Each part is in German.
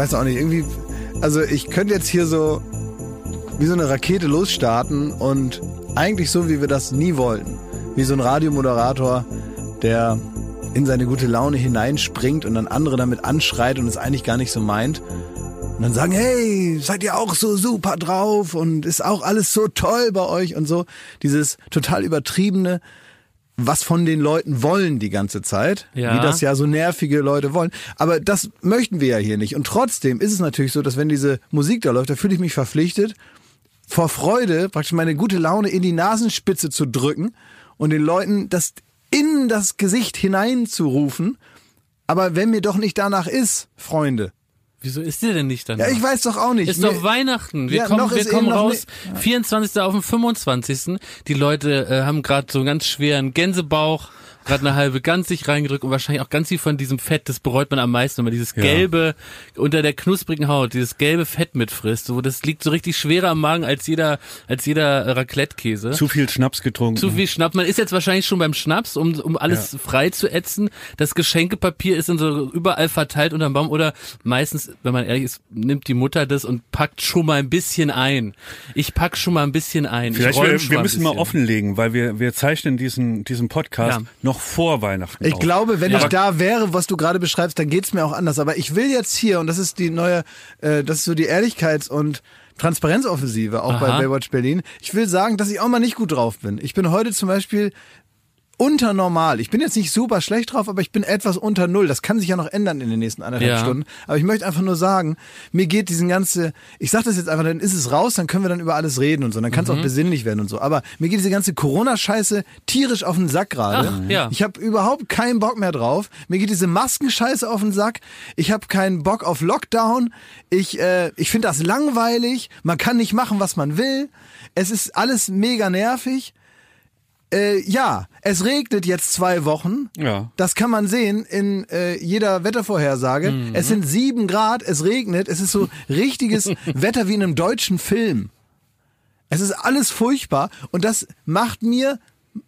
weiß auch nicht, irgendwie, also ich könnte jetzt hier so wie so eine Rakete losstarten und eigentlich so, wie wir das nie wollten. Wie so ein Radiomoderator, der in seine gute Laune hineinspringt und dann andere damit anschreit und es eigentlich gar nicht so meint. Und dann sagen, hey, seid ihr auch so super drauf und ist auch alles so toll bei euch und so. Dieses total übertriebene, was von den Leuten wollen die ganze Zeit, Ja. wie das ja so nervige Leute wollen. Aber das möchten wir ja hier nicht. Und trotzdem ist es natürlich so, dass wenn diese Musik da läuft, da fühle ich mich verpflichtet, vor Freude praktisch meine gute Laune in die Nasenspitze zu drücken und den Leuten das in das Gesicht hineinzurufen. Aber wenn mir doch nicht danach ist, Freunde. Wieso ist dir denn nicht dann? Ja, ich weiß doch auch nicht. Ist Mir- doch Weihnachten. Wir Ja, kommen, wir kommen raus. 24. auf den 25. Die Leute äh, haben gerade so einen ganz schweren Gänsebauch, gerade eine halbe Gans sich reingedrückt und wahrscheinlich auch ganz viel von diesem Fett, das bereut man am meisten, wenn man dieses gelbe unter der knusprigen Haut, dieses gelbe Fett mitfrisst. So, das liegt so richtig schwerer am Magen als jeder, als jeder äh, Raclette-Käse. Zu viel Schnaps getrunken. Zu viel Schnaps. Man ist jetzt wahrscheinlich schon beim Schnaps, um, um alles frei zu ätzen. Das Geschenkepapier ist dann so überall verteilt unterm Baum oder meistens, wenn man ehrlich ist, nimmt die Mutter das und packt schon mal ein bisschen ein. Ich pack schon mal ein bisschen ein. Vielleicht wir, wir müssen mal offenlegen, weil wir, wir zeichnen diesen, diesen Podcast Ja. noch vor Weihnachten. Ich auf. glaube, wenn Ja. ich da wäre, was du gerade beschreibst, dann geht's mir auch anders. Aber ich will jetzt hier, und das ist die neue, äh, das ist so die Ehrlichkeits- und Transparenzoffensive auch bei Aha. Baywatch Berlin. Ich will sagen, dass ich auch mal nicht gut drauf bin. Ich bin heute zum Beispiel unter normal. Ich bin jetzt nicht super schlecht drauf, aber ich bin etwas unter null. Das kann sich ja noch ändern in den nächsten anderthalb Ja. Stunden. Aber ich möchte einfach nur sagen, mir geht diesen ganze, ich sag das jetzt einfach, dann ist es raus, dann können wir dann über alles reden und so, dann kann es Mhm. auch besinnlich werden und so. Aber mir geht diese ganze Corona-Scheiße tierisch auf den Sack gerade. Ja. Ich habe überhaupt keinen Bock mehr drauf. Mir geht diese Maskenscheiße auf den Sack. Ich habe keinen Bock auf Lockdown. Ich, äh, ich finde das langweilig. Man kann nicht machen, was man will. Es ist alles mega nervig. Äh, ja, es regnet jetzt zwei Wochen. Ja. Das kann man sehen in äh, jeder Wettervorhersage. Es sind sieben Grad, es regnet. Es ist so richtiges Wetter wie in einem deutschen Film. Es ist alles furchtbar und das macht mir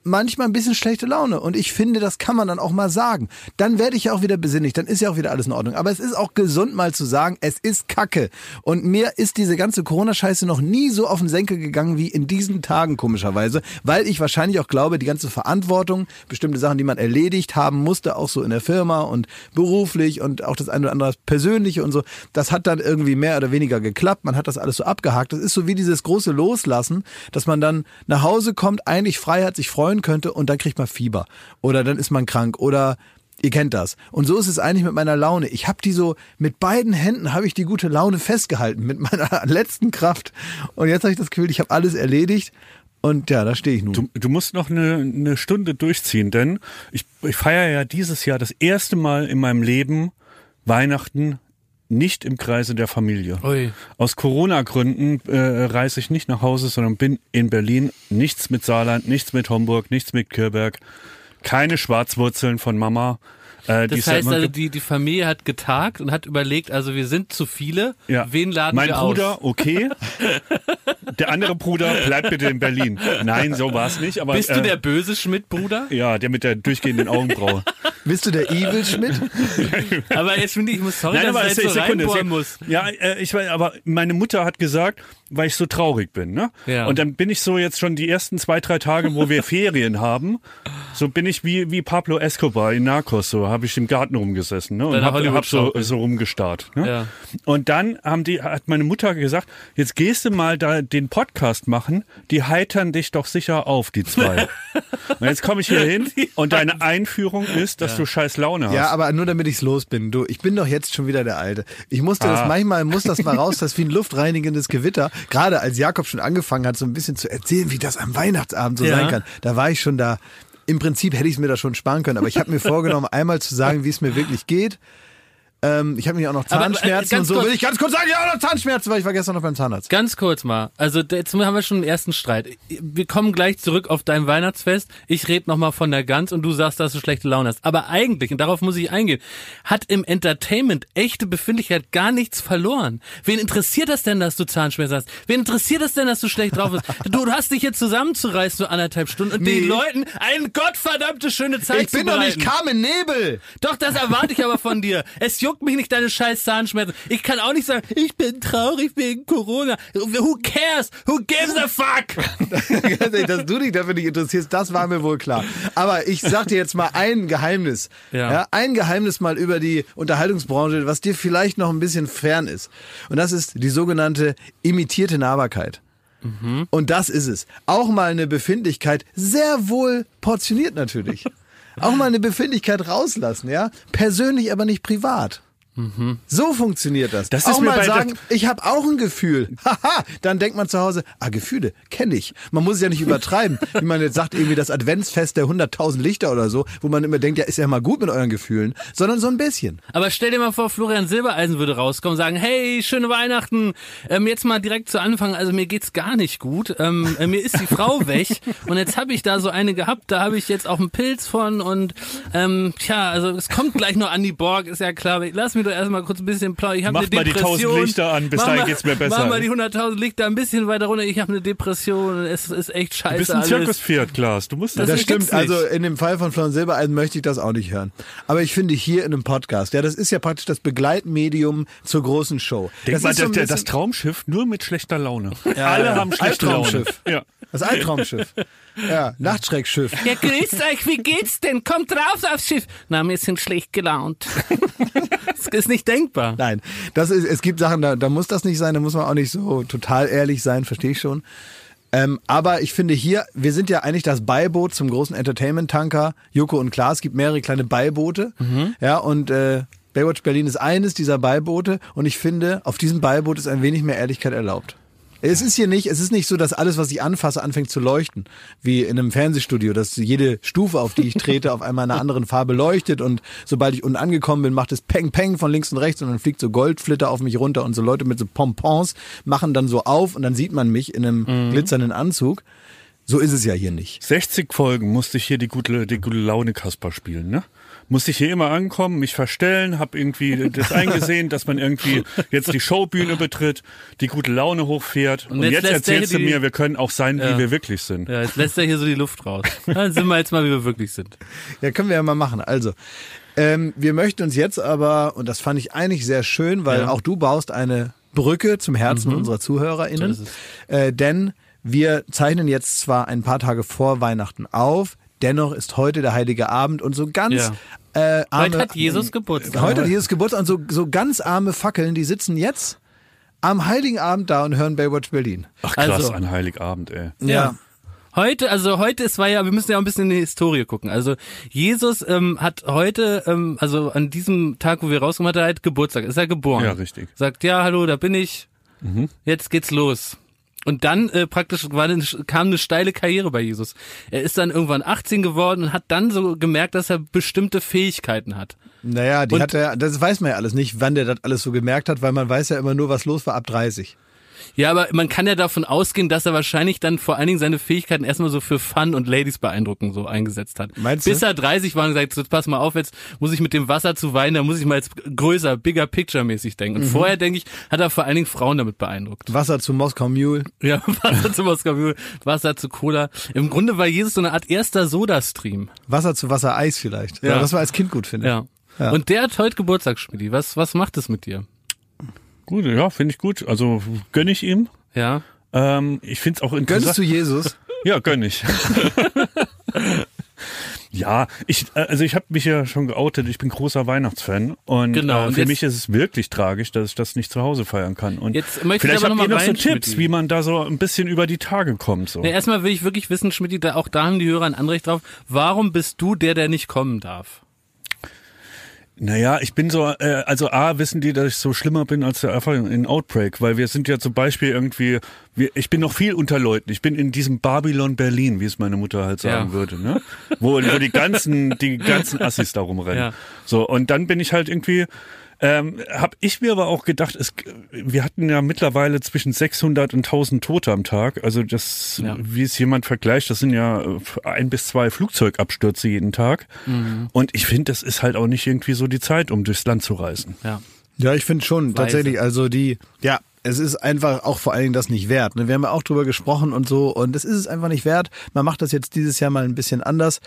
manchmal ein bisschen schlechte Laune und ich finde, das kann man dann auch mal sagen. Dann werde ich ja auch wieder besinnlich, dann ist ja auch wieder alles in Ordnung. Aber es ist auch gesund mal zu sagen, es ist Kacke. Und mir ist diese ganze Corona-Scheiße noch nie so auf den Senkel gegangen wie in diesen Tagen komischerweise, weil ich wahrscheinlich auch glaube, die ganze Verantwortung, bestimmte Sachen, die man erledigt haben musste, auch so in der Firma und beruflich und auch das eine oder andere persönliche und so, das hat dann irgendwie mehr oder weniger geklappt. Man hat das alles so abgehakt. Das ist so wie dieses große Loslassen, dass man dann nach Hause kommt, eigentlich frei hat, sich freuen könnte und dann kriegt man Fieber oder dann ist man krank oder ihr kennt das. Und so ist es eigentlich mit meiner Laune. Ich habe die so mit beiden Händen habe ich die gute Laune festgehalten mit meiner letzten Kraft und jetzt habe ich das Gefühl, ich habe alles erledigt und ja, da stehe ich nun. Du, du musst noch eine, eine Stunde durchziehen, denn ich, ich feiere ja dieses Jahr das erste Mal in meinem Leben Weihnachten nicht im Kreise der Familie. Ui. Aus Corona-Gründen äh, reise ich nicht nach Hause, sondern bin in Berlin. Nichts mit Saarland, nichts mit Homburg, nichts mit Kirberg. Keine Schwarzwurzeln von Mama. Äh, Das heißt also, die, die Familie hat getagt und hat überlegt, also wir sind zu viele, ja. wen laden mein wir Bruder, aus? okay. der andere Bruder bleibt bitte in Berlin. Nein, so war es nicht. Aber, Bist du äh, der böse Schmidt-Bruder? Ja, der mit der durchgehenden Augenbraue. Bist du der Evil Schmidt? Aber jetzt finde ich, ich muss sorry, Nein, dass aber ich jetzt so Sekunde, reinbohren Sekunde. muss. Ja, äh, ich weiß, aber meine Mutter hat gesagt, weil ich so traurig bin, ne? Ja. Und dann bin ich so jetzt schon die ersten zwei, drei Tage, wo wir Ferien haben, so bin ich wie, wie Pablo Escobar in Narcos, so habe ich im Garten rumgesessen, ne? Und Deine hab, hab so, so rumgestarrt, ne? Ja. Und dann haben die, hat meine Mutter gesagt, jetzt gehst du mal da den Podcast machen, die heitern dich doch sicher auf, die zwei. und jetzt komme ich hier hin und deine Einführung ist, dass du scheiß Laune hast. Ja, aber nur damit ich's los bin. Du, ich bin doch jetzt schon wieder der Alte. Ich musste das Ah. manchmal muss das mal raus, das ist wie ein luftreinigendes Gewitter. Gerade als Jakob schon angefangen hat, so ein bisschen zu erzählen, wie das am Weihnachtsabend so Ja. sein kann. Da war ich schon da. Im Prinzip hätte ich es mir da schon sparen können, aber ich habe mir vorgenommen, einmal zu sagen, wie es mir wirklich geht. Ähm, ich habe mir auch noch äh, Zahnschmerzen ganz und so. kurz- Will ich ganz kurz sagen, ja, auch noch Zahnschmerzen, weil ich war gestern noch beim Zahnarzt. Ganz kurz mal. Also jetzt haben wir schon den ersten Streit. Wir kommen gleich zurück auf dein Weihnachtsfest. Ich rede nochmal von der Gans und du sagst, dass du schlechte Laune hast. Aber eigentlich, und darauf muss ich eingehen, hat im Entertainment echte Befindlichkeit gar nichts verloren. Wen interessiert das denn, dass du Zahnschmerzen hast? Wen interessiert das denn, dass du schlecht drauf bist? Du, du hast dich jetzt zusammenzureißen, so anderthalb Stunden, und Nee. den Leuten eine gottverdammte schöne Zeit Ich bin zu doch nicht. Carmen Nebel. Doch, das erwarte ich aber von dir. Es juckt juckt mich nicht deine scheiß Zahnschmerzen. Ich kann auch nicht sagen, ich bin traurig wegen Corona. Who cares? Who gives a fuck? Dass du dich dafür nicht interessierst, das war mir wohl klar. Aber ich sag dir jetzt mal ein Geheimnis. Ja. ein Geheimnis mal über die Unterhaltungsbranche, was dir vielleicht noch ein bisschen fern ist. Und das ist die sogenannte imitierte Nahbarkeit. Und das ist es. Auch mal eine Befindlichkeit, sehr wohl portioniert natürlich. Auch mal eine Befindlichkeit rauslassen, ja? Persönlich, aber nicht privat. So funktioniert das. Das auch ist mir mal bei- sagen, ich habe auch ein Gefühl. Haha, dann denkt man zu Hause, ah, Gefühle, kenne ich. Man muss es ja nicht übertreiben. Wie man jetzt sagt, irgendwie das Adventsfest der 100.000 Lichter oder so, wo man immer denkt, ja, ist ja mal gut mit euren Gefühlen, sondern so ein bisschen. Aber stell dir mal vor, Florian Silbereisen würde rauskommen und sagen, hey, schöne Weihnachten. Ähm, jetzt mal direkt zu Anfang, also mir geht's gar nicht gut. Ähm, äh, mir ist die Frau weg und jetzt habe ich da so eine gehabt, da habe ich jetzt auch einen Pilz von und ähm, tja, also es kommt gleich noch an die Borg, ist ja klar. Lass mich doch erstmal kurz ein bisschen plaudern. Ich habe Mach eine mal die Depression. 1000 Lichter an, bis Mach dahin mal- geht's mir besser. Mach mal die 100.000 Lichter ein bisschen weiter runter. Ich habe eine Depression. Es ist echt scheiße Du bist ein. Zirkuspferd, Klaas. Du musst Das das. Stimmt. nicht. Also in dem Fall von Florian Silbereisen möchte ich das auch nicht hören. Aber ich finde hier in einem Podcast, ja, das ist ja praktisch das Begleitmedium zur großen Show. Denk das mal, ist so das, ein das, Traumschiff nur mit schlechter Laune. Alle haben schlechte Laune. Ja. Das Albtraumschiff. Ja, Nachtschreckschiff. Ja, grüßt euch, wie geht's denn? Kommt raus aufs Schiff. Na, wir sind schlecht gelaunt. das ist nicht denkbar. Nein, das ist, es gibt Sachen, da, da muss das nicht sein, da muss man auch nicht so total ehrlich sein, verstehe ich schon. Ähm, aber ich finde hier, wir sind ja eigentlich das Beiboot zum großen Entertainment-Tanker. Joko und Klaas, es gibt mehrere kleine Beiboote. Ja, und äh, Baywatch Berlin ist eines dieser Beiboote. Und ich finde, auf diesem Beiboot ist ein wenig mehr Ehrlichkeit erlaubt. Es ist hier nicht, es ist nicht so, dass alles, was ich anfasse, anfängt zu leuchten, wie in einem Fernsehstudio, dass jede Stufe, auf die ich trete, auf einmal einer anderen Farbe leuchtet und sobald ich unten angekommen bin, macht es Peng Peng von links und rechts und dann fliegt so Goldflitter auf mich runter und so Leute mit so Pompons machen dann so auf und dann sieht man mich in einem glitzernden Anzug. So ist es ja hier nicht. 60 Folgen musste ich hier die gute, die gute Laune Kasper spielen, ne? Musste ich hier immer ankommen, mich verstellen, hab irgendwie das eingesehen, dass man irgendwie jetzt die Showbühne betritt, die gute Laune hochfährt. Und, jetzt jetzt, er erzählst du die- mir, wir können auch sein, Ja. wie wir wirklich sind. Ja, jetzt lässt er hier so die Luft raus. Dann sind wir jetzt mal, wie wir wirklich sind. Ja, können wir ja mal machen. Also, ähm, wir möchten uns jetzt aber, und das fand ich eigentlich sehr schön, weil Ja. auch du baust eine Brücke zum Herzen unserer ZuhörerInnen. Äh, denn wir zeichnen jetzt zwar ein paar Tage vor Weihnachten auf, dennoch ist heute der Heilige Abend und so ganz äh, arme, Heute hat Jesus Geburtstag. Heute hat Jesus Geburtstag und so, so ganz arme Fackeln, die sitzen jetzt am Heiligen Abend da und hören Baywatch Berlin. Ach krass, Also- an Heiligabend, ey. Ja. Heute, also heute, es war ja, wir müssen ja auch ein bisschen in die Historie gucken. Also Jesus ähm, hat heute, ähm, also an diesem Tag, wo wir rauskommen, hat er halt Geburtstag, ist er geboren. Ja, richtig. Sagt, ja, hallo, da bin ich. Jetzt geht's los. Und dann äh, praktisch war eine, kam eine steile Karriere bei Jesus. Er ist dann irgendwann 18 geworden und hat dann so gemerkt, dass er bestimmte Fähigkeiten hat. Naja, die Und- hat er, das weiß man ja alles nicht, wann der das alles so gemerkt hat, weil man weiß ja immer nur, was los war ab 30. Ja, aber man kann ja davon ausgehen, dass er wahrscheinlich dann vor allen Dingen seine Fähigkeiten erstmal so für Fun und Ladies beeindrucken so eingesetzt hat. Meinst du? Bis er 30 war und gesagt, so, pass mal auf, jetzt muss ich mit dem Wasser zu weinen, da muss ich mal jetzt größer, bigger picture mäßig denken. Mhm. Und vorher, denke ich, hat er vor allen Dingen Frauen damit beeindruckt. Wasser zu Moskau Mule. Ja, Wasser zu Moskau, Mule, Wasser zu Cola. Im Grunde war Jesus so eine Art erster Soda-Stream. Wasser zu Wasser Eis vielleicht. Ja. Ja. Was man als Kind gut findet. Ja. Ja. Und der hat heute Geburtstag, Schmidi. Was, was macht es mit dir? Gut, ja, finde ich gut. Also gönn ich ihm. Ja. Ähm, ich finde es auch Gönnst interessant. du Jesus? Ja, gönn ich. ja, ich, äh, also ich habe mich ja schon geoutet, ich bin großer Weihnachtsfan und, Genau, äh, und für jetzt- mich ist es wirklich tragisch, dass ich das nicht zu Hause feiern kann. Und Jetzt möchte ich vielleicht aber habt noch ihr mal noch so Tipps, wie man da so ein bisschen über die Tage kommt. So. Ja, erstmal will ich wirklich wissen, Schmidt, da auch da haben die Hörer ein Anrecht drauf. Warum bist du der, der nicht kommen darf? Naja, ich bin so, äh, also A, wissen die, dass ich so schlimmer bin als der einfach in Outbreak, weil wir sind ja zum Beispiel irgendwie, wir, ich bin noch viel unter Leuten. Ich bin in diesem Babylon Berlin, wie es meine Mutter halt sagen Ja. würde, ne? Wo, wo die ganzen, die ganzen Assis da rumrennen. Ja. So, und dann bin ich halt irgendwie, ähm, habe ich mir aber auch gedacht, es, wir hatten ja mittlerweile zwischen 600 und 1000 Tote am Tag. Also das, Ja. wie es jemand vergleicht, das sind ja äh, ein bis zwei Flugzeugabstürze jeden Tag. Mhm. Und ich finde, das ist halt auch nicht irgendwie so die Zeit, um durchs Land zu reisen. Ja. Ja, ich finde schon, tatsächlich. Also die, ja, es ist einfach auch vor allen Dingen das nicht wert. Ne? Wir haben ja auch drüber gesprochen und so und es ist es einfach nicht wert. Man macht das jetzt dieses Jahr mal ein bisschen anders.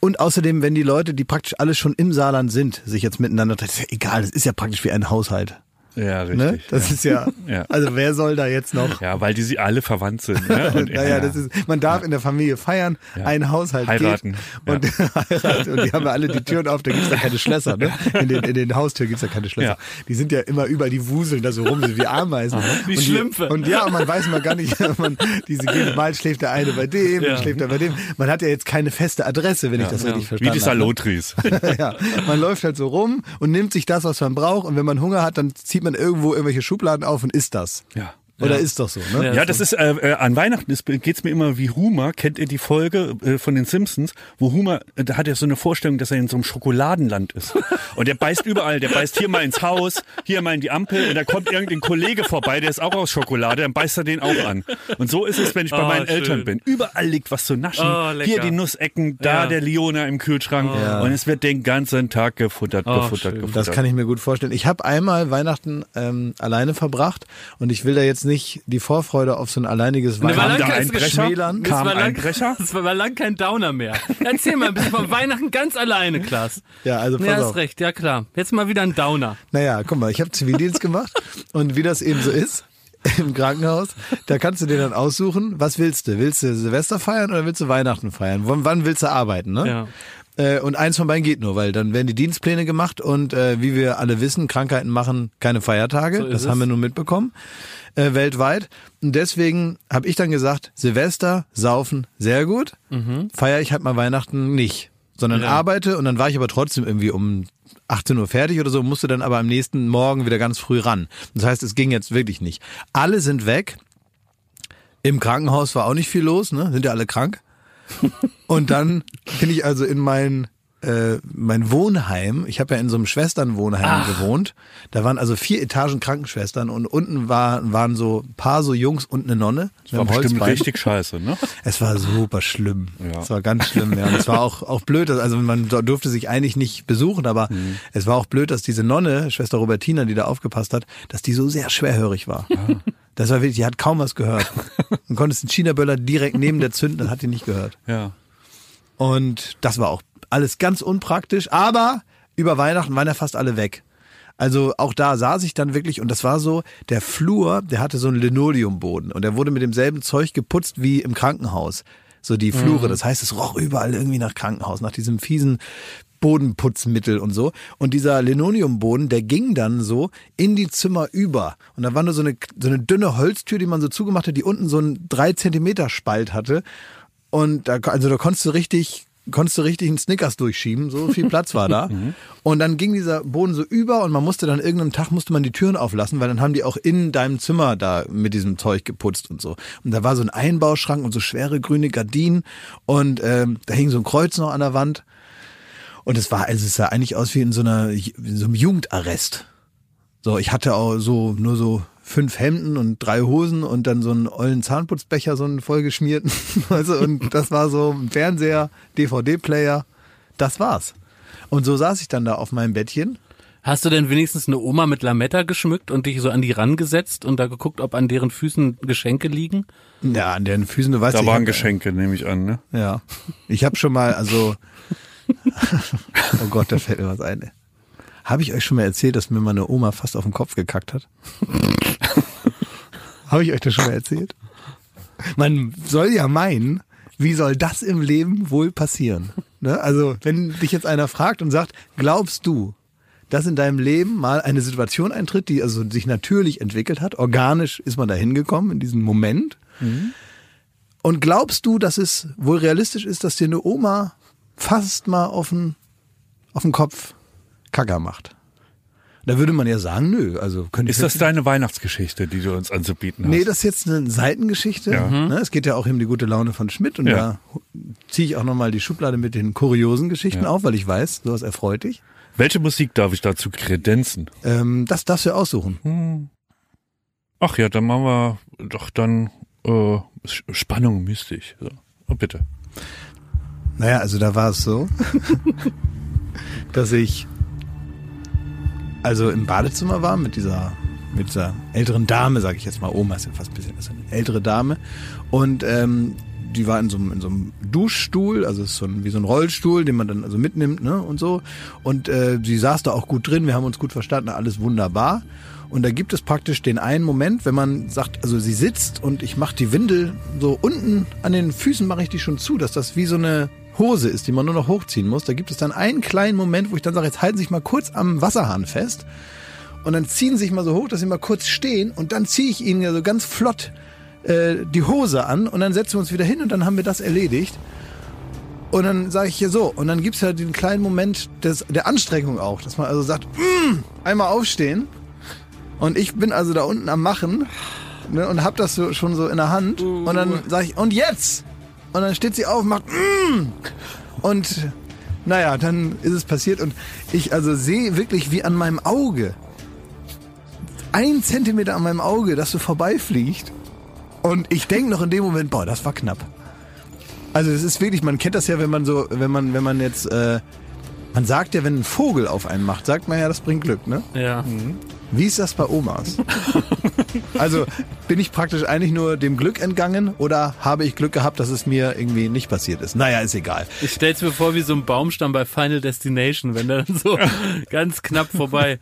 Und außerdem, wenn die Leute, die praktisch alle schon im Saarland sind, sich jetzt miteinander, das ist ja egal, das ist ja praktisch wie ein Haushalt. Ja, richtig. Ne? Das ja. ist ja, Ja. also wer soll da jetzt noch? ja, weil die sie alle verwandt sind. Ne? Und, naja, das ist, man darf in der Familie feiern, Ja. ein Haushalt Heiraten, und heiraten und die haben ja alle die Türen auf, da gibt's da keine Schlösser, ne? In den, in den Haustüren gibt's da keine Schlösser. Ja. Die sind ja immer überall, die wuseln da so rum, so wie Ameisen. Wie und Schlümpfe. Und ja, und man weiß mal gar nicht, man, diese gehen, mal schläft der eine bei dem, Ja. schläft er bei dem. Man hat ja jetzt keine feste Adresse, wenn ich das richtig Wie verstanden die habe. Salotris. ja, man läuft halt so rum und nimmt sich das, was man braucht und wenn man Hunger hat, dann zieht man irgendwo irgendwelche Schubladen auf und isst das. Ja. Oder ist doch so, ne? Ja. Ja, das ist äh, äh, an Weihnachten ist, geht's mir immer wie Homer. Kennt ihr die Folge äh, von den Simpsons, wo Homer, äh, da hat er so eine Vorstellung, dass er in so einem Schokoladenland ist. Und der beißt überall. Der beißt hier mal ins Haus, hier mal in die Ampel. Und da kommt irgendein Kollege vorbei, der ist auch aus Schokolade, dann beißt er den auch an. Und so ist es, wenn ich bei Oh, meinen schön. Eltern bin. Überall liegt was zu naschen. Oh, hier die Nussecken, da Ja. der Liona im Kühlschrank. Ja. Und es wird den ganzen Tag gefuttert, Oh, gefuttert, schön. gefuttert. Das kann ich mir gut vorstellen. Ich habe einmal Weihnachten ähm, alleine verbracht und ich will da jetzt nicht die Vorfreude auf so ein alleiniges Ne, war Weihnachten. Das Kam war ein lang, Brecher? Das war lang kein Downer mehr. Erzähl mal ein bisschen von Weihnachten ganz alleine, Klaas. Ja, also pass Ja, hast auf. recht, ja klar. Jetzt mal wieder ein Downer. Naja, guck mal, ich habe Zivildienst gemacht und wie das eben so ist im Krankenhaus, da kannst du dir dann aussuchen, was willst du? Willst du Silvester feiern oder willst du Weihnachten feiern? Wann, wann willst du arbeiten? Ne? Ja. Äh, und eins von beiden geht nur, weil dann werden die Dienstpläne gemacht und äh, wie wir alle wissen, Krankheiten machen keine Feiertage. So das es. haben wir nun mitbekommen äh, weltweit. Und deswegen habe ich dann gesagt, Silvester, Saufen, sehr gut. Feiere ich halt mal Weihnachten nicht, sondern Ja. arbeite und dann war ich aber trotzdem irgendwie um 18 Uhr fertig oder so, musste dann aber am nächsten Morgen wieder ganz früh ran. Das heißt, es ging jetzt wirklich nicht. Alle sind weg. Im Krankenhaus war auch nicht viel los, ne? Sind ja alle krank. Und dann bin ich also in mein äh, mein Wohnheim. Ich habe ja in so einem Schwesternwohnheim gewohnt. Da waren also vier Etagen Krankenschwestern und unten war, waren so ein paar so Jungs und eine Nonne. mit War bestimmt Holzbein. richtig scheiße, ne? Es war super schlimm. Ja. Es war ganz schlimm, ja. Und es war auch, auch blöd, dass- also man durfte sich eigentlich nicht besuchen, aber Mhm. es war auch blöd, dass diese Nonne, Schwester Robertina, die da aufgepasst hat, dass die so sehr schwerhörig war. Ah. Das war wirklich, die hat kaum was gehört. Du konntest einen China-Böller direkt neben der zünden, das hat die nicht gehört. Ja. Und das war auch alles ganz unpraktisch, aber über Weihnachten waren ja fast alle weg. Also auch da saß ich dann wirklich und das war so, der Flur, der hatte so einen Linoleumboden und der wurde mit demselben Zeug geputzt wie im Krankenhaus. So die Flure, das heißt, es roch überall irgendwie nach Krankenhaus, nach diesem fiesen Bodenputzmittel und so. Und dieser Linoleumboden, der ging dann so in die Zimmer über. Und da war nur so eine, so eine dünne Holztür, die man so zugemacht hat, die unten so einen drei Zentimeter Spalt hatte. Und da, also da konntest du richtig, konntest du richtig einen Snickers durchschieben, so viel Platz war da. Und dann ging dieser Boden so über und man musste dann irgendeinem Tag musste man die Türen auflassen, weil dann haben die auch in deinem Zimmer da mit diesem Zeug geputzt und so. Und da war so ein Einbauschrank und so schwere grüne Gardinen und ähm, da hing so ein Kreuz noch an der Wand. Und es war, also es sah eigentlich aus wie in so einer, in so einem Jugendarrest. So, ich hatte auch so, nur so fünf Hemden und drei Hosen und dann so einen ollen Zahnputzbecher, so einen vollgeschmierten. Also, und das war so ein Fernseher, DVD-Player. Das war's. Und so saß ich dann da auf meinem Bettchen. Hast du denn wenigstens eine Oma mit Lametta geschmückt und dich so an die rangesetzt und da geguckt, ob an deren Füßen Geschenke liegen? Ja, an deren Füßen, du weißt Da ich waren hab- Geschenke, nehme ich an, ne? Ja. Ich habe schon mal, also, oh Gott, da fällt mir was ein. Habe ich euch schon mal erzählt, dass mir meine Oma fast auf den Kopf gekackt hat? Habe ich euch das schon mal erzählt? Man soll ja meinen, wie soll das im Leben wohl passieren? Ne? Also, wenn dich jetzt einer fragt und sagt, glaubst du, dass in deinem Leben mal eine Situation eintritt, die also sich natürlich entwickelt hat, organisch ist man da hingekommen in diesem Moment, und glaubst du, dass es wohl realistisch ist, dass dir eine Oma fast mal auf den, auf den Kopf Kacker macht? Da würde man ja sagen, nö, also könnte ich Ist das deine Weihnachtsgeschichte, die du uns anzubieten hast? Nee, das ist jetzt eine Seitengeschichte. Ja. Ne, es geht ja auch um die gute Laune von Schmidt und Ja. da ziehe ich auch nochmal die Schublade mit den kuriosen Geschichten Ja. auf, weil ich weiß, sowas erfreut dich. Welche Musik darf ich dazu kredenzen? Ähm, das darfst du aussuchen. Ach ja, dann machen wir doch dann äh, Spannung mystisch. So. Oh, bitte. Naja, also da war es so, dass ich also im Badezimmer war mit dieser mit dieser älteren Dame, sage ich jetzt mal, Oma ist ja fast ein bisschen, ist eine ältere Dame. Und ähm, die war in so, einem, in so einem Duschstuhl, also ist so ein, wie so ein Rollstuhl, den man dann also mitnimmt, ne, und so. Und äh, sie saß da auch gut drin, wir haben uns gut verstanden, alles wunderbar. Und da gibt es praktisch den einen Moment, wenn man sagt, also sie sitzt und ich mache die Windel so unten an den Füßen mache ich die schon zu, dass das wie so eine Hose ist, die man nur noch hochziehen muss. Da gibt es dann einen kleinen Moment, wo ich dann sage, jetzt halten Sie sich mal kurz am Wasserhahn fest. Und dann ziehen sie sich mal so hoch, dass sie mal kurz stehen und dann ziehe ich ihnen ja so ganz flott äh, die Hose an und dann setzen wir uns wieder hin und dann haben wir das erledigt. Und dann sage ich hier so, und dann gibt's ja den kleinen Moment des, der Anstrengung auch, dass man also sagt, mm, einmal aufstehen. Und ich bin also da unten am Machen ne, und hab das so, schon so in der Hand. Und dann sage ich, und jetzt? Und dann steht sie auf und macht, mm. Und naja, dann ist es passiert und ich also sehe wirklich wie an meinem Auge, ein Zentimeter an meinem Auge, dass so vorbeifliegt. Und ich denke noch in dem Moment, boah, das war knapp. Also es ist wirklich, man kennt das ja, wenn man so, wenn man, wenn man jetzt, äh, man sagt ja, wenn ein Vogel auf einen macht, sagt man ja, das bringt Glück, ne? Ja. Wie ist das bei Omas? also bin ich praktisch eigentlich nur dem Glück entgangen oder habe ich Glück gehabt, dass es mir irgendwie nicht passiert ist? Naja, ist egal. Ich stell's mir vor wie so ein Baumstamm bei Final Destination, wenn der dann so ganz knapp vorbei.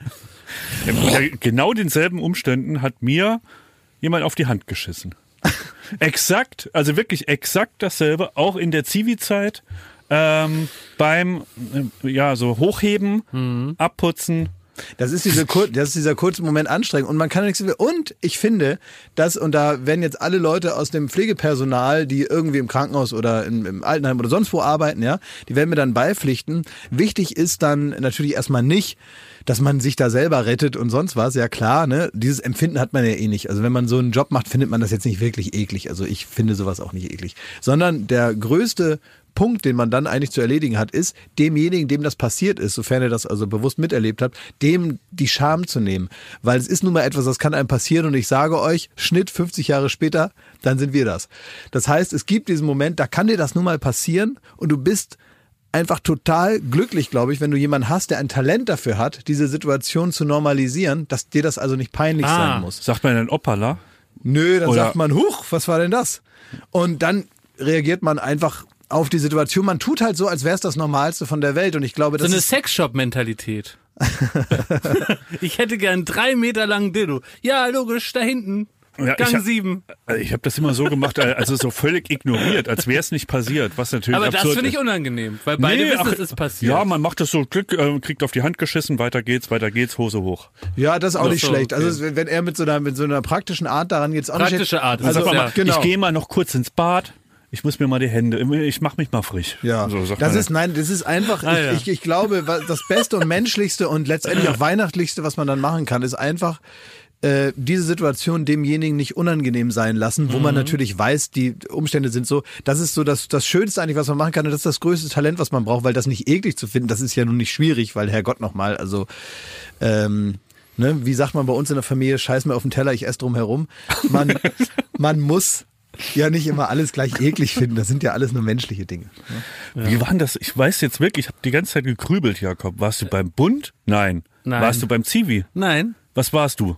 Genau denselben Umständen hat mir jemand auf die Hand geschissen. exakt, also wirklich exakt dasselbe, auch in der Zivi-Zeit, ähm, beim, äh, ja, so Hochheben, Abputzen. Das ist, diese, kur- das ist dieser kurze Moment anstrengend und man kann nichts und ich finde, dass und da werden jetzt alle Leute aus dem Pflegepersonal, die irgendwie im Krankenhaus oder im, im Altenheim oder sonst wo arbeiten, ja, die werden mir dann beipflichten. Wichtig ist dann natürlich erstmal nicht, dass man sich da selber rettet und sonst was, ja klar, ne? Dieses Empfinden hat man ja eh nicht. Also wenn man so einen Job macht, findet man das jetzt nicht wirklich eklig. Also ich finde sowas auch nicht eklig. Sondern der größte Punkt, den man dann eigentlich zu erledigen hat, ist, demjenigen, dem das passiert ist, sofern er das also bewusst miterlebt hat, dem die Scham zu nehmen. Weil es ist nun mal etwas, das kann einem passieren und ich sage euch, Schnitt 50 Jahre später, dann sind wir das. Das heißt, es gibt diesen Moment, da kann dir das nun mal passieren und du bist einfach total glücklich, glaube ich, wenn du jemanden hast, der ein Talent dafür hat, diese Situation zu normalisieren, dass dir das also nicht peinlich Ah. sein muss. Sagt man dann Opala? Nö, dann Oder- sagt man, huch, was war denn das? Und dann reagiert man einfach auf die Situation. Man tut halt so, als wäre es das Normalste von der Welt. Und ich glaube, So das eine ist Sexshop-Mentalität. ich hätte gern drei Meter langen Dildo. Ja, logisch, da hinten. Ja, ich Gang hab- sieben. Ich habe das immer so gemacht, also so völlig ignoriert, als wäre es nicht passiert, was natürlich Aber das finde ich unangenehm, weil beide Nee, wissen, ach, es ist passiert. Ja, man macht das so, Glück, äh, kriegt auf die Hand geschissen, weiter geht's, weiter geht's, Hose hoch. ja, das ist auch Ach nicht so, schlecht. okay. Also wenn er mit so einer mit so einer praktischen Art daran geht, ist auch nicht Praktische schlecht. Art, das Also ist Sag ja- mal, genau. ich gehe mal noch kurz ins Bad. Ich muss mir mal die Hände, ich mach mich mal frisch. Ja, so, das man ist, nein, das ist einfach, Ah, ich, ja. ich, ich glaube, das Beste und Menschlichste und letztendlich auch Weihnachtlichste, was man dann machen kann, ist einfach äh, diese Situation demjenigen nicht unangenehm sein lassen, wo Mhm. man natürlich weiß, die Umstände sind so. Das ist so das, das Schönste eigentlich, was man machen kann und das ist das größte Talent, was man braucht, weil das nicht eklig zu finden, das ist ja nun nicht schwierig, weil Herrgott nochmal, also ähm, ne, wie sagt man bei uns in der Familie, scheiß mir auf den Teller, ich esse drum herum. Man, man muss ja nicht immer alles gleich eklig finden, das sind ja alles nur menschliche Dinge. Wie war denn das? Ich weiß jetzt wirklich, ich habe die ganze Zeit gegrübelt, Jakob. Warst du beim Bund? Nein. Nein. Warst du beim Zivi? Nein. Was warst du?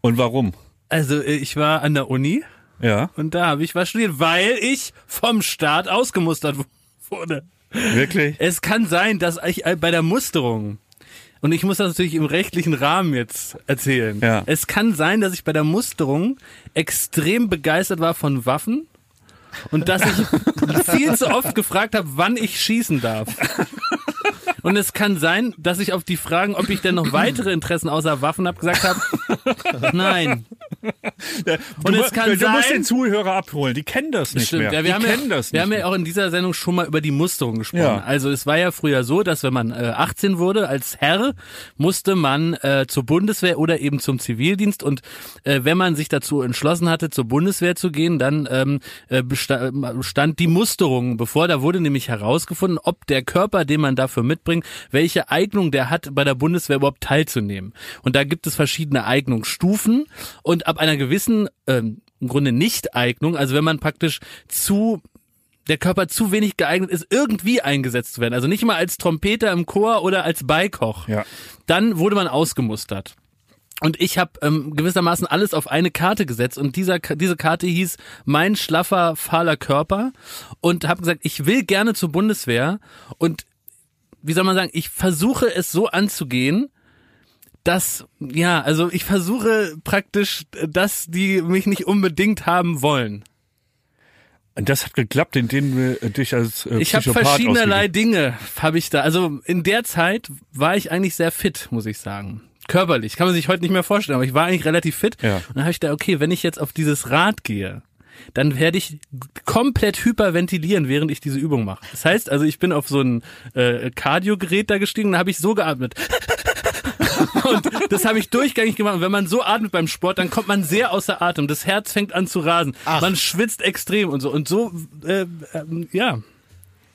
Und warum? Also äh, ich war an der Uni Ja, und da habe ich was studiert, weil ich vom Staat ausgemustert wurde. wirklich? Es kann sein, dass ich äh, bei der Musterung und ich muss das natürlich im rechtlichen Rahmen jetzt erzählen. Ja. Es kann sein, dass ich bei der Musterung extrem begeistert war von Waffen und dass ich viel zu oft gefragt habe, wann ich schießen darf. Und es kann sein, dass ich auf die Fragen, ob ich denn noch weitere Interessen außer Waffen habe, gesagt habe, nein. Und du, es kann du musst sein- den Zuhörer abholen. Die kennen das nicht Stimmt, mehr. ja, wir, die haben kennen ja, das wir haben ja mehr. auch in dieser Sendung schon mal über die Musterung gesprochen. Ja. Also es war ja früher so, dass wenn man äh, 18 wurde als Herr, musste man äh, zur Bundeswehr oder eben zum Zivildienst und äh, wenn man sich dazu entschlossen hatte, zur Bundeswehr zu gehen, dann ähm, äh, äh, stand die Musterung bevor. Da wurde nämlich herausgefunden, ob der Körper, den man dafür mitbringt, welche Eignung der hat, bei der Bundeswehr überhaupt teilzunehmen. Und da gibt es verschiedene Eignungsstufen und ab einer gewissen ähm, im Grunde Nicht-Eignung, also wenn man praktisch zu der Körper zu wenig geeignet ist, irgendwie eingesetzt zu werden. Also nicht mal als Trompeter im Chor oder als Beikoch. Ja. Dann wurde man ausgemustert. Und ich habe ähm, gewissermaßen alles auf eine Karte gesetzt und dieser, diese Karte hieß mein schlaffer, fahler Körper und habe gesagt, ich will gerne zur Bundeswehr und wie soll man sagen, ich versuche es so anzugehen, dass, ja, also ich versuche praktisch, dass die mich nicht unbedingt haben wollen. Und das hat geklappt, indem du äh, dich als äh, Ich habe verschiedenerlei ausgegeben- Dinge, habe ich da. Also in der Zeit war ich eigentlich sehr fit, muss ich sagen. Körperlich, kann man sich heute nicht mehr vorstellen, aber ich war eigentlich relativ fit. Ja. Und dann habe ich da, okay, wenn ich jetzt auf dieses Rad gehe, dann werde ich komplett hyperventilieren, während ich diese Übung mache. Das heißt, also ich bin auf so ein äh, Cardio-Gerät da gestiegen und da habe ich so geatmet. Und das habe ich durchgängig gemacht. Und wenn man so atmet beim Sport, dann kommt man sehr außer Atem. Das Herz fängt an zu rasen. Man schwitzt extrem und so. Und so, äh, ähm, ja.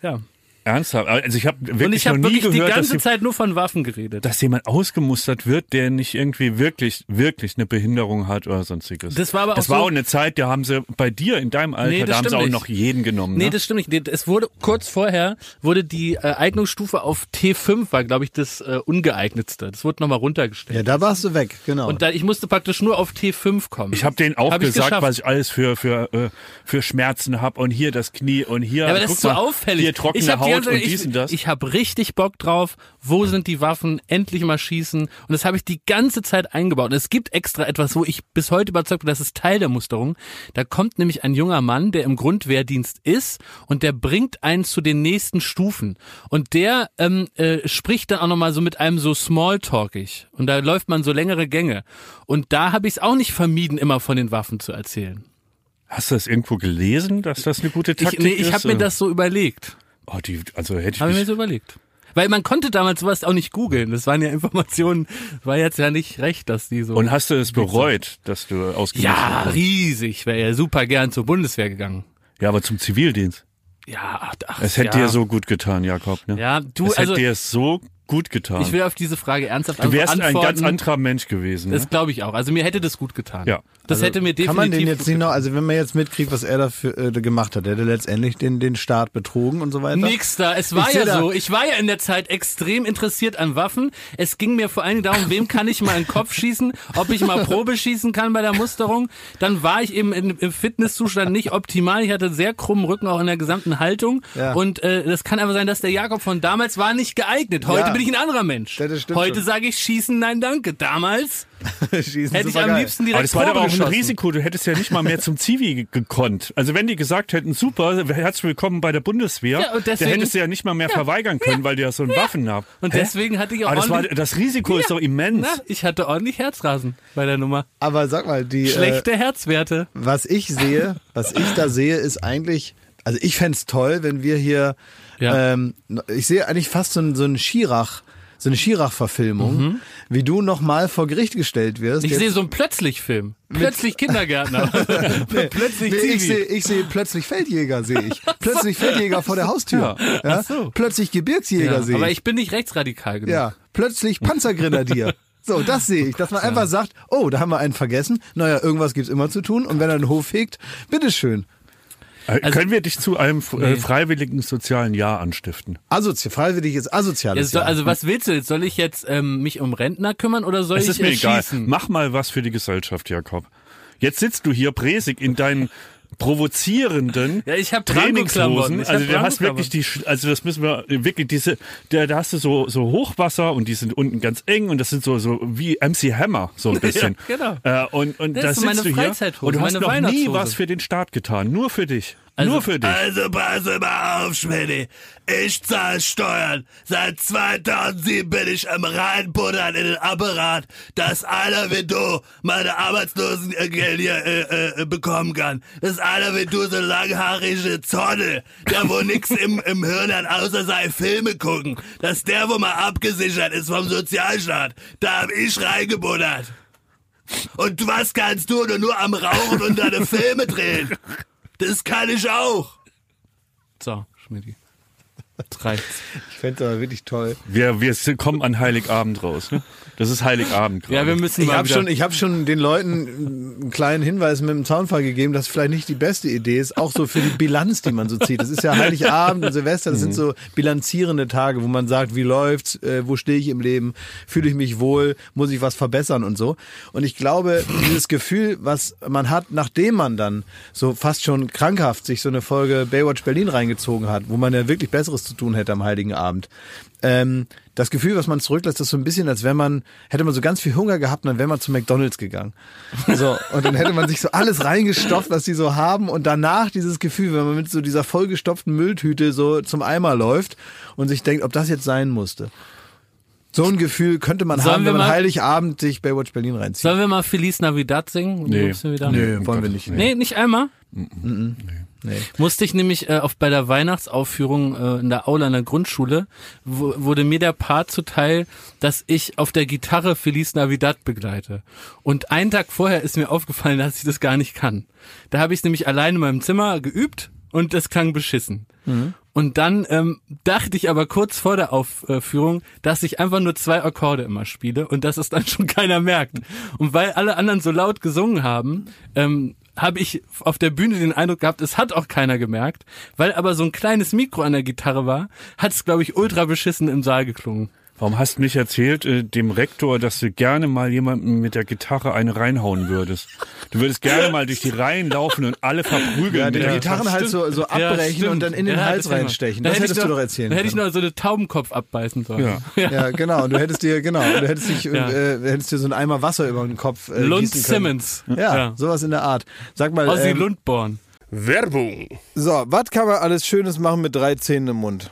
Ja. Ernsthaft? Also ich habe wirklich Und ich noch habe nie wirklich die gehört, dass, ganze die- Zeit nur von Waffen geredet. dass jemand ausgemustert wird, der nicht irgendwie wirklich, wirklich eine Behinderung hat oder sonstiges. Das war aber auch Das war so- auch eine Zeit, da haben sie bei dir in deinem Alter, Nee, da haben sie auch nicht. noch jeden genommen. Nee, ne? das stimmt nicht. Nee, Es wurde kurz vorher wurde die äh, Eignungsstufe auf T5 war, glaube ich, das äh, ungeeignetste. Das wurde nochmal runtergestellt. Ja, da warst du weg, genau. Und da, ich musste praktisch nur auf T5 kommen. Ich habe denen auch Hab ich gesagt, geschafft. was ich alles für für äh, für Schmerzen habe und hier das Knie und hier Ja, aber das ist so mal, auffällig. Hier trockene ich die Haut und dies ich, das. Ich habe richtig Bock drauf. Wo sind die Waffen? Endlich mal schießen. Und das habe ich die ganze Zeit eingebaut. Und es gibt extra etwas, wo ich bis heute überzeugt bin, das ist Teil der Musterung. Da kommt nämlich ein junger Mann, der im Grundwehrdienst ist und der bringt einen zu den nächsten Stufen. Und der ähm, äh, spricht dann auch nochmal so mit einem so smalltalkig. Und da läuft man so längere Gänge. Und da habe ich es auch nicht vermieden, immer von den Waffen zu erzählen. Hast du das irgendwo gelesen, dass das eine gute Taktik Ich, nee, ist? ich habe mir das so überlegt. Oh, die, also hätte ich Habe ich mir so überlegt. Weil man konnte damals sowas auch nicht googeln. Das waren ja Informationen, war jetzt ja nicht recht, dass die so. und hast du es bereut, dass du ausgemustert ja, wurdest? riesig. Wäre ja super gern zur Bundeswehr gegangen. Ja, aber zum Zivildienst. Ja, ach, ach, Es hätte ja. dir so gut getan, Jakob. Ne? Ja, du, es also hätte dir so gut getan. ich will auf diese Frage ernsthaft du wärst ein antworten. ganz anderer Mensch gewesen. Ne? Das glaube ich auch. Also mir hätte das gut getan. Ja. Das hätte mir definitiv Kann man den jetzt nicht noch, also wenn man jetzt mitkriegt, was er dafür äh, gemacht hat, der hätte letztendlich den, den Staat betrogen und so weiter. Nix da. Es war Ich ja so. Ich war ja in der Zeit extrem interessiert an Waffen. Es ging mir vor allen Dingen darum, wem kann ich mal in den Kopf schießen, ob ich mal Probe schießen kann bei der Musterung. Dann war ich eben in, im Fitnesszustand nicht optimal. Ich hatte sehr krummen Rücken auch in der gesamten Haltung. Ja. Und äh, das kann aber sein, dass der Jakob von damals war nicht geeignet. Heute Ja. Bin ich ein anderer Mensch. Ja, Heute sage ich schießen, nein, danke. Damals Schießen hätte ich am liebsten direkt Aber das war Probe auch ein. Risiko. Du hättest ja nicht mal mehr zum Zivi ge- gekonnt. Also wenn die gesagt hätten, super, herzlich willkommen bei der Bundeswehr, Ja, deswegen- hättest du ja nicht mal mehr verweigern können, weil du ja so ein Waffen habt. Und Hä? deswegen hatte ich auch Aber das, war, ordentlich- das Risiko ist doch immens. Na, ich hatte ordentlich Herzrasen bei der Nummer. Aber sag mal, die, äh, Schlechte Herzwerte. was ich sehe, was ich da sehe, ist eigentlich, also ich fänd's toll, wenn wir hier, Ja. ähm, ich sehe eigentlich fast so ein, so ein Schirach, so eine Schirach-Verfilmung, wie du nochmal vor Gericht gestellt wirst. Mhm. Ich sehe so einen Plötzlich-Film. Plötzlich Kindergärtner. Plötzlich Nee, ich sehe ich sehe plötzlich Feldjäger, sehe ich. Plötzlich Feldjäger vor der Haustür. Ja. Ach so. Plötzlich Gebirgsjäger Ja, sehe aber ich. ich bin nicht rechtsradikal genug. Ja, plötzlich Panzergrenadier. So, das sehe ich, dass man einfach sagt, oh, da haben wir einen vergessen. Naja, irgendwas gibt's immer zu tun. Und wenn er den Hof fegt, bitteschön. Äh, Also- Können wir dich zu einem äh, freiwilligen sozialen Jahr anstiften? Asozial, freiwillig ist asoziales Jahr. also was willst du jetzt? Soll ich jetzt ähm, mich um Rentner kümmern oder soll Es ich ist mir äh, egal. schießen? Mach mal was für die Gesellschaft, Jakob. Jetzt sitzt du hier präsig in deinen provozierenden Ja, ich hab Trainingshosen. Ich hab Also du hast wirklich die, also das müssen wir wirklich diese, da, da hast du so so Hochwasser und die sind unten ganz eng und das sind so so wie MC Hammer so ein bisschen. genau. Äh, und und Das da ist sitzt meine du hier und du hast noch nie was für den Staat getan, nur für dich, Also- nur für dich. Also pass mal auf, Schmidti. Ich zahle Steuern. Seit 2007 bin ich am reinbuddern in den Apparat, dass einer wie du meine Arbeitslosengeld hier äh, äh, bekommen kann. Dass einer wie du so langhaarige Zonne, der wo nix im, im Hirn hat, außer seine Filme gucken, dass der wo mal abgesichert ist vom Sozialstaat, da hab ich reingebuddert. Und was kannst du nur, nur am Rauchen und deine Filme drehen? Das kann ich auch. So, Schmidti. Reicht's. Ich fände es aber wirklich toll. Wir, wir kommen an Heiligabend raus. Ne? Das ist Heiligabend gerade. Ja, wir müssen Ich habe schon, ich hab schon den Leuten einen kleinen Hinweis mit dem Zaunfall gegeben, dass vielleicht nicht die beste Idee ist, auch so für die Bilanz, die man so zieht. Das ist ja Heiligabend und Silvester, das sind so bilanzierende Tage, wo man sagt, wie läuft's, äh, wo stehe ich im Leben, fühle ich mich wohl, muss ich was verbessern und so. Und ich glaube, dieses Gefühl, was man hat, nachdem man dann so fast schon krankhaft sich so eine Folge Baywatch Berlin reingezogen hat, wo man ja wirklich Besseres zu tun hätte am Heiligen Abend, ähm, das Gefühl, was man zurücklässt, ist so ein bisschen, als wenn man, hätte man so ganz viel Hunger gehabt und dann wäre man zu McDonalds gegangen. So, und dann hätte man sich so alles reingestopft, was die so haben und danach dieses Gefühl, wenn man mit so dieser vollgestopften Mülltüte so zum Eimer läuft und sich denkt, ob das jetzt sein musste. So ein Gefühl könnte man Sollen haben, wir wenn man mal- Heiligabend sich Baywatch Berlin reinzieht. Sollen wir mal Feliz Navidad singen? Nee. Nö, wollen wir nicht. Nee, nicht einmal? Nee. Musste ich nämlich äh, auf bei der Weihnachtsaufführung äh, in der Aula in der Grundschule wo, wurde mir der Part zuteil, dass ich auf der Gitarre Feliz Navidad begleite. Und einen Tag vorher ist mir aufgefallen, dass ich das gar nicht kann. Da habe ich es nämlich allein in meinem Zimmer geübt und das klang beschissen. Und dann ähm, dachte ich aber kurz vor der Aufführung, dass ich einfach nur zwei Akkorde immer spiele und dass es dann schon keiner merkt. Und weil alle anderen so laut gesungen haben, ähm, habe ich auf der Bühne den Eindruck gehabt, es hat auch keiner gemerkt. Weil aber so ein kleines Mikro an der Gitarre war, hat es, glaube ich, ultra beschissen im Saal geklungen. Warum hast du nicht erzählt äh, dem Rektor, dass du gerne mal jemanden mit der Gitarre eine reinhauen würdest? Du würdest gerne mal durch die Reihen laufen und alle verprügeln. Ja, die Gitarren halt so, so abbrechen stimmt. und dann in den Ja, Hals das reinstechen. Da Das hättest du noch- doch erzählen Da hätte ich noch so eine Taubenkopf abbeißen sollen. Ja. Ja, genau. Und du hättest dir, genau, du hättest dich, Ja. äh, hättest dir so ein Eimer Wasser über den Kopf äh, Lund gießen können. Simmons. Ja, sowas in der Art. Sag mal, Ossi ähm, Lundborn. Werbung. so, was kann man alles Schönes machen mit drei Zähnen im Mund?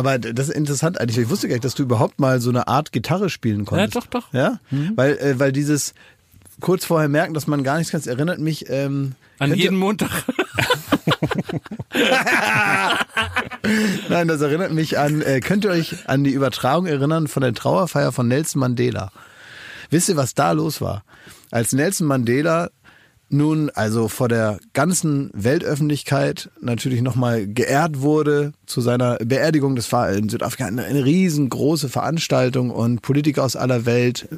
Aber das ist interessant eigentlich. Ich wusste gar nicht, dass du überhaupt mal so eine Art Gitarre spielen Ja, konntest. doch, doch. Ja, weil, äh, weil dieses kurz vorher merken, dass man gar nichts kann, erinnert mich ähm, An jeden Montag. Nein, das erinnert mich an, äh, könnt ihr euch an die Übertragung erinnern von der Trauerfeier von Nelson Mandela? Wisst ihr, was da los war? Als Nelson Mandela nun also vor der ganzen Weltöffentlichkeit natürlich nochmal geehrt wurde zu seiner Beerdigung. Das war in Südafrika eine, eine riesengroße Veranstaltung und Politiker aus aller Welt,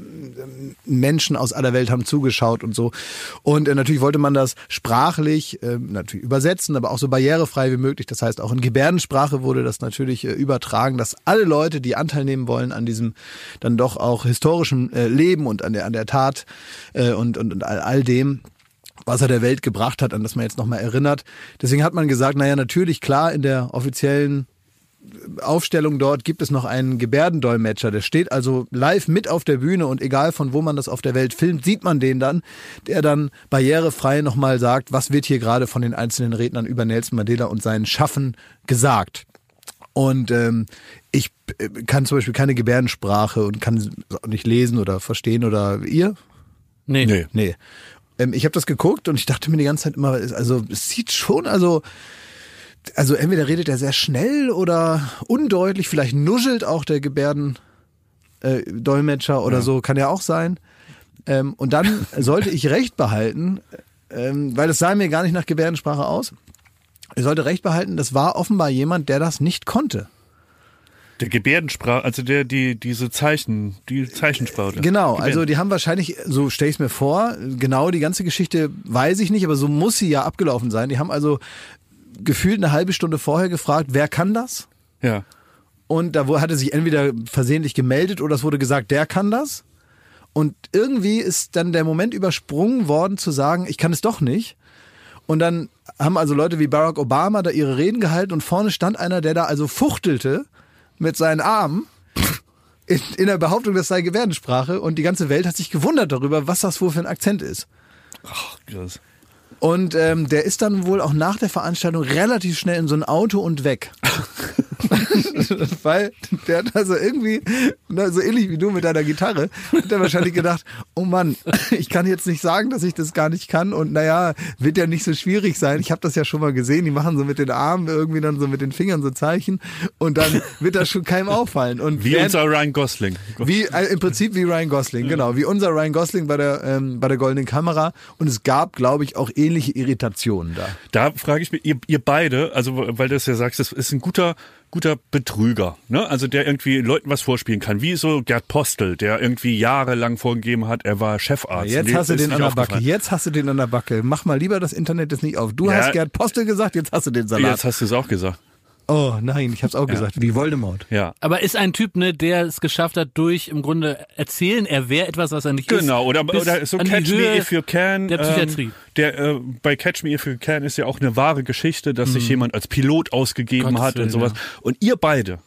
Menschen aus aller Welt haben zugeschaut und so. Und äh, natürlich wollte man das sprachlich äh, natürlich übersetzen, aber auch so barrierefrei wie möglich. Das heißt, auch in Gebärdensprache wurde das natürlich äh, übertragen, dass alle Leute, die Anteil nehmen wollen an diesem dann doch auch historischen äh, Leben und an der, an der Tat äh, und, und, und all, all dem, was er der Welt gebracht hat, an das man jetzt nochmal erinnert. Deswegen hat man gesagt, naja, natürlich, klar, in der offiziellen Aufstellung dort gibt es noch einen Gebärdendolmetscher. Der steht also live mit auf der Bühne und egal von wo man das auf der Welt filmt, sieht man den dann, der dann barrierefrei nochmal sagt, was wird hier gerade von den einzelnen Rednern über Nelson Mandela und sein Schaffen gesagt. Und ähm, ich äh, kann zum Beispiel keine Gebärdensprache und kann nicht lesen oder verstehen oder ihr? Nee. Nee. Nee. Ähm, ich habe das geguckt und ich dachte mir die ganze Zeit immer, also es sieht schon, also also entweder redet er sehr schnell oder undeutlich, vielleicht nuschelt auch der Gebärden äh, oder so, kann ja auch sein. Ähm, und dann sollte ich Recht behalten, ähm, weil es sah mir gar nicht nach Gebärdensprache aus. Ich sollte Recht behalten, das war offenbar jemand, der das nicht konnte. Der Gebärdensprache, also der, die, diese Zeichen, die Zeichensprache. Genau, also die haben wahrscheinlich, so stelle ich es mir vor, genau die ganze Geschichte weiß ich nicht, aber so muss sie ja abgelaufen sein. Die haben also gefühlt eine halbe Stunde vorher gefragt, wer kann das? Ja. Und da hatte sich entweder versehentlich gemeldet oder es wurde gesagt, der kann das. Und irgendwie ist dann der Moment übersprungen worden zu sagen, ich kann es doch nicht. Und dann haben also Leute wie Barack Obama da ihre Reden gehalten und vorne stand einer, der da also fuchtelte mit seinen Armen in, in der Behauptung, das sei Gebärdensprache und die ganze Welt hat sich gewundert darüber, was das wohl für ein Akzent ist. Ach, krass. Und ähm, der ist dann wohl auch nach der Veranstaltung relativ schnell in so ein Auto und weg. Weil der hat also irgendwie, so ähnlich wie du mit deiner Gitarre, hat er wahrscheinlich gedacht, oh Mann, ich kann jetzt nicht sagen, dass ich das gar nicht kann und naja, wird ja nicht so schwierig sein. Ich habe das ja schon mal gesehen, die machen so mit den Armen irgendwie dann so mit den Fingern so Zeichen und dann wird das schon keinem auffallen. Und Wie während- unser Ryan Gosling. wie äh, im Prinzip wie Ryan Gosling, genau, wie unser Ryan Gosling bei der ähm, bei der goldenen Kamera und es gab, glaube ich, auch ähnliche Irritationen da. Da frage ich mich, ihr, ihr beide, also weil du es ja sagst, das ist ein guter, guter Betrüger, ne? Also der irgendwie Leuten was vorspielen kann, wie so Gerd Postel, der irgendwie jahrelang vorgegeben hat, er war Chefarzt. Jetzt hast du den an der Backe. Jetzt hast du den an der Backe. Mach mal lieber das Internet jetzt nicht auf. Du Ja. hast Gerd Postel gesagt, jetzt hast du den Salat. Jetzt hast du es auch gesagt. Oh nein, ich hab's auch gesagt. Wie Voldemort. Ja. Aber ist ein Typ, ne, der es geschafft hat, durch im Grunde erzählen, er wäre etwas, was er nicht ist. Genau, oder, oder so Catch Me If You Can. Der Psychiatrie. Ähm, der, äh, bei Catch Me If You Can ist ja auch eine wahre Geschichte, dass sich jemand als Pilot ausgegeben Mhm. Gottes hat Willen, und sowas. ja. Und ihr beide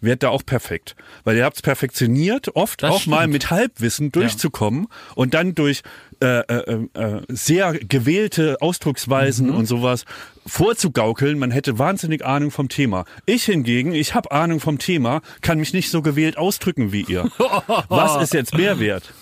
werdet da auch perfekt. Weil ihr habt es perfektioniert, oft Das auch mal stimmt. mit Halbwissen durchzukommen und dann durch äh, äh, äh, sehr gewählte Ausdrucksweisen Mhm. und sowas vorzugaukeln, man hätte wahnsinnig Ahnung vom Thema. Ich hingegen, ich habe Ahnung vom Thema, kann mich nicht so gewählt ausdrücken wie ihr. Was ist jetzt mehr wert?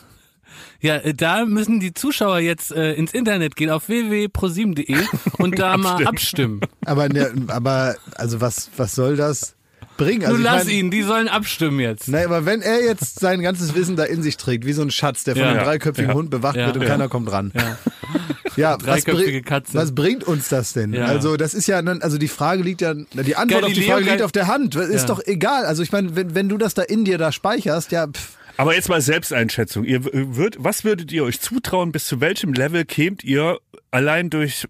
Ja, äh, da müssen die Zuschauer jetzt äh, ins Internet gehen auf www.prosim.de und da mal abstimmen. Aber, ne, aber also was, was soll das bringen? Also du ich lass mein- ihn, die sollen abstimmen jetzt. Nein, aber wenn er jetzt sein ganzes Wissen da in sich trägt, wie so ein Schatz, der von Ja. einem dreiköpfigen Ja. Hund bewacht Ja. wird und Ja. keiner kommt ran. Ja. Ja, was, Dreiköpfige bring- Katze. was bringt uns das denn? Ja. Also das ist ja, dann- also die Frage liegt ja, die Antwort auf die Galileo Frage liegt auf der Hand. Ist Ja. doch egal. Also ich meine, wenn, wenn du das da in dir da speicherst, ja, pff, Aber jetzt mal Selbsteinschätzung. Ihr würd, was würdet ihr euch zutrauen? Bis zu welchem Level kämt ihr allein durch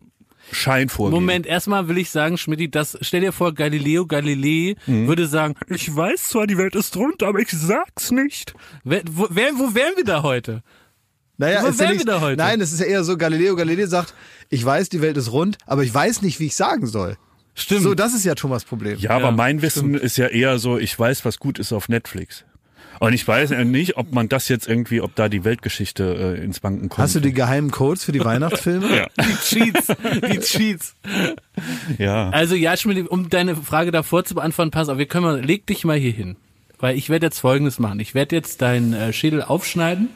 Schein vorgehen? Moment, erstmal will ich sagen, Schmidti, das, stell dir vor, Galileo Galilei Mhm. würde sagen, ich weiß zwar, die Welt ist rund, aber ich sag's nicht. Wer, wo, wer, wo wären wir da heute? naja, Wo ist ja wären nicht, wir da heute? nein, es ist ja eher so, Galileo Galilei sagt, ich weiß, die Welt ist rund, aber ich weiß nicht, wie ich sagen soll. Stimmt. So, das ist ja Thomas Problem. Ja, aber Ja, mein Wissen ist ja eher so, ich weiß, was gut ist auf Netflix. Und ich weiß ja nicht, ob man das jetzt irgendwie, ob da die Weltgeschichte äh, ins Banken kommt. Hast du die geheimen Codes für die Weihnachtsfilme? Ja. Die Cheats, die Cheats. Ja. Also ja, Schmidt, um deine Frage davor zu beantworten, pass auf, wir können mal, leg dich mal hier hin. Weil ich werde jetzt folgendes machen. Ich werde jetzt deinen äh, Schädel aufschneiden.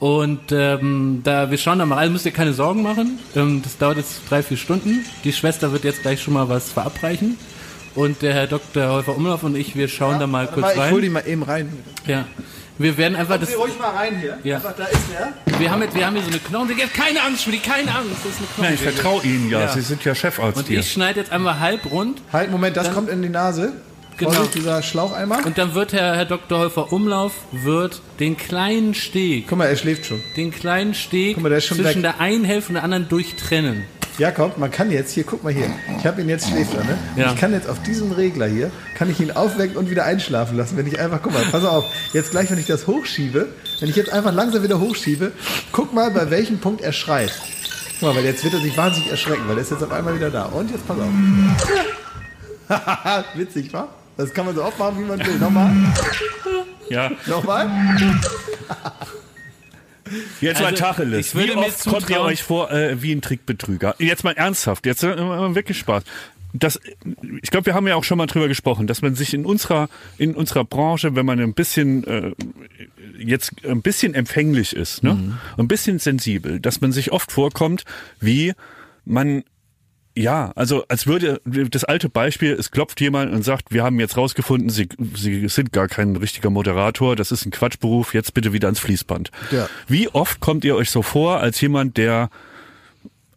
Und ähm, da wir schauen da mal rein, müsst ihr keine Sorgen machen. Ähm, das dauert jetzt drei, vier Stunden. Die Schwester wird jetzt gleich schon mal was verabreichen. Und der Herr Dr. Häufer Umlauf und ich, wir schauen da mal kurz mal, ich hol rein. die mal eben rein. Ja. Wir werden einfach das. ruhig mal rein hier. Ja. Einfach, da ist er. Wir haben jetzt, wir haben hier so eine Knochensäge. Keine Angst, Schmidt, keine Angst. Das ist eine Nein, ich vertraue Ihnen ja. Ja. Sie sind ja Chefarzt Und hier. ich schneide jetzt einmal halb rund Halt, Moment, das Dann- kommt in die Nase. Genau. Vorsicht, dieser Schlaucheimer. und dann wird Herr, Herr Dr. Häufer Umlauf wird den kleinen Steg, Guck mal, er schläft schon. den kleinen Steg Guck mal, der ist schon zwischen weg. der einen Hälfte und der anderen durchtrennen. Jakob, man kann jetzt, hier, guck mal hier. Ich habe ihn jetzt schläft ne? Ja. Ich kann jetzt auf diesem Regler hier, kann ich ihn aufwecken und wieder einschlafen lassen, wenn ich einfach, guck mal, pass auf, jetzt gleich, wenn ich das hochschiebe, wenn ich jetzt einfach langsam wieder hochschiebe, guck mal, bei welchem Punkt er schreit. Guck mal, weil jetzt wird er sich wahnsinnig erschrecken, weil er ist jetzt auf einmal wieder da. Und jetzt pass auf. Witzig, wa? Das kann man so oft machen, wie man will. Nochmal, ja. nochmal. Jetzt mal Also, Tacheles. ich würde Wie oft kommt ihr euch vor äh, wie ein Trickbetrüger? Jetzt mal ernsthaft, jetzt äh, mal wirklich Spaß. Das, ich glaube, wir haben ja auch schon mal drüber gesprochen, dass man sich in unserer in unserer Branche, wenn man ein bisschen äh, jetzt ein bisschen empfänglich ist, ne, ein bisschen sensibel, dass man sich oft vorkommt, wie man ja, also als würde das alte Beispiel, es klopft jemand und sagt, wir haben jetzt rausgefunden, Sie, Sie sind gar kein richtiger Moderator, das ist ein Quatschberuf, jetzt bitte wieder ans Fließband. Ja. Wie oft kommt ihr euch so vor als jemand, der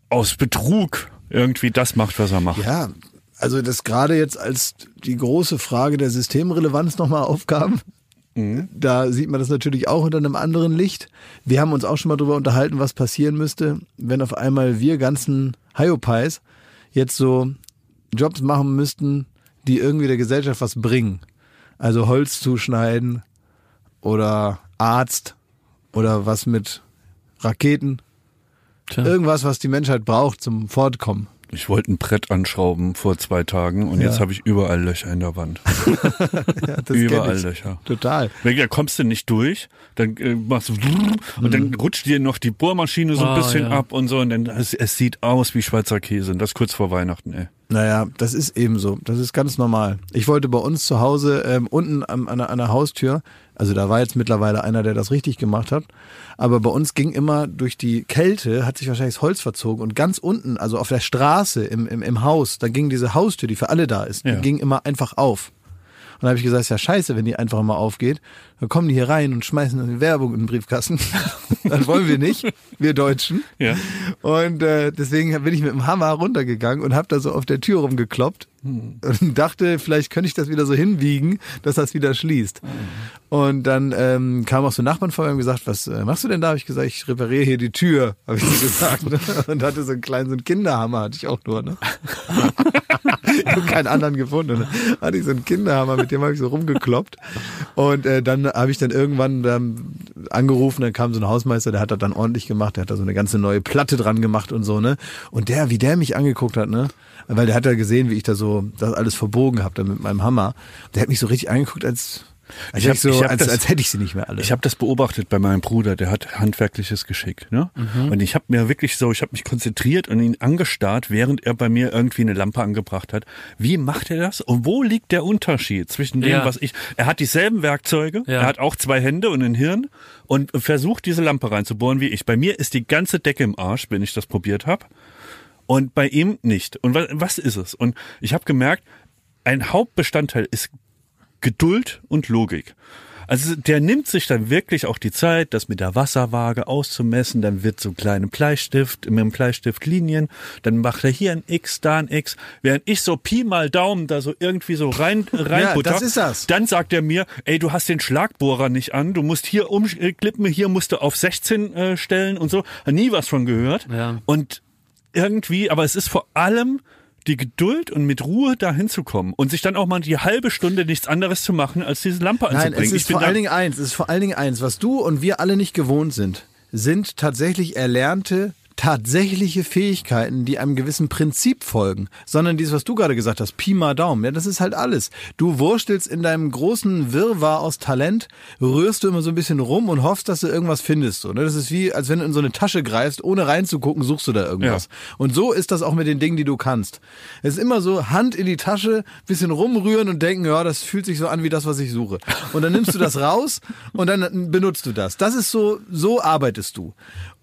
aus Betrug irgendwie das macht, was er macht? Ja, also das gerade jetzt als die große Frage der Systemrelevanz nochmal aufkam, da sieht man das natürlich auch unter einem anderen Licht. Wir haben uns auch schon mal darüber unterhalten, was passieren müsste, wenn auf einmal wir ganzen Hyopies jetzt so Jobs machen müssten, die irgendwie der Gesellschaft was bringen. Also Holz zuschneiden oder Arzt oder was mit Raketen. Tja. Irgendwas, was die Menschheit braucht zum Fortkommen. Ich wollte ein Brett anschrauben vor zwei Tagen und jetzt habe ich überall Löcher in der Wand. Ja, überall. Löcher. Total. Wenn- Da kommst du nicht durch, dann äh, machst du und dann rutscht dir noch die Bohrmaschine so ein Ah, bisschen ja. ab und so und dann es, es sieht aus wie Schweizer Käse und das kurz vor Weihnachten, ey. Naja, das ist eben so. Das ist ganz normal. Ich wollte bei uns zu Hause ähm, unten an, der, an der Haustür, also da war jetzt mittlerweile einer, der das richtig gemacht hat, aber bei uns ging immer durch die Kälte, hat sich wahrscheinlich das Holz verzogen und ganz unten, also auf der Straße im, im, im Haus, da ging diese Haustür, die für alle da ist, Ja. die ging immer einfach auf. Und da habe ich gesagt, ist ja scheiße, wenn die einfach immer aufgeht. Dann kommen die hier rein und schmeißen eine Werbung in den Briefkasten. das wollen wir nicht, wir Deutschen. Ja. Und äh, deswegen bin ich mit dem Hammer runtergegangen und habe da so auf der Tür rumgekloppt und dachte, vielleicht könnte ich das wieder so hinbiegen, dass das wieder schließt. Und dann ähm, kam auch so ein Nachbarn vor mir und gesagt, was äh, machst du denn da? Habe ich gesagt, ich repariere hier die Tür, habe ich gesagt. Und hatte so einen kleinen, so einen Kinderhammer, hatte ich auch nur, ne? ich habe keinen anderen gefunden. Und dann hatte ich so einen Kinderhammer, mit dem habe ich so rumgekloppt. Und äh, dann habe ich dann irgendwann ähm, angerufen, dann kam so ein Hausmeister, der hat das dann ordentlich gemacht, der hat da so eine ganze neue Platte dran gemacht und so, ne? Und der, wie der mich angeguckt hat, ne? Weil der hat ja gesehen, wie ich da so das alles verbogen habe, da mit meinem Hammer. Der hat mich so richtig angeguckt, als, als, Ich ich so, ich als, das- als hätte ich sie nicht mehr alle. Ich habe das beobachtet bei meinem Bruder, der hat handwerkliches Geschick, ne? Und ich habe mir wirklich so, ich habe mich konzentriert und ihn angestarrt, während er bei mir irgendwie eine Lampe angebracht hat. Wie macht er das? Und wo liegt der Unterschied zwischen dem, Ja. was ich? Er hat dieselben Werkzeuge, Ja. er hat auch zwei Hände und ein Hirn und versucht diese Lampe reinzubohren wie ich. Bei mir ist die ganze Decke im Arsch, wenn ich das probiert habe. Und bei ihm nicht. Und was, was ist es? Und ich habe gemerkt, ein Hauptbestandteil ist Geduld und Logik. Also der nimmt sich dann wirklich auch die Zeit, das mit der Wasserwaage auszumessen. Dann wird so ein kleiner Bleistift, mit einem Bleistift Linien. Dann macht er hier ein X, da ein X. Während ich so Pi mal Daumen da so irgendwie so rein, reinbutter. das ist das. Dann sagt er mir, ey, du hast den Schlagbohrer nicht an. Du musst hier umklippen, hier musst du auf 16 äh, stellen und so. Hat nie was von gehört. Ja. Und irgendwie, aber es ist vor allem die Geduld und mit Ruhe da hinzukommen und sich dann auch mal die halbe Stunde nichts anderes zu machen, als diese Lampe Nein, anzubringen. es ist ich vor allen Dingen eins, es ist vor allen Dingen eins, was du und wir alle nicht gewohnt sind, sind tatsächlich erlernte tatsächliche Fähigkeiten, die einem gewissen Prinzip folgen, sondern dieses, was du gerade gesagt hast, Pi mal Daumen, ja, das ist halt alles. Du wurstelst in deinem großen Wirrwarr aus Talent, rührst du immer so ein bisschen rum und hoffst, dass du irgendwas findest. So, ne? Das ist wie, als wenn du in so eine Tasche greifst, ohne reinzugucken, suchst du da irgendwas. Und so ist das auch mit den Dingen, die du kannst. Es ist immer so, Hand in die Tasche, bisschen rumrühren und denken, ja, das fühlt sich so an wie das, was ich suche. Und dann nimmst du das raus und dann benutzt du das. Das ist so, so arbeitest du.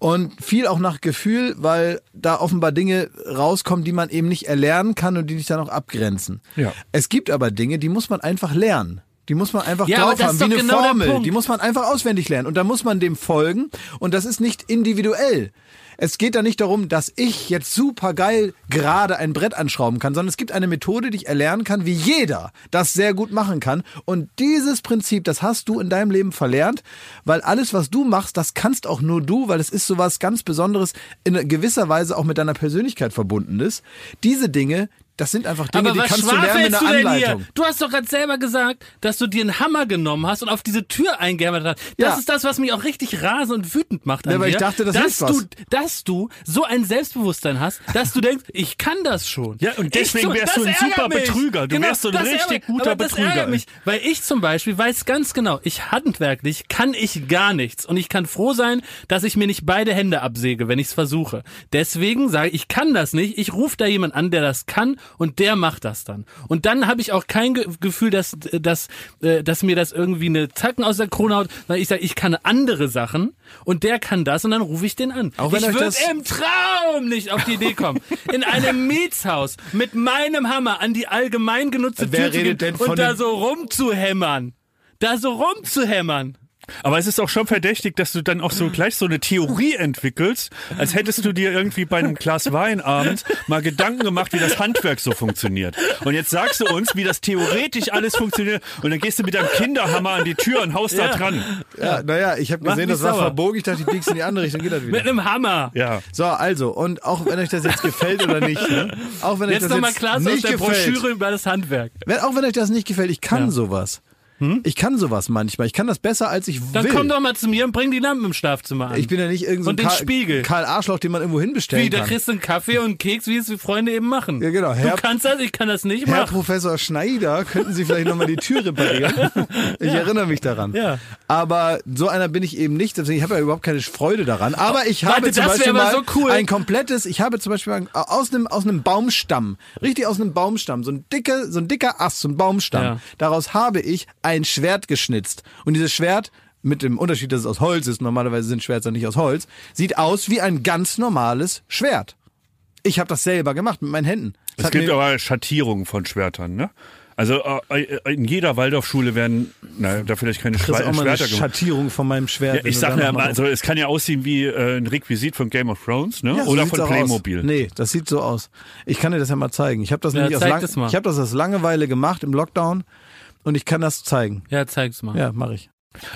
Und viel auch nach Gefühl, weil da offenbar Dinge rauskommen, die man eben nicht erlernen kann und die dich dann auch abgrenzen. Ja. Es gibt aber Dinge, die muss man einfach lernen. Die muss man einfach Ja, drauf haben, wie eine genau Formel. Die muss man einfach auswendig lernen. Und da muss man dem folgen. Und das ist nicht individuell. Es geht da nicht darum, dass ich jetzt super geil gerade ein Brett anschrauben kann, sondern es gibt eine Methode, die ich erlernen kann, wie jeder das sehr gut machen kann. Und dieses Prinzip, das hast du in deinem Leben verlernt, weil alles, was du machst, das kannst auch nur du, weil es ist sowas ganz Besonderes, in gewisser Weise auch mit deiner Persönlichkeit verbunden ist. Diese Dinge, das sind einfach Dinge, Aber die kannst du lernen mit einer du denn Anleitung. hier? Du hast doch gerade selber gesagt, dass du dir einen Hammer genommen hast und auf diese Tür eingehämmert hast. Das Ja. ist das, was mich auch richtig rasend und wütend macht an Ja, weil dir. ich dachte, das dass ist du, was. Dass du so ein Selbstbewusstsein hast, dass du denkst, ich kann das schon. Ja, und deswegen Ich wärst du ein super mich. Betrüger. Du wärst so ein richtig ärgert- guter aber das Betrüger. Mich, weil ich zum Beispiel weiß ganz genau, ich handwerklich kann ich gar nichts und ich kann froh sein, dass ich mir nicht beide Hände absäge, wenn ich es versuche. Deswegen sage ich, ich kann das nicht. Ich rufe da jemand an, der das kann und der macht das dann. Und dann habe ich auch kein Ge Gefühl, dass, dass, äh, dass mir das irgendwie eine Zacken aus der Krone haut, weil ich sage, ich kann andere Sachen und der kann das und dann rufe ich den an. Auch wenn ich würde im Traum nicht auf die Idee kommen, in einem Mietshaus mit meinem Hammer an die allgemein genutzte Wer Tür zu gehen und da so rumzuhämmern. Da so rumzuhämmern. Aber es ist auch schon verdächtig, dass du dann auch so gleich so eine Theorie entwickelst, als hättest du dir irgendwie bei einem Glas Wein abends mal Gedanken gemacht, wie das Handwerk so funktioniert. Und jetzt sagst du uns, wie das theoretisch alles funktioniert und dann gehst du mit deinem Kinderhammer an die Tür und haust da Ja. dran. Ja, naja, ich habe gesehen, das war verbogen. Ich dachte, ich bieg's in die andere Richtung, geht das Mit wieder. einem Hammer. Ja. So, also, und auch wenn euch das jetzt gefällt oder nicht, ne? auch wenn euch Jetzt das nochmal jetzt klar aus nicht der gefällt, Broschüre über das Handwerk. wenn, auch wenn euch das nicht gefällt, ich kann Ja. sowas. Ich kann sowas manchmal. Ich kann das besser, als ich Dann will. komm doch mal zu mir und bring die Lampen im Schlafzimmer an. ich bin ja nicht irgendein so Und den Karl, Spiegel. Karl Arschloch, den man irgendwo hinbestellen wie, da kann. kriegst du einen Kaffee und einen Keks, wie es die Freunde eben machen. Ja, genau. Du Herr- kannst das, ich kann das nicht Herr machen. Professor Schneider, könnten Sie vielleicht nochmal die Tür reparieren? Ich erinnere mich daran. Ja. Aber so einer bin ich eben nicht. Deswegen ich habe ja überhaupt keine Freude daran. Aber ich Warte, habe zum das Beispiel mal so cool. ein komplettes, ich habe zum Beispiel aus einem, aus einem Baumstamm, richtig aus einem Baumstamm, so ein dicker, so ein dicker Ast, so ein Baumstamm. Ja. Daraus habe ich ein Schwert geschnitzt. Und dieses Schwert mit dem Unterschied, dass es aus Holz ist, normalerweise sind Schwerter nicht aus Holz, sieht aus wie ein ganz normales Schwert. Ich habe das selber gemacht mit meinen Händen. Das Es gibt aber Schattierungen von Schwertern, ne? Also äh, in jeder Waldorfschule werden, na, da vielleicht keine Schwe auch mal eine Schwerter gemacht. Schattierung von meinem Schwert. Ja, ich sag mir mal, also es kann ja aussehen wie äh, ein Requisit von Game of Thrones, ne? Ja, so Oder von Playmobil. Aus. Nee, das sieht so aus. Ich kann dir das ja mal zeigen. Ich habe das Ja, nämlich aus, zeig Lang das mal. ich hab das aus Langeweile gemacht im Lockdown und ich kann das zeigen. Ja, zeig's mal. Ja, mache ich.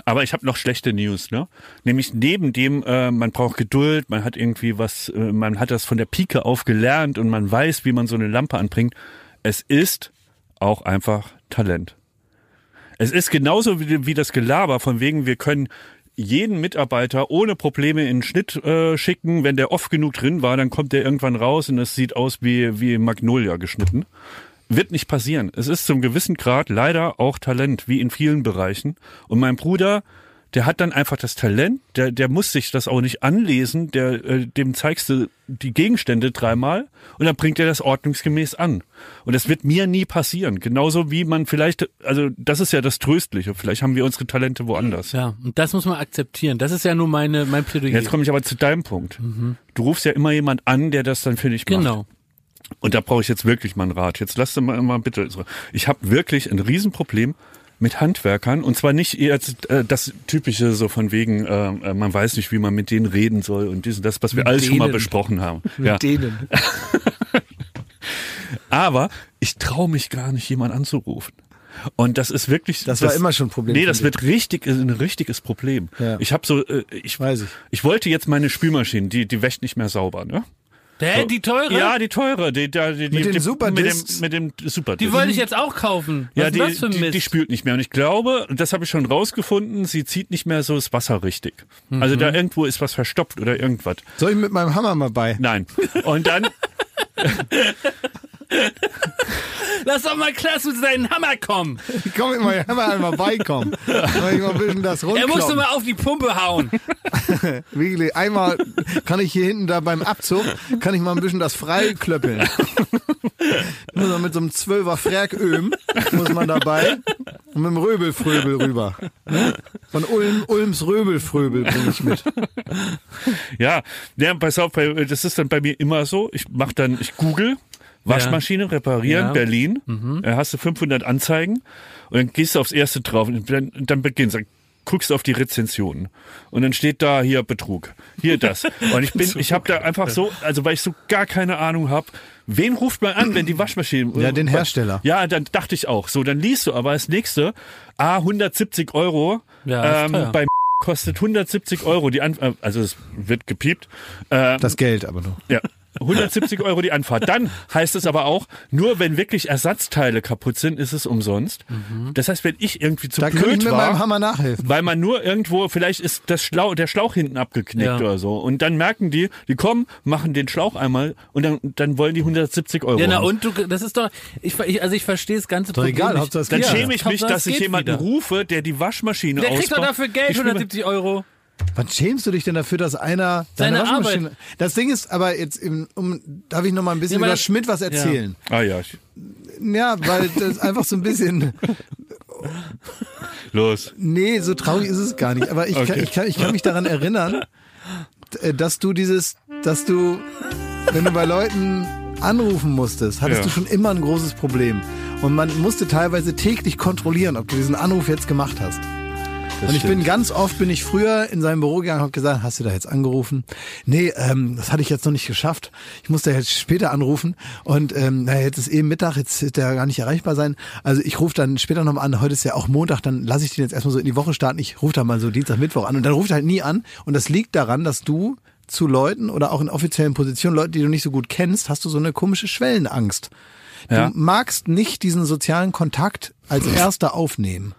Aber ich habe noch schlechte News, ne? Nämlich neben dem, äh, man braucht Geduld, man hat irgendwie was, äh, man hat das von der Pike auf gelernt und man weiß, wie man so eine Lampe anbringt. Es ist auch einfach Talent. Es ist genauso wie, wie das Gelaber von wegen, wir können jeden Mitarbeiter ohne Probleme in den Schnitt äh, schicken. Wenn der oft genug drin war, dann kommt der irgendwann raus und es sieht aus wie, wie Magnolia geschnitten. Wird nicht passieren. Es ist zum gewissen Grad leider auch Talent, wie in vielen Bereichen. Und mein Bruder, der hat dann einfach das Talent, der, der muss sich das auch nicht anlesen, der, äh, dem zeigst du die Gegenstände dreimal und dann bringt er das ordnungsgemäß an. Und das wird mir nie passieren. Genauso wie man vielleicht, also das ist ja das Tröstliche, vielleicht haben wir unsere Talente woanders. Ja, und das muss man akzeptieren. Das ist ja nur meine, mein Plädoyer. Jetzt komme ich aber zu deinem Punkt. Du rufst ja immer jemand an, der das dann für dich macht. genau. Und da brauche ich jetzt wirklich mal einen Rat. Jetzt lass mal, mal bitte. Ich habe wirklich ein Riesenproblem mit Handwerkern und zwar nicht jetzt äh, das typische so von wegen äh, äh, man weiß nicht, wie man mit denen reden soll und dies und das, was wir Mit alles schon mal besprochen haben. Mit Ja. denen. Aber ich traue mich gar nicht, jemanden anzurufen. Und das ist wirklich. Das war immer schon ein Problem Nee, das wird richtig, ein richtiges Problem. Ja. Ich habe so, äh, ich Weiß ich. Ich wollte jetzt meine Spülmaschine, die, die wäscht nicht mehr sauber, ne? Hä, die teure? Ja, die teure, die, die, die, Mit die, den Superdiscs? Mit dem, mit dem Superdisc. Die wollte ich jetzt auch kaufen. Was ja, ist die, das für ein die, Mist? die spült nicht mehr. Und ich glaube, und das habe ich schon rausgefunden, sie zieht nicht mehr so das Wasser richtig. Also Mhm. da irgendwo ist was verstopft oder irgendwas. Soll ich mit meinem Hammer mal bei? Nein. Und dann, Lass doch mal klar zu seinen Hammer kommen. Ich komm mit meinem Hammer einmal beikommen. Soll ich mal ein bisschen das Er musste mal auf die Pumpe hauen. Wirklich, einmal kann ich hier hinten da beim Abzug, kann ich mal ein bisschen das freiklöppeln. muss man mit so einem Zwölfer Fräköhm, muss man dabei. Und mit dem Röbelfröbel rüber. Ne? Von Ulm, Ulms Röbelfröbel bringe ich mit. Ja, ja, pass auf, das ist dann bei mir immer so. Ich mach dann, ich google Waschmaschine reparieren Ja. Berlin. Da hast du 500 Anzeigen und dann gehst du aufs erste drauf und dann, dann beginnst du. Guckst auf die Rezensionen und dann steht da hier Betrug, hier das. Und ich bin, ich habe da einfach so, also weil ich so gar keine Ahnung habe, wen ruft man an, wenn die Waschmaschine? Ja, den Hersteller. Ja, dann dachte ich auch. So, dann liest du aber das nächste, ah, 170 Euro Ja, ähm, bei kostet 170 Euro die An äh, also es wird gepiept. Äh, Das Geld aber nur. ja. 170 Euro die Anfahrt. Dann heißt es aber auch, nur wenn wirklich Ersatzteile kaputt sind, ist es umsonst. Das heißt, wenn ich irgendwie zu Da blöd meinem war, Hammer nachhelfen. weil man nur irgendwo, vielleicht ist das Schlauch, der Schlauch hinten abgeknickt Ja. oder so. Und dann merken die, die kommen, machen den Schlauch einmal und dann, dann wollen die 170 Euro. Ja, na und du, das ist doch, ich, ich also ich verstehe das ganze Problem egal, nicht. Dann schäme ich mich, dass ich jemanden wieder. rufe, der die Waschmaschine Der kriegt doch ausbaut. dafür Geld, Ich will- 170 Euro. Wann schämst du dich denn dafür, dass einer Seine deine Waschmaschine... Das Ding ist aber jetzt, im, um, darf ich noch mal ein bisschen Ja, über Schmidt was erzählen? Ah ja, ich, Ja, weil das einfach so ein bisschen... los. Nee, so traurig ist es gar nicht. Aber ich, kann, Okay. ich, kann, ich kann mich daran erinnern, dass du dieses, dass du, wenn du bei Leuten anrufen musstest, hattest Ja. du schon immer ein großes Problem. Und man musste teilweise täglich kontrollieren, ob du diesen Anruf jetzt gemacht hast. Das und ich bin ganz oft bin ich früher in sein Büro gegangen und habe gesagt, hast du da jetzt angerufen? Nee, ähm, das hatte ich jetzt noch nicht geschafft. Ich muss da jetzt später anrufen und ähm, naja, jetzt ist eben Mittag, jetzt wird der gar nicht erreichbar sein. Also ich rufe dann später nochmal an. Heute ist ja auch Montag, dann lasse ich den jetzt erstmal so in die Woche starten. Ich rufe dann mal so Dienstag, Mittwoch an und dann ruft er halt nie an. Und das liegt daran, dass du zu Leuten oder auch in offiziellen Positionen, Leute, die du nicht so gut kennst, hast du so eine komische Schwellenangst. Ja. Du magst nicht diesen sozialen Kontakt als erster aufnehmen.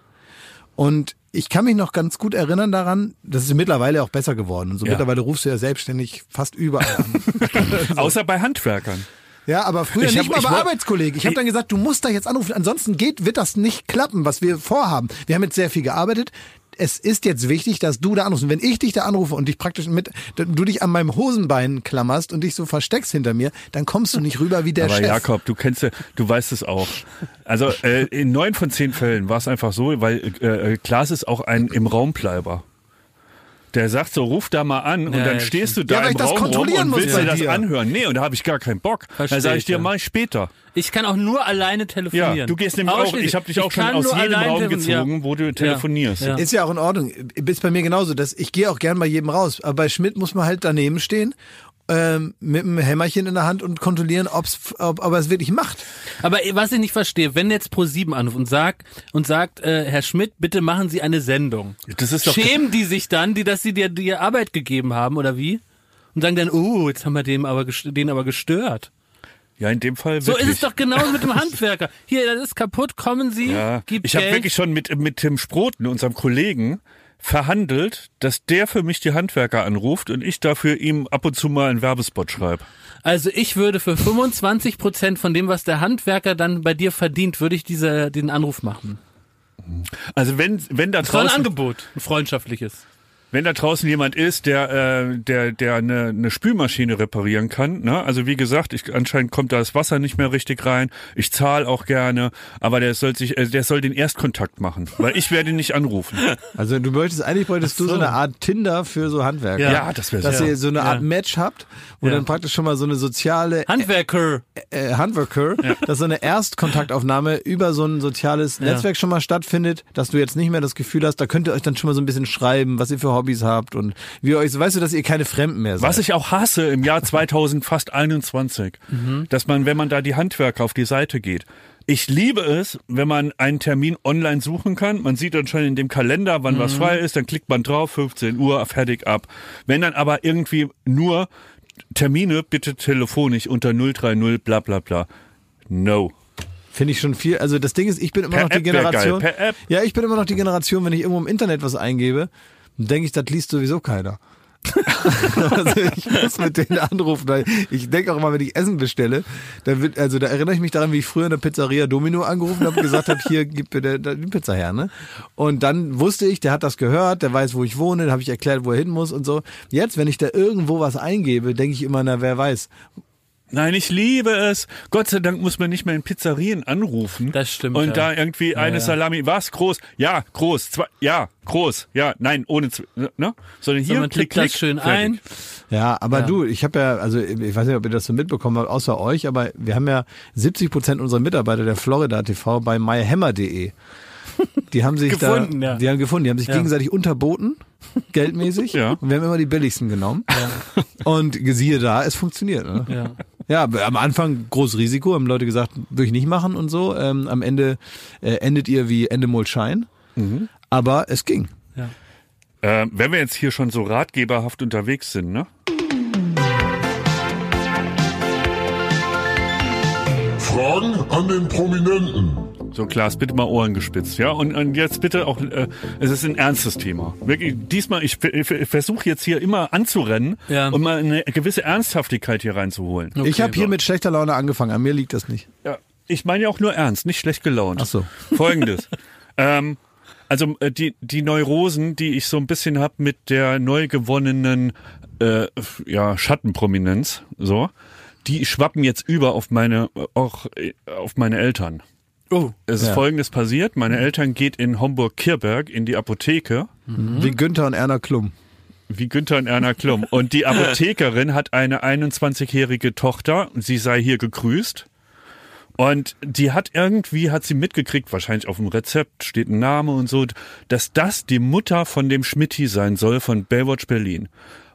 Und ich kann mich noch ganz gut erinnern daran, das ist mittlerweile auch besser geworden. Und so Ja. mittlerweile rufst du ja selbstständig fast überall an. Außer bei Handwerkern. Ja, aber früher Ich nicht hab- mal ich bei Arbeitskollegen. Ich habe dann gesagt, du musst da jetzt anrufen, ansonsten geht, wird das nicht klappen, was wir vorhaben. Wir haben jetzt sehr viel gearbeitet. Es ist jetzt wichtig, dass du da anrufst. Und wenn ich dich da anrufe und dich praktisch mit, du dich an meinem Hosenbein klammerst und dich so versteckst hinter mir, dann kommst du nicht rüber wie der Aber Chef. Jakob, du kennst ja, du weißt es auch. Also äh, in neun von zehn Fällen war es einfach so, weil äh, äh, Klaas ist auch ein im Raumbleiber. Der sagt so, ruf da mal an und Ja, dann ja, stehst du Ja, da weil im ich das Raum rum kontrollieren und muss willst dir das anhören. Nee, und da habe ich gar keinen Bock. Versteh dann sage ich, dir, ja. mach ich später. Ich kann auch nur alleine telefonieren. Ja, du gehst nämlich auch, ich habe dich auch schon aus jedem Raum gezogen, wo du telefonierst. Ja. Ist ja auch in Ordnung. Ist bei mir genauso. Das, ich gehe auch gern bei jedem raus. Aber bei Schmidt muss man halt daneben stehen, ähm, mit einem Hämmerchen in der Hand und kontrollieren, ob's, ob, ob er es wirklich macht. Aber was ich nicht verstehe, wenn jetzt Pro7 anruft und sagt, und sagt äh, Herr Schmidt, bitte machen Sie eine Sendung. Das ist doch Schämen die sich dann, die, dass sie dir die Arbeit gegeben haben, oder wie? Und sagen dann, oh, jetzt haben wir dem aber den aber gestört. ja in dem Fall So wirklich. ist es doch genauso mit dem Handwerker. Hier, das ist kaputt, kommen Sie, Ja, gib ich habe wirklich schon mit, mit Tim Sproten, unserem Kollegen, verhandelt, dass der für mich die Handwerker anruft und ich dafür ihm ab und zu mal einen Werbespot schreibe. Also ich würde für 25 Prozent von dem, was der Handwerker dann bei dir verdient, würde ich diese, den Anruf machen. Also wenn, wenn da Das ein Angebot, ein freundschaftliches. Wenn da draußen jemand ist, der, äh, der, der eine, eine Spülmaschine reparieren kann, ne? also wie gesagt, ich, anscheinend kommt da das Wasser nicht mehr richtig rein, ich zahle auch gerne, aber der soll sich, äh, der soll den Erstkontakt machen, weil ich werde ihn nicht anrufen. Also du möchtest, eigentlich bräuchtest du so eine Art Tinder für so Handwerker. Ja. Ja, das wäre Dass so. ihr so eine Art Ja. Match habt, wo Ja. dann praktisch schon mal so eine soziale Handwerker. äh, Handwerker, dass so eine Erstkontaktaufnahme über so ein soziales Netzwerk schon mal stattfindet, dass du jetzt nicht mehr das Gefühl hast, da könnt ihr euch dann schon mal so ein bisschen schreiben, was ihr für Hobbys habt und wie ihr euch, weißt du, dass ihr keine Fremden mehr seid. Was ich auch hasse im Jahr 2000 fast 21, dass man, wenn man da die Handwerker auf die Seite geht, ich liebe es, wenn man einen Termin online suchen kann. Man sieht dann schon in dem Kalender, wann was frei ist, dann klickt man drauf, 15 Uhr, fertig ab. Wenn dann aber irgendwie nur Termine bitte telefonisch unter 030 bla bla bla. No. Finde ich schon viel. Also das Ding ist, ich bin immer Per noch die App wär geil, Generation. per App. Ja, ich bin immer noch die Generation, wenn ich irgendwo im Internet was eingebe, denke ich, das liest sowieso keiner. also ich muss mit denen anrufen, ich denke auch immer, wenn ich Essen bestelle, dann wird, also da erinnere ich mich daran, wie ich früher in der Pizzeria Domino angerufen habe und gesagt habe, hier gib bitte die Pizza her, ne? Und dann wusste ich, der hat das gehört, der weiß, wo ich wohne, dann habe ich erklärt, wo er hin muss und so. Jetzt, wenn ich da irgendwo was eingebe, denke ich immer, na, wer weiß. Nein, ich liebe es. Gott sei Dank muss man nicht mehr in Pizzerien anrufen. Das stimmt, Und ja. da irgendwie eine ja. Salami, was? Groß? Ja, groß. Zwei, ja, groß. Ja, nein, ohne, ne? Sondern hier, man klick, klickt das klick. schön fertig. ein. Ja, aber Ja. du, ich habe ja, also ich weiß nicht, ob ihr das so mitbekommen habt, außer euch, aber wir haben ja 70 Prozent unserer Mitarbeiter der Florida TV bei myhammer.de. Die haben sich Gefunden, da, ja. die haben gefunden, die haben sich Ja. gegenseitig unterboten, geldmäßig. Ja. Und wir haben immer die billigsten genommen. Und siehe da, es funktioniert. Ne? Ja. Ja, aber am Anfang großes Risiko, haben Leute gesagt, würde ich nicht machen und so. Ähm, am Ende äh, endet ihr wie Endemol Schein. Mhm. Aber es ging. Ja. Äh, wenn wir jetzt hier schon so ratgeberhaft unterwegs sind, ne? Fragen an den Prominenten. So, Klaas, bitte mal Ohren gespitzt, ja? Und, und jetzt bitte auch, äh, es ist ein ernstes Thema. Wirklich, diesmal, ich, ich, versuche jetzt hier immer anzurennen, Ja. um mal eine gewisse Ernsthaftigkeit hier reinzuholen. Okay, ich habe hier so. mit schlechter Laune angefangen. An mir liegt das nicht. Ja, ich meine ja auch nur ernst, nicht schlecht gelaunt. Ach so. Folgendes. ähm, also äh, die, die Neurosen, die ich so ein bisschen hab mit der neu gewonnenen äh, ja, Schattenprominenz, so, die schwappen jetzt über auf meine, auch äh, auf meine Eltern. Oh. Es ist Ja. folgendes passiert. Meine Eltern geht in Homburg-Kirberg in die Apotheke, Wie Günther und Erna Klum. wie Günther und Erna Klum. Und die Apothekerin hat eine 21-jährige Tochter. Sie sei hier gegrüßt. Und die hat irgendwie, hat sie mitgekriegt, wahrscheinlich auf dem Rezept steht ein Name und so, dass das die Mutter von dem Schmidti sein soll von Baywatch Berlin.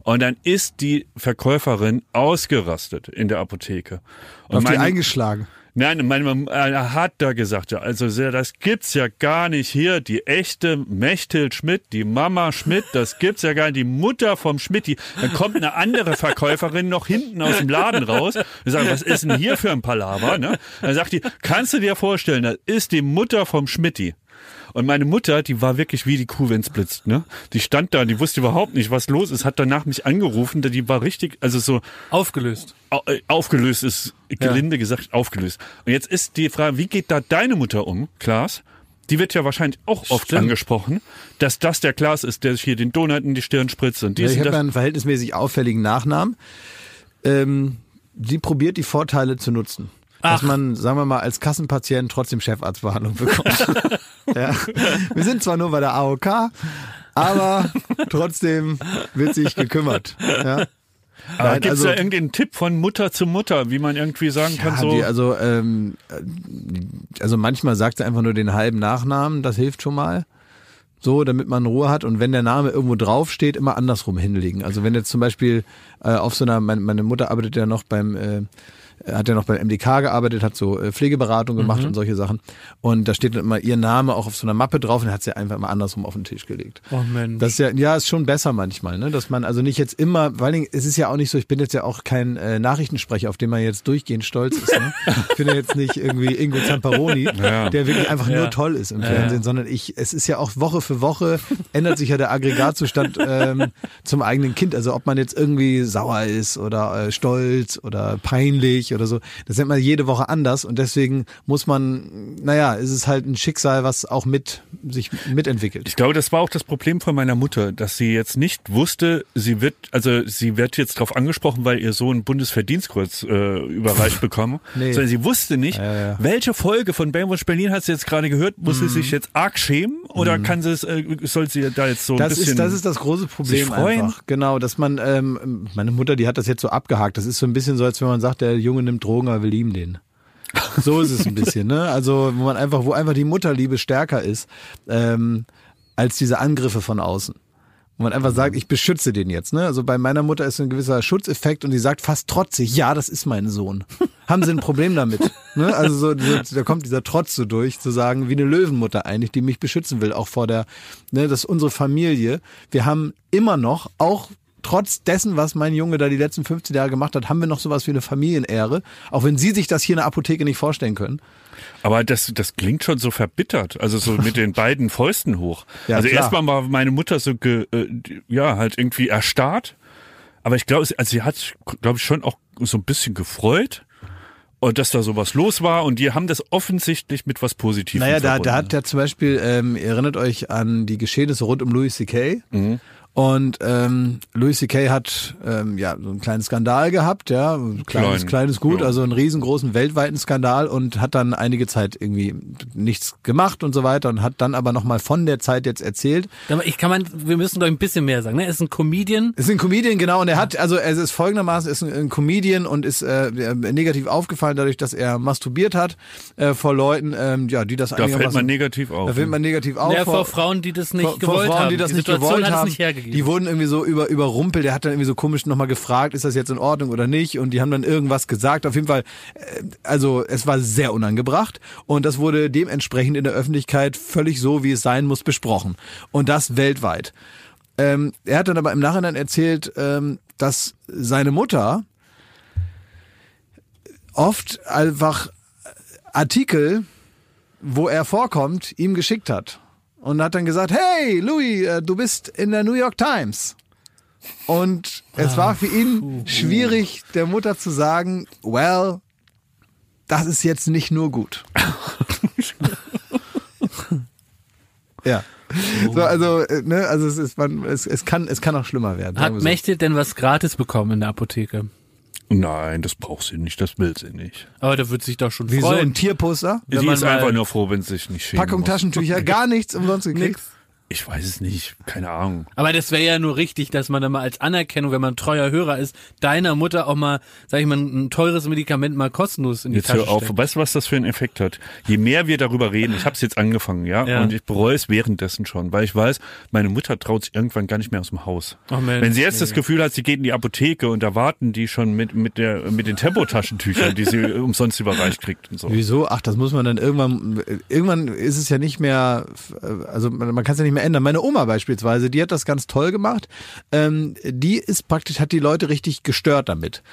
Und dann ist die Verkäuferin ausgerastet in der Apotheke. Und Auf die meine- eingeschlagen. Nein, meine äh, hat da gesagt, ja, also das gibt's ja gar nicht hier. Die echte Mechthild Schmidt, die Mama Schmidt, das gibt's ja gar nicht. Die Mutter vom Schmidt, die, dann kommt eine andere Verkäuferin noch hinten aus dem Laden raus. Wir sagen, was ist denn hier für ein Palaver? Ne? Dann sagt die, kannst du dir vorstellen, das ist die Mutter vom Schmidti. Und meine Mutter, die war wirklich wie die Kuh, wenn's blitzt, ne? Die stand da, die wusste überhaupt nicht, was los ist, hat danach mich angerufen, die war richtig, also so, Aufgelöst. au- äh, aufgelöst ist, gelinde gesagt, aufgelöst. Und jetzt ist die Frage, wie geht da deine Mutter um, Klaas? Die wird ja wahrscheinlich auch oft Stimmt. angesprochen, dass das der Klaas ist, der sich hier den Donut in die Stirn spritzt und Ja, dies ich und habe ja einen verhältnismäßig auffälligen Nachnamen. Ähm, sie probiert die Vorteile zu nutzen. Dass man, sagen wir mal, als Kassenpatient trotzdem Chefarztbehandlung bekommt. ja. Wir sind zwar nur bei der AOK, aber trotzdem wird sich gekümmert. Ja. Aber Nein, gibt's also- da irgendeinen Tipp von Mutter zu Mutter, wie man irgendwie sagen kann, Ja, so, die, also, ähm, also manchmal sagt sie einfach nur den halben Nachnamen, das hilft schon mal. So, damit man Ruhe hat und wenn der Name irgendwo draufsteht, immer andersrum hinlegen. Also wenn jetzt zum Beispiel äh, auf so einer, meine, meine Mutter arbeitet ja noch beim, äh, hat ja noch beim MDK gearbeitet, hat so äh, Pflegeberatung gemacht Mhm. und solche Sachen. Und da steht dann immer ihr Name auch auf so einer Mappe drauf und hat sie einfach immer andersrum auf den Tisch gelegt. Oh Mensch. Das ist ja, ja, ist schon besser manchmal, ne? Dass man also nicht jetzt immer, vor allen Dingen, es ist ja auch nicht so, ich bin jetzt ja auch kein äh, Nachrichtensprecher, auf den man jetzt durchgehend stolz ist. Ne? Ich bin ja jetzt nicht irgendwie Ingo Zamparoni, Ja. der wirklich einfach Ja. nur toll ist im Fernsehen, sondern ich, es ist ja auch Woche für Woche ändert sich ja der Aggregatzustand ähm, zum eigenen Kind. Also ob man jetzt irgendwie sauer ist oder äh, stolz oder peinlich oder so, das nennt man jede Woche anders und deswegen muss man, naja, es ist halt ein Schicksal, was auch mit sich mitentwickelt. Ich glaube, das war auch das Problem von meiner Mutter, dass sie jetzt nicht wusste, sie wird, also sie wird jetzt darauf angesprochen, weil ihr Sohn Bundesverdienstkreuz äh, überreicht bekommen. Nee. Sondern sie wusste nicht, Ja, ja. welche Folge von Baywatch Berlin hat sie jetzt gerade gehört. Muss sie sich jetzt arg schämen oder kann sie es, äh, soll sie da jetzt so ein Das bisschen? ist, das ist das große Problem einfach. Genau, dass man, ähm, meine Mutter, die hat das jetzt so abgehakt. Das ist so ein bisschen so, als wenn man sagt, der Junge nimmt Drogen, aber wir lieben den. So ist es ein bisschen, ne? Also, wo man einfach, wo einfach die Mutterliebe stärker ist, ähm, als diese Angriffe von außen. Wo man einfach sagt, ich beschütze den jetzt, ne? Also bei meiner Mutter ist ein gewisser Schutzeffekt und die sagt fast trotzig, ja, das ist mein Sohn. Haben sie ein Problem damit? Ne? Also so, so, da kommt dieser Trotz so durch, zu sagen, wie eine Löwenmutter eigentlich, die mich beschützen will, auch vor der, ne, das ist unsere Familie. Wir haben immer noch, auch trotz dessen, was mein Junge da die letzten 15 Jahre gemacht hat, haben wir noch sowas wie eine Familienehre. Auch wenn Sie sich das hier in der Apotheke nicht vorstellen können. Aber das, das klingt schon so verbittert, also so mit den beiden Fäusten hoch. Ja, also erstmal war meine Mutter so, ge, äh, ja, halt irgendwie erstarrt. Aber ich glaube, sie- also sie hat, glaube ich, schon auch so ein bisschen gefreut. Und dass da sowas los war und die haben das offensichtlich mit was Positivem Naja, da, verbunden. da hat ja zum Beispiel, ähm, ihr erinnert euch an die Geschehnisse rund um Louis C.K. Mhm. Und ähm, Louis C.K. hat ähm, ja so einen kleinen Skandal gehabt, ja, kleines, Klein, kleines Gut, ja. also einen riesengroßen weltweiten Skandal und hat dann einige Zeit irgendwie nichts gemacht und so weiter und hat dann aber nochmal von der Zeit jetzt erzählt. Ich kann man, wir müssen doch ein bisschen mehr sagen. Ne? Er ist ein Comedian. Ist ein Comedian, genau, und er hat, also er ist folgendermaßen, ist ein, ein Comedian und ist äh, negativ aufgefallen dadurch, dass er masturbiert hat äh, vor Leuten, ähm, ja, die das Da fällt einigermaßen- man negativ auf. Da fällt man negativ auf. Ja, vor Frauen, die das nicht vor, gewollt vor Frauen, haben. die das die nicht Situation gewollt hat es haben. nicht hergegeben. Die wurden irgendwie so über, überrumpelt. Der hat dann irgendwie so komisch nochmal gefragt, ist das jetzt in Ordnung oder nicht? Und die haben dann irgendwas gesagt. Auf jeden Fall, äh, also es war sehr unangebracht. Und das wurde dementsprechend in der Öffentlichkeit völlig so, wie es sein muss, besprochen. Und das weltweit. Ähm, er hat dann aber im Nachhinein erzählt, ähm, dass seine Mutter oft einfach Artikel, wo er vorkommt, ihm geschickt hat. Und hat dann gesagt, hey, Louis, äh, du bist in der New York Times. Und es war für ihn schwierig, der Mutter zu sagen, well, das ist jetzt nicht nur gut. ja. So, also, äh, ne, also es ist, man, es, es kann, es kann auch schlimmer werden. Hat so. Mechthild denn was gratis bekommen in der Apotheke? Nein, das braucht sie nicht, das will sie nicht. Aber der wird sich doch schon Wieso ein freuen. Tierposter? Wenn sie man ist einfach nur froh, wenn sie sich nicht schämen Packung muss. Taschentücher, gar nichts umsonst gekriegt. Ich weiß es nicht, keine Ahnung. Aber das wäre ja nur richtig, dass man dann mal als Anerkennung, wenn man treuer Hörer ist, deiner Mutter auch mal, sag ich mal, ein teures Medikament mal kostenlos in die Jetzt Tasche hör auf, steckt. weißt du, was das für einen Effekt hat? Je mehr wir darüber reden, ich habe es jetzt angefangen, ja, Ja. und ich bereue es währenddessen schon, weil ich weiß, meine Mutter traut sich irgendwann gar nicht mehr aus dem Haus. Ach Mensch, Wenn sie jetzt das nee. Gefühl hat, sie geht in die Apotheke und da warten die schon mit mit der mit den Tempotaschentüchern, die sie umsonst überreicht kriegt und so. Wieso? Ach, das muss man dann irgendwann, irgendwann ist es ja nicht mehr, also man, man kann es ja nicht mehr ändern. Meine Oma beispielsweise, die hat das ganz toll gemacht. Ähm, die ist praktisch, hat die Leute richtig gestört damit.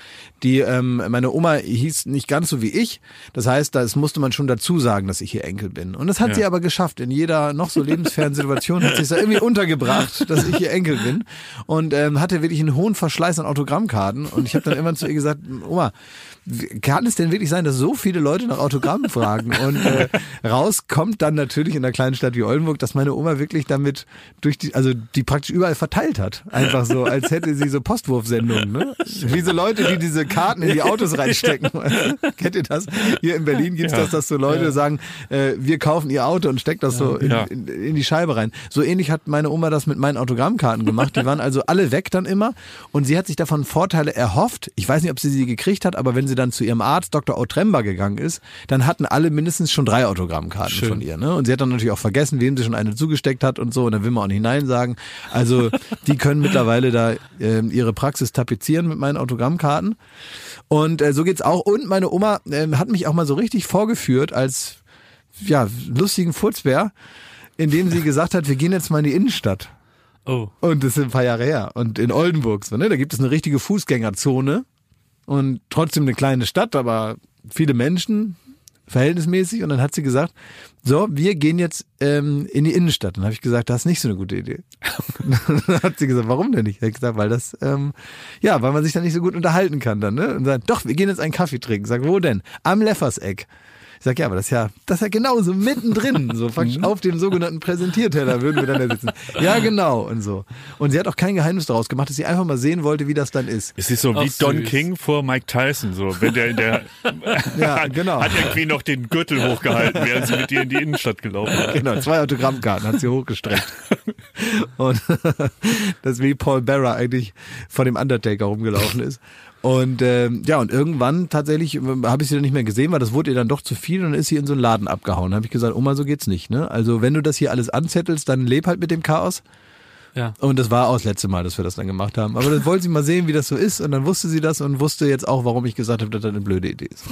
Die, ähm, meine Oma hieß nicht ganz so wie ich. Das heißt, das musste man schon dazu sagen, dass ich ihr Enkel bin. Und das hat Ja. sie aber geschafft. In jeder noch so lebensfernen Situation hat sie es da irgendwie untergebracht, dass ich ihr Enkel bin. Und ähm, hatte wirklich einen hohen Verschleiß an Autogrammkarten. Und ich habe dann immer zu ihr gesagt, Oma, kann es denn wirklich sein, dass so viele Leute nach Autogrammen fragen? Und äh, raus kommt dann natürlich in einer kleinen Stadt wie Oldenburg, dass meine Oma wirklich damit durch die, also die praktisch überall verteilt hat. Einfach so, als hätte sie so Postwurfsendungen, ne? Wie so Leute, die diese Karten in die Autos reinstecken. Kennt ihr das? Hier in Berlin gibt's das, dass so Leute sagen, äh, wir kaufen ihr Auto und steckt das so in, Ja. in, in die Scheibe rein. So ähnlich hat meine Oma das mit meinen Autogrammkarten gemacht. Die waren also alle weg dann immer und sie hat sich davon Vorteile erhofft. Ich weiß nicht, ob sie sie gekriegt hat, aber wenn sie dann zu ihrem Arzt Dr. Otremba gegangen ist, dann hatten alle mindestens schon drei Autogrammkarten von ihr. Ne? Und sie hat dann natürlich auch vergessen, wem sie schon eine zugesteckt hat und so. Und dann will man auch nicht Nein sagen. Also die können mittlerweile da ähm, ihre Praxis tapezieren mit meinen Autogrammkarten. Und äh, so geht's auch. Und meine Oma ähm, hat mich auch mal so richtig vorgeführt als ja, lustigen Furzbär, indem sie gesagt hat, wir gehen jetzt mal in die Innenstadt. Oh. Und das ist ein paar Jahre her. Und in Oldenburg, so, ne, da gibt es eine richtige Fußgängerzone und trotzdem eine kleine Stadt, aber viele Menschen, verhältnismäßig. Und dann hat sie gesagt, so, wir gehen jetzt ähm, in die Innenstadt. Dann habe ich gesagt, das ist nicht so eine gute Idee. dann hat sie gesagt, warum denn nicht? Ich habe gesagt, weil das, ähm, ja, weil man sich da nicht so gut unterhalten kann dann. Ne? Und sagt, doch, wir gehen jetzt einen Kaffee trinken. Sag, wo denn? Am Lefferseck. Ich sag, ja, aber das ist ja, das ist ja genauso mittendrin, so faktisch auf dem sogenannten Präsentierteller würden wir dann da sitzen. Ja, genau und so. Und sie hat auch kein Geheimnis daraus gemacht, dass sie einfach mal sehen wollte, wie das dann ist. Es ist so Ach, wie Don süß. King vor Mike Tyson, so wenn der, der Ja, hat, genau. hat irgendwie noch den Gürtel hochgehalten, während sie mit dir in die Innenstadt gelaufen ist. Genau, zwei Autogrammkarten hat sie hochgestreckt. Und das ist wie Paul Bearer eigentlich vor dem Undertaker rumgelaufen ist. Und ähm, ja, und irgendwann tatsächlich ähm, habe ich sie dann nicht mehr gesehen, weil das wurde ihr dann doch zu viel und dann ist sie in so einen Laden abgehauen. Da habe ich gesagt, Oma, so geht's nicht. Ne? Also wenn du das hier alles anzettelst, dann leb halt mit dem Chaos. Ja. Und das war auch das letzte Mal, dass wir das dann gemacht haben. Aber dann wollte sie mal sehen, wie das so ist. Und dann wusste sie das und wusste jetzt auch, warum ich gesagt habe, dass das eine blöde Idee ist.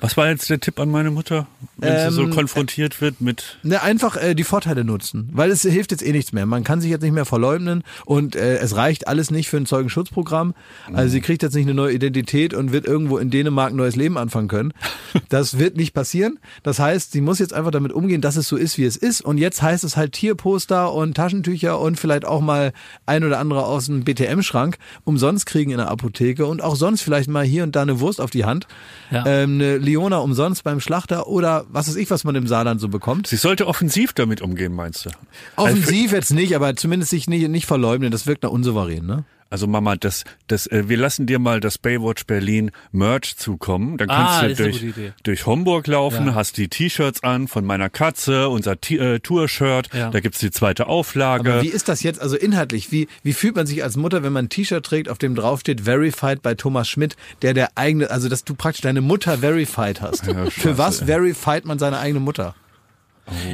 Was war jetzt der Tipp an meine Mutter, wenn sie so Ähm, konfrontiert wird mit Ne, einfach äh, die Vorteile nutzen, weil es hilft jetzt eh nichts mehr. Man kann sich jetzt nicht mehr verleugnen und äh, es reicht alles nicht für ein Zeugenschutzprogramm. Also sie kriegt jetzt nicht eine neue Identität und wird irgendwo in Dänemark ein neues Leben anfangen können. Das wird nicht passieren. Das heißt, sie muss jetzt einfach damit umgehen, dass es so ist, wie es ist. Und jetzt heißt es halt Tierposter und Taschentücher und vielleicht auch mal ein oder andere aus dem BTM-Schrank umsonst kriegen in der Apotheke und auch sonst vielleicht mal hier und da eine Wurst auf die Hand. Ja. Ähm, eine Leona umsonst beim Schlachter oder was weiß ich, was man im Saarland so bekommt. Sie sollte offensiv damit umgehen, meinst du? Offensiv jetzt nicht, aber zumindest sich nicht, nicht verleugnen, das wirkt nach unsouverän, ne? Also Mama, das, das, äh, wir lassen dir mal das Baywatch Berlin Merch zukommen. Dann kannst Ah, du durch, durch Homburg laufen, Ja. hast die T-Shirts an von meiner Katze, unser T äh, Tour-Shirt. Ja. Da gibt's die zweite Auflage. Aber wie ist das jetzt, also inhaltlich, wie, wie fühlt man sich als Mutter, wenn man ein T-Shirt trägt, auf dem draufsteht Verified bei Thomas Schmidt, der der eigene, also dass du praktisch deine Mutter verified hast. Ja, Für was scheiße, verified man seine eigene Mutter?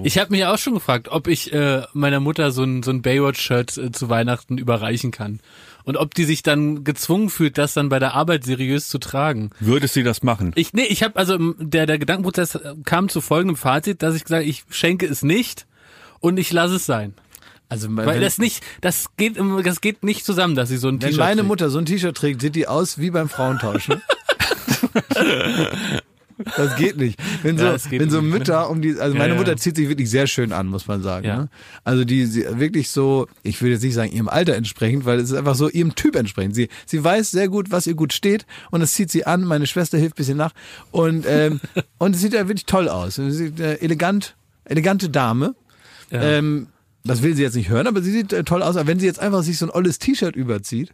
Ich habe mich auch schon gefragt, ob ich äh, meiner Mutter so ein, so ein Baywatch-Shirt äh, zu Weihnachten überreichen kann. Und ob die sich dann gezwungen fühlt, das dann bei der Arbeit seriös zu tragen. Würdest sie das machen? Ich, nee, ich habe also der der Gedankenprozess kam zu folgendem Fazit, dass ich gesagt, habe, ich schenke es nicht und ich lasse es sein, Also weil wenn, das nicht, das geht, das geht nicht zusammen, dass sie so ein wenn T-Shirt. meine trägt. Mutter so ein T-Shirt trägt, sieht die aus wie beim Frauentausch. Das geht nicht. Wenn so, Ja, wenn so. Mütter um die, also meine Ja. Mutter zieht sich wirklich sehr schön an, muss man sagen. Ne? Also die, sie wirklich so, ich will jetzt nicht sagen ihrem Alter entsprechend, weil es ist einfach so ihrem Typ entsprechend. Sie, sie weiß sehr gut, was ihr gut steht und das zieht sie an. Meine Schwester hilft bisschen nach und ähm, und es sieht ja wirklich toll aus. Sie sieht äh, elegant, elegante Dame. Ähm, das will sie jetzt nicht hören, aber sie sieht äh, toll aus. Aber wenn sie jetzt einfach sich so ein olles T-Shirt überzieht,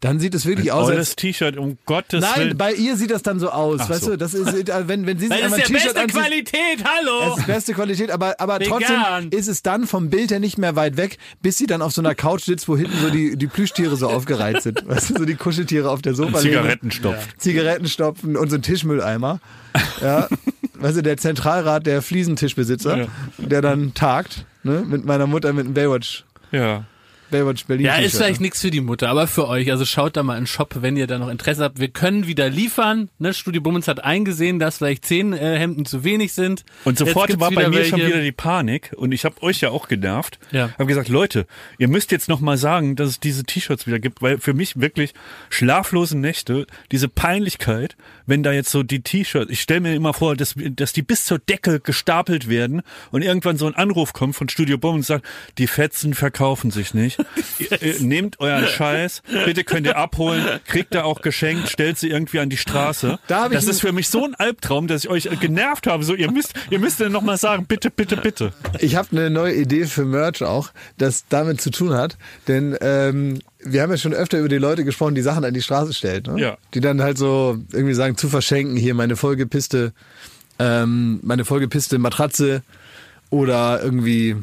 dann sieht es wirklich aus, als T-Shirt, um Gottes Nein, Willen. bei ihr sieht das dann so aus, Ach weißt so. du? Das ist, äh, wenn, wenn sie sich das ist ein ja T-Shirt beste anzieht, Qualität, das hallo! ist beste Qualität, aber, aber Vegan. trotzdem ist es dann vom Bild her nicht mehr weit weg, bis sie dann auf so einer Couch sitzt, wo hinten so die, die Plüschtiere so aufgereiht sind. Weißt du, so die Kuscheltiere auf der Sofa liegen. Zigaretten stopft. Zigaretten stopfen und so ein Tischmülleimer. Ja. Weißt du, der Zentralrat der Fliesentischbesitzer, der dann tagt, ne, mit meiner Mutter mit einem Baywatch, Ja. Baywatch Berlin. Ja, ist vielleicht ne? nichts für die Mutter, aber für euch. Also schaut da mal in den Shop, wenn ihr da noch Interesse habt. Wir können wieder liefern. Ne? Studio Bummens hat eingesehen, dass vielleicht zehn äh, Hemden zu wenig sind. Und sofort war bei mir welche. schon wieder die Panik und ich habe euch ja auch genervt. Ja. Habe gesagt, Leute, ihr müsst jetzt noch mal sagen, dass es diese T-Shirts wieder gibt, weil für mich wirklich schlaflose Nächte, diese Peinlichkeit, wenn da jetzt so die T-Shirts, ich stelle mir immer vor, dass, dass die bis zur Decke gestapelt werden und irgendwann so ein Anruf kommt von Studio Bomb und sagt, die Fetzen verkaufen sich nicht. Nehmt euren Scheiß, bitte könnt ihr abholen, kriegt ihr auch geschenkt, stellt sie irgendwie an die Straße. Da das ist für mich so ein Albtraum, dass ich euch genervt habe. So, ihr müsst, ihr müsst dann noch mal sagen, bitte, bitte, bitte. Ich habe eine neue Idee für Merch auch, das damit zu tun hat. Denn ähm, wir haben ja schon öfter über die Leute gesprochen, die Sachen an die Straße stellen. Ne? Ja. Die dann halt so irgendwie sagen, zu verschenken, hier meine vollgepisste, ähm, meine vollgepisste Matratze oder irgendwie,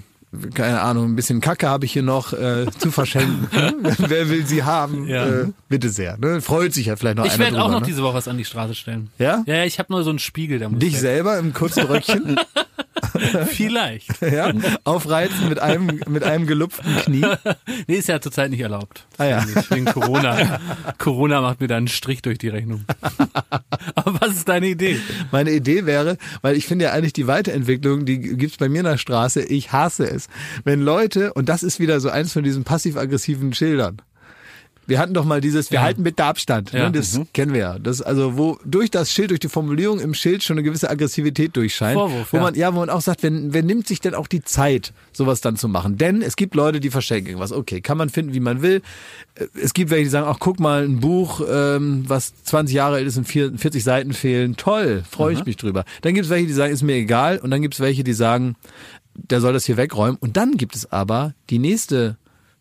keine Ahnung, ein bisschen Kacke habe ich hier noch äh, zu verschenken. ne? Wer will sie haben? Ja. Äh, bitte sehr. Ne? Freut sich ja vielleicht noch Ich werde auch noch ne? diese Woche was an die Straße stellen. Ja? Ja, ich habe nur so einen Spiegel, muss Dich weg. selber im kurzen Röckchen Vielleicht. ja? aufreizen mit einem, mit einem gelupften Knie. Nee, ist ja zurzeit nicht erlaubt. Ah ja. Wegen Corona. Corona macht mir da einen Strich durch die Rechnung. Aber was ist deine Idee? Meine Idee wäre, weil ich finde ja eigentlich die Weiterentwicklung, die gibt's bei mir in der Straße, ich hasse es. Wenn Leute, und das ist wieder so eins von diesen passiv-aggressiven Schildern. Wir hatten doch mal dieses, wir Ja. halten bitte Abstand. Ja. Ne? Das kennen wir ja. Das also, wo durch das Schild, durch die Formulierung im Schild schon eine gewisse Aggressivität durchscheint. Vorwurf, wo ja. man, ja, wo man auch sagt, wer, wer nimmt sich denn auch die Zeit, sowas dann zu machen? Denn es gibt Leute, die verschenken irgendwas. Okay, kann man finden, wie man will. Äh, Es gibt welche, die sagen, ach, guck mal, ein Buch, ähm, was 20 Jahre alt ist und 40 Seiten fehlen. Toll, freue ich mich drüber. Dann gibt es welche, die sagen, ist mir egal. Und dann gibt es welche, die sagen, der soll das hier wegräumen. Und dann gibt es aber die nächste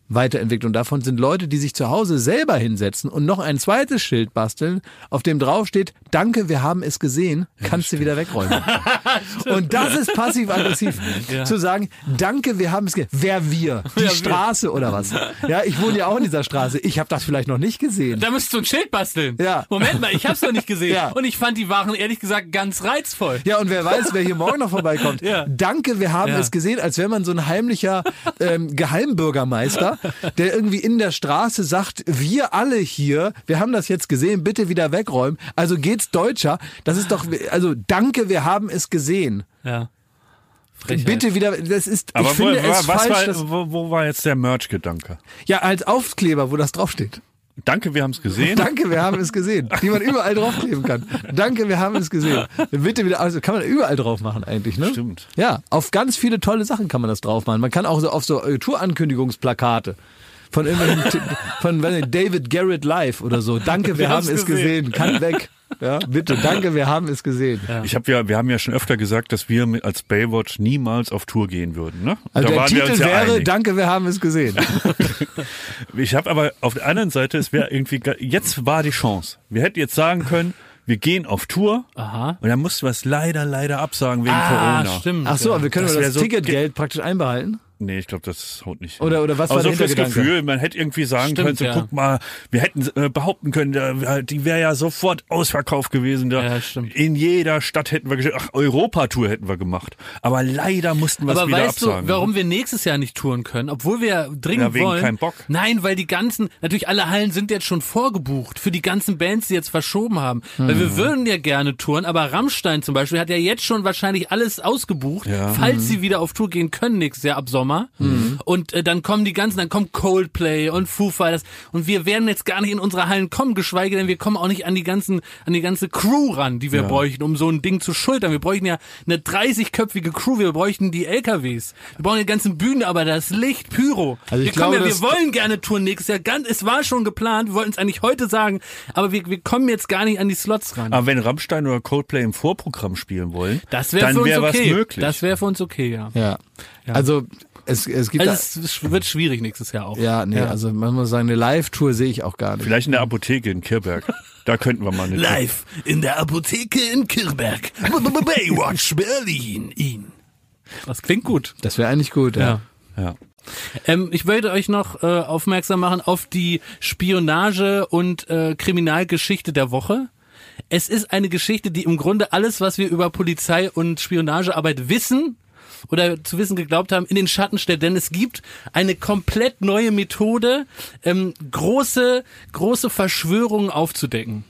Weiterentwicklung davon sind Leute, die sich zu Hause selber hinsetzen und noch ein zweites Schild basteln, auf dem drauf steht, danke, wir haben es gesehen, kannst du wieder wegräumen. und das ist passiv-aggressiv. Zu sagen, danke, wir haben es gesehen. Wer wir? Die Straße oder was? Ja, ich wohne ja auch in dieser Straße. Ich habe das vielleicht noch nicht gesehen. Da müsstest du ein Schild basteln. Ja. Moment mal, ich hab's noch nicht gesehen. Ja. Und ich fand die Waren ehrlich gesagt ganz reizvoll. Ja, und wer weiß, wer hier morgen noch vorbeikommt. Ja. Danke, wir haben Ja. es gesehen, als wäre man so ein heimlicher ähm, Geheimbürgermeister, der irgendwie in der Straße sagt, wir alle hier, wir haben das jetzt gesehen, bitte wieder wegräumen. Also geht's deutscher. Das ist doch, also danke, wir haben es gesehen. Ja. Frechheit. Bitte wieder, das ist, Aber ich finde wo, es was falsch, war, wo, wo war jetzt der Merch-Gedanke? ja, als Aufkleber, wo das draufsteht. Danke, wir haben es gesehen. Danke, wir haben es gesehen. Die man überall draufkleben kann. Danke, wir haben es gesehen. Bitte wieder, also kann man überall drauf machen eigentlich, ne? Stimmt. Ja, auf ganz viele tolle Sachen kann man das drauf machen. Man kann auch so auf so äh, Tourankündigungsplakate von irgendwelchen, von David Garrett Live oder so. Danke, wir, Wir haben es gesehen. Kann weg. Ja, bitte, danke, wir haben es gesehen. Ich habe ja, wir haben ja schon öfter gesagt, dass wir als Baywatch niemals auf Tour gehen würden. Ne? Also Da der waren wir uns Titel ja wäre, einig. danke, wir haben es gesehen. Ich habe aber auf der anderen Seite, es wäre irgendwie, ge- jetzt war die Chance. Wir hätten jetzt sagen können, wir gehen auf Tour Aha. und dann mussten wir es leider, leider absagen wegen Ah, Corona. stimmt. Ach so, ja. aber wir können Das das so Ticketgeld praktisch einbehalten. Nee, ich glaube, das haut nicht. Oder- oder was war so der fürs Hintergedanke? Gefühl, man hätte irgendwie sagen Stimmt, können, so ja. guck mal, wir hätten äh, behaupten können, da, die wäre ja sofort ausverkauft gewesen. Da. Ja, stimmt. In jeder Stadt hätten wir, ach, Europatour hätten wir gemacht. Aber leider mussten wir es Aber wieder weißt absagen. du, warum wir nächstes Jahr nicht touren können, obwohl wir dringend Ja, wegen wollen? keinem Bock. Nein, weil die ganzen, natürlich alle Hallen sind jetzt schon vorgebucht für die ganzen Bands, die jetzt verschoben haben. Weil Mhm. wir würden ja gerne touren, aber Rammstein zum Beispiel hat ja jetzt schon wahrscheinlich alles ausgebucht, Ja. falls Mhm. sie wieder auf Tour gehen können nächstes Jahr ab Sommer. Und äh, dann kommen die ganzen, dann kommt Coldplay und Foo Fighters und wir werden jetzt gar nicht in unsere Hallen kommen, geschweige denn wir kommen auch nicht an die ganzen, an die ganze Crew ran, die wir bräuchten, um so ein Ding zu schultern. Wir bräuchten ja eine 30-köpfige Crew, wir bräuchten die LKWs. Wir brauchen die ganzen Bühne, aber das Licht, Pyro. Also ich wir, kommen glaube, ja, wir wollen gerne touren nächstes Jahr. Ganz, es war schon geplant, wir wollten es eigentlich heute sagen, aber wir, wir kommen jetzt gar nicht an die Slots ran. Aber wenn Rammstein oder Coldplay im Vorprogramm spielen wollen, das wäre dann für uns wäre okay. was möglich. Das wäre für uns okay, ja. Ja. Also es, es gibt Also es wird schwierig nächstes Jahr auch. ja, nee, also man muss sagen, eine Live-Tour sehe ich auch gar nicht. Vielleicht in der Apotheke in Kirberg. Da könnten wir mal eine Live in der Apotheke in Kirberg. Baywatch Berlin. Ihn. Das klingt gut. Das wäre eigentlich gut, ja. Ja. Ja. Ähm, ich wollte euch noch äh, aufmerksam machen auf die Spionage- und äh, Kriminalgeschichte der Woche. Es ist eine Geschichte, die im Grunde alles, was wir über Polizei und Spionagearbeit wissen oder zu wissen geglaubt haben, in den Schatten stellt. Denn es gibt eine komplett neue Methode, ähm, große, große Verschwörungen aufzudecken.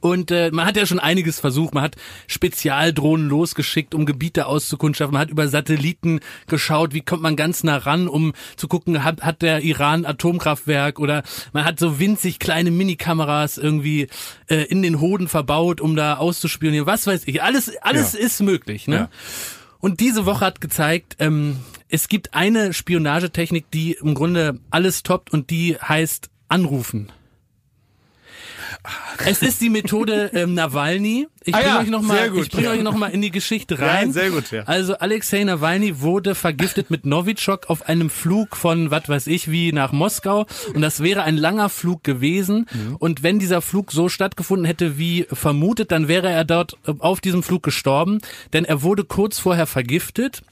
Und äh, man hat ja schon einiges versucht. Man hat Spezialdrohnen losgeschickt, um Gebiete auszukundschaften. Man hat über Satelliten geschaut, wie kommt man ganz nah ran, um zu gucken, hat, hat der Iran Atomkraftwerk oder man hat so winzig kleine Minikameras irgendwie äh, in den Hoden verbaut, um da auszuspionieren. Was weiß ich. Alles, alles Ja. ist möglich. Ne? Ja. Und diese Woche hat gezeigt, ähm, es gibt eine Spionagetechnik, die im Grunde alles toppt und die heißt Anrufen. Es ist die Methode ähm, Nawalny. Ich Ah bringe ja, euch noch mal, sehr gut. ich bringe euch noch mal in die Geschichte rein. sehr gut, ja. Also Alexei Nawalny wurde vergiftet mit Novichok auf einem Flug von, was weiß ich, wie nach Moskau. Und das wäre ein langer Flug gewesen. Mhm. Und wenn dieser Flug so stattgefunden hätte wie vermutet, dann wäre er dort äh, auf diesem Flug gestorben. Denn er wurde kurz vorher vergiftet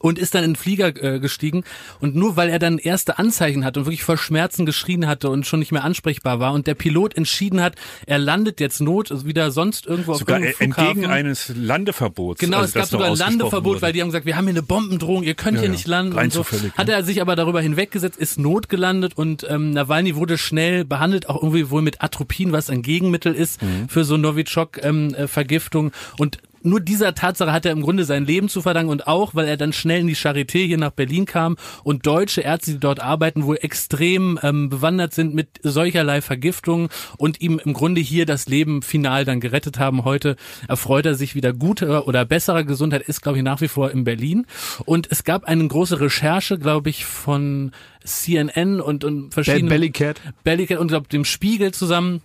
und ist dann in den Flieger äh, gestiegen und nur weil er dann erste Anzeichen hatte und wirklich vor Schmerzen geschrien hatte und schon nicht mehr ansprechbar war und der Pilot entschieden hat, er landet jetzt not also wieder sonst irgendwo Sogar auf irgendeinem entgegen Flughafen. eines Landeverbots. Genau, also es gab sogar ausgesprochen Landeverbot, wurde. weil die haben gesagt, wir haben hier eine Bombendrohung, ihr könnt Ja, hier nicht landen. Rein und so. zufällig, Hat er sich aber darüber hinweggesetzt, ist notgelandet und ähm, Nawalny wurde schnell behandelt, auch irgendwie wohl mit Atropin, was ein Gegenmittel ist Mhm. für so Novichok-Vergiftung. und nur dieser Tatsache hat er im Grunde sein Leben zu verdanken und auch, weil er dann schnell in die Charité hier nach Berlin kam und deutsche Ärzte, die dort arbeiten, wohl extrem ähm, bewandert sind mit solcherlei Vergiftungen und ihm im Grunde hier das Leben final dann gerettet haben. Heute erfreut er sich wieder guter oder besserer Gesundheit, ist glaube ich nach wie vor in Berlin. Und es gab eine große Recherche, glaube ich, von CNN und, und verschiedenen Bellycat. Bellycat und glaub, dem Spiegel zusammen.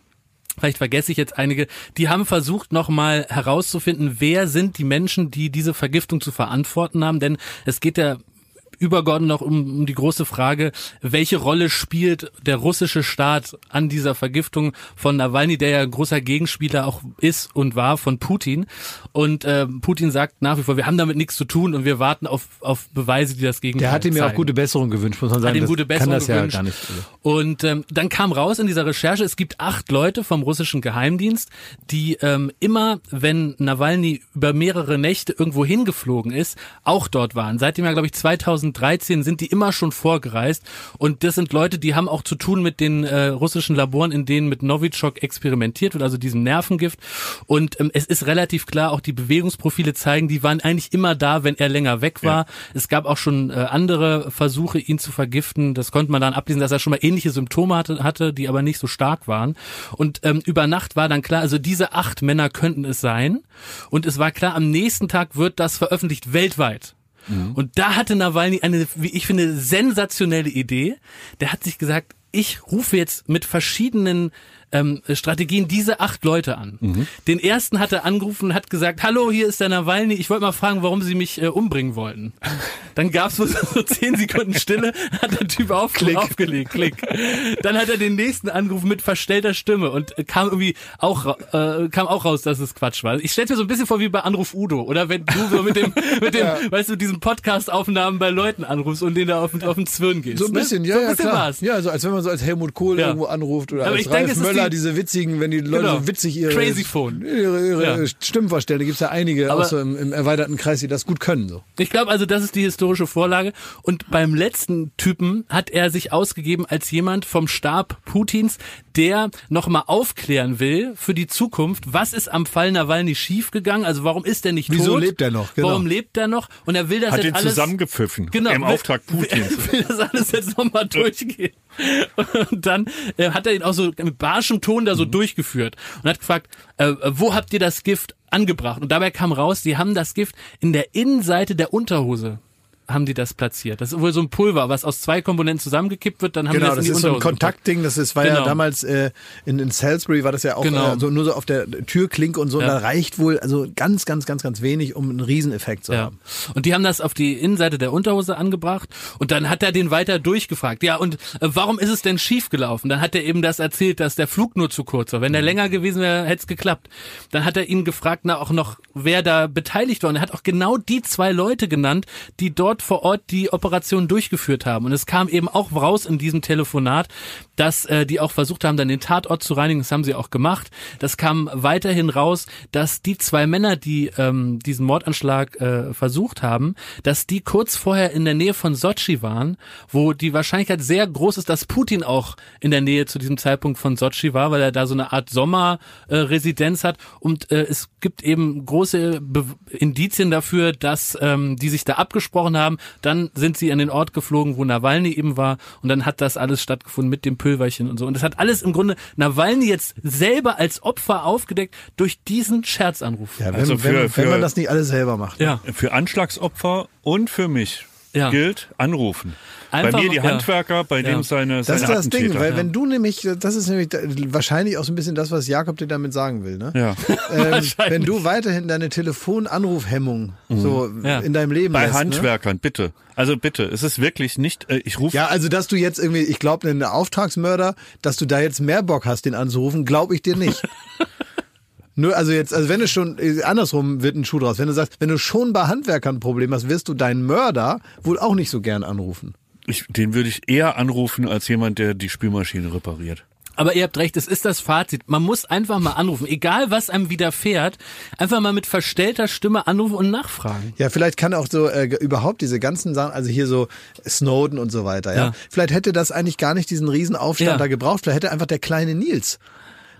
Vielleicht vergesse ich jetzt einige. Die haben versucht, nochmal herauszufinden, wer sind die Menschen, die diese Vergiftung zu verantworten haben. Denn es geht ja übergeordnet noch um, um die große Frage, welche Rolle spielt der russische Staat an dieser Vergiftung von Nawalny, der ja ein großer Gegenspieler auch ist und war von Putin. Und äh, Putin sagt nach wie vor, wir haben damit nichts zu tun und wir warten auf, auf Beweise, die das Gegenteil Der hat ihm ja auch gute Besserung gewünscht, muss man sagen. Hat ihm gute Besserung kann das ja gewünscht. gar nicht. Und ähm, dann kam raus in dieser Recherche, es gibt acht Leute vom russischen Geheimdienst, die ähm, immer, wenn Nawalny über mehrere Nächte irgendwo hingeflogen ist, auch dort waren. Seit dem Jahr, glaube ich, 2013 sind die immer schon vorgereist. Und das sind Leute, die haben auch zu tun mit den äh, russischen Laboren, in denen mit Novichok experimentiert wird, also diesem Nervengift. Und ähm, es ist relativ klar, auch die Bewegungsprofile zeigen, die waren eigentlich immer da, wenn er länger weg war. Es gab auch schon äh, andere Versuche, ihn zu vergiften. Das konnte man dann ablesen, dass er schon mal ähnliche Symptome hatte, hatte die aber nicht so stark waren. Und ähm, über Nacht war dann klar, also diese acht Männer könnten es sein. Und es war klar, am nächsten Tag wird das veröffentlicht weltweit. Und da hatte Nawalny eine, wie ich finde, sensationelle Idee. Der hat sich gesagt, ich rufe jetzt mit verschiedenen ähm, Strategien diese acht Leute an. Mhm. Den ersten hat er angerufen und hat gesagt, hallo, hier ist der Nawalny, ich wollte mal fragen, warum sie mich äh, umbringen wollten. Dann gab's so, so zehn Sekunden Stille, hat der Typ auf, aufgelegt, klick. Dann hat er den nächsten angerufen mit verstellter Stimme und äh, kam irgendwie auch, äh, kam auch raus, dass es Quatsch war. Ich stelle mir so ein bisschen vor wie bei Anruf Udo, oder wenn du so mit dem, mit dem, weißt du, diesen Podcast-Aufnahmen bei Leuten anrufst und denen da auf, den- auf den Zwirn gehst. So ein bisschen, ne? ja, so ein ja, bisschen klar. war's. Ja, also als wenn man so als Helmut Kohl Ja. irgendwo anruft oder Aber als ich denke, Ralf es ist Möller, die- diese witzigen, wenn die Leute Genau. so witzig ihre, Crazy Phone. ihre, ihre Ja. Stimmen vorstellen. Da gibt's ja einige, Aber- auch so im, im erweiterten Kreis, die das gut können. So. Ich glaube also, das ist die historische Vorlage. Und beim letzten Typen hat er sich ausgegeben als jemand vom Stab Putins, der nochmal aufklären will für die Zukunft, was ist am Fall Nawalny schiefgegangen? Also warum ist er nicht Wieso tot? lebt er noch? Genau. Warum lebt er noch? Und er will das Hat jetzt ihn alles zusammengepfiffen. Genau. Im will- Auftrag Putins. Will das alles jetzt nochmal durchgehen. Und dann äh, hat er ihn auch so mit barschem Ton da so durchgeführt und hat gefragt, äh, wo habt ihr das Gift angebracht? Und dabei kam raus, die haben das Gift in der Innenseite der Unterhose haben die das platziert. Das ist wohl so ein Pulver, was aus zwei Komponenten zusammengekippt wird, dann haben die Genau, das in das die ist so ein. Kontaktding. Das ist, war ja Genau. damals äh, in, in Salisbury war das ja auch Genau. äh, so nur so auf der Türklinke und so. Und Ja. da reicht wohl also ganz, ganz, ganz, ganz wenig, um einen Rieseneffekt zu Ja. haben. Und die haben das auf die Innenseite der Unterhose angebracht und dann hat er den weiter durchgefragt. Ja, und äh, warum ist es denn schief gelaufen? Dann hat er eben das erzählt, dass der Flug nur zu kurz war. Wenn der länger gewesen wäre, hätte es geklappt. Dann hat er ihn gefragt, na auch noch, wer da beteiligt war. Und er hat auch genau die zwei Leute genannt, die dort vor Ort die Operation durchgeführt haben. Und es kam eben auch raus in diesem Telefonat, dass äh, die auch versucht haben, dann den Tatort zu reinigen. Das haben sie auch gemacht. Das kam weiterhin raus, dass die zwei Männer, die ähm, diesen Mordanschlag äh, versucht haben, dass die kurz vorher in der Nähe von Sochi waren, wo die Wahrscheinlichkeit sehr groß ist, dass Putin auch in der Nähe zu diesem Zeitpunkt von Sochi war, weil er da so eine Art Sommerresidenz äh, hat. Und äh, es gibt eben große Be Indizien dafür, dass ähm, die sich da abgesprochen haben. Dann sind sie an den Ort geflogen, wo Nawalny eben war. Und dann hat das alles stattgefunden mit dem Pülverchen und so. Und das hat alles im Grunde Nawalny jetzt selber als Opfer aufgedeckt durch diesen Scherzanruf. Ja, wenn, Also für- wenn, wenn für- man das nicht alles selber macht. Ja. Für Anschlagsopfer und für mich Ja. gilt anrufen. Einfach bei mir die ja. Handwerker, bei Ja. dem seine, Das seine ist das Ding, weil wenn du nämlich, das ist nämlich wahrscheinlich auch so ein bisschen das, was Jakob dir damit sagen will, ne? ja. Ähm, wenn du weiterhin deine Telefonanrufhemmung so Ja. in deinem Leben Bei lässt, Ne? Handwerkern, bitte. Also bitte, es ist wirklich nicht, äh, ich rufe Ja, also dass du jetzt irgendwie, ich glaube, einen Auftragsmörder, dass du da jetzt mehr Bock hast, den anzurufen, glaube ich dir nicht. Nur, also jetzt, also wenn du schon, äh, andersrum wird ein Schuh draus. Wenn du sagst, wenn du schon bei Handwerkern ein Problem hast, wirst du deinen Mörder wohl auch nicht so gern anrufen. ich, den würde ich eher anrufen als jemand, der die Spülmaschine repariert. Aber ihr habt recht, es ist das Fazit. Man muss einfach mal anrufen. Egal, was einem widerfährt, einfach mal mit verstellter Stimme anrufen und nachfragen. Ja, vielleicht kann auch so äh, überhaupt diese ganzen Sachen, also hier so Snowden und so weiter, ja. Ja. Vielleicht hätte das eigentlich gar nicht diesen Riesenaufstand Ja. da gebraucht. Vielleicht hätte einfach der kleine Nils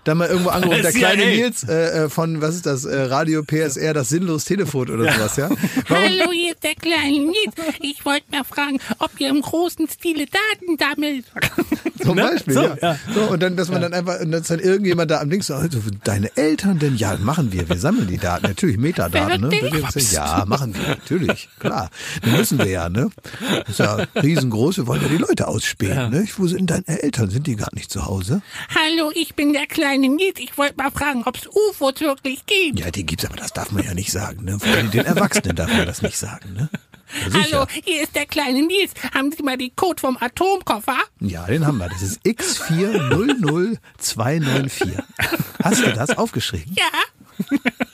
da mal irgendwo angerufen, der kleine Nils äh, äh, von, was ist das, äh, Radio PSR, das sinnlos Telefon oder sowas, ja. Warum, Hallo, hier ist der kleine Nils. Ich wollte mal fragen, ob ihr im großen Stile Daten sammelt. Zum Beispiel, So, ja. ja. So, und dann, dass man dann einfach, und dass dann irgendjemand da am Links so, also, deine Eltern denn? Ja, machen wir. Wir sammeln die Daten. Natürlich, Metadaten, ne? Ja, machen wir. Natürlich, klar. Das müssen wir ja, ne? Das ist ja riesengroß. Wir wollen ja die Leute ausspähen, ne? Wo sind deine Eltern? Sind die gar nicht zu Hause? Hallo, ich bin der kleine Nils. Ich wollte mal fragen, ob es UFOs wirklich gibt. Ja, die gibt's, aber das darf man ja nicht sagen, ne? Vor allem den Erwachsenen darf man das nicht sagen, ne? Hallo, hier ist der kleine Nils. Haben Sie mal die Code vom Atomkoffer? Ja, den haben wir. Das ist X400294. Hast du das aufgeschrieben? Ja.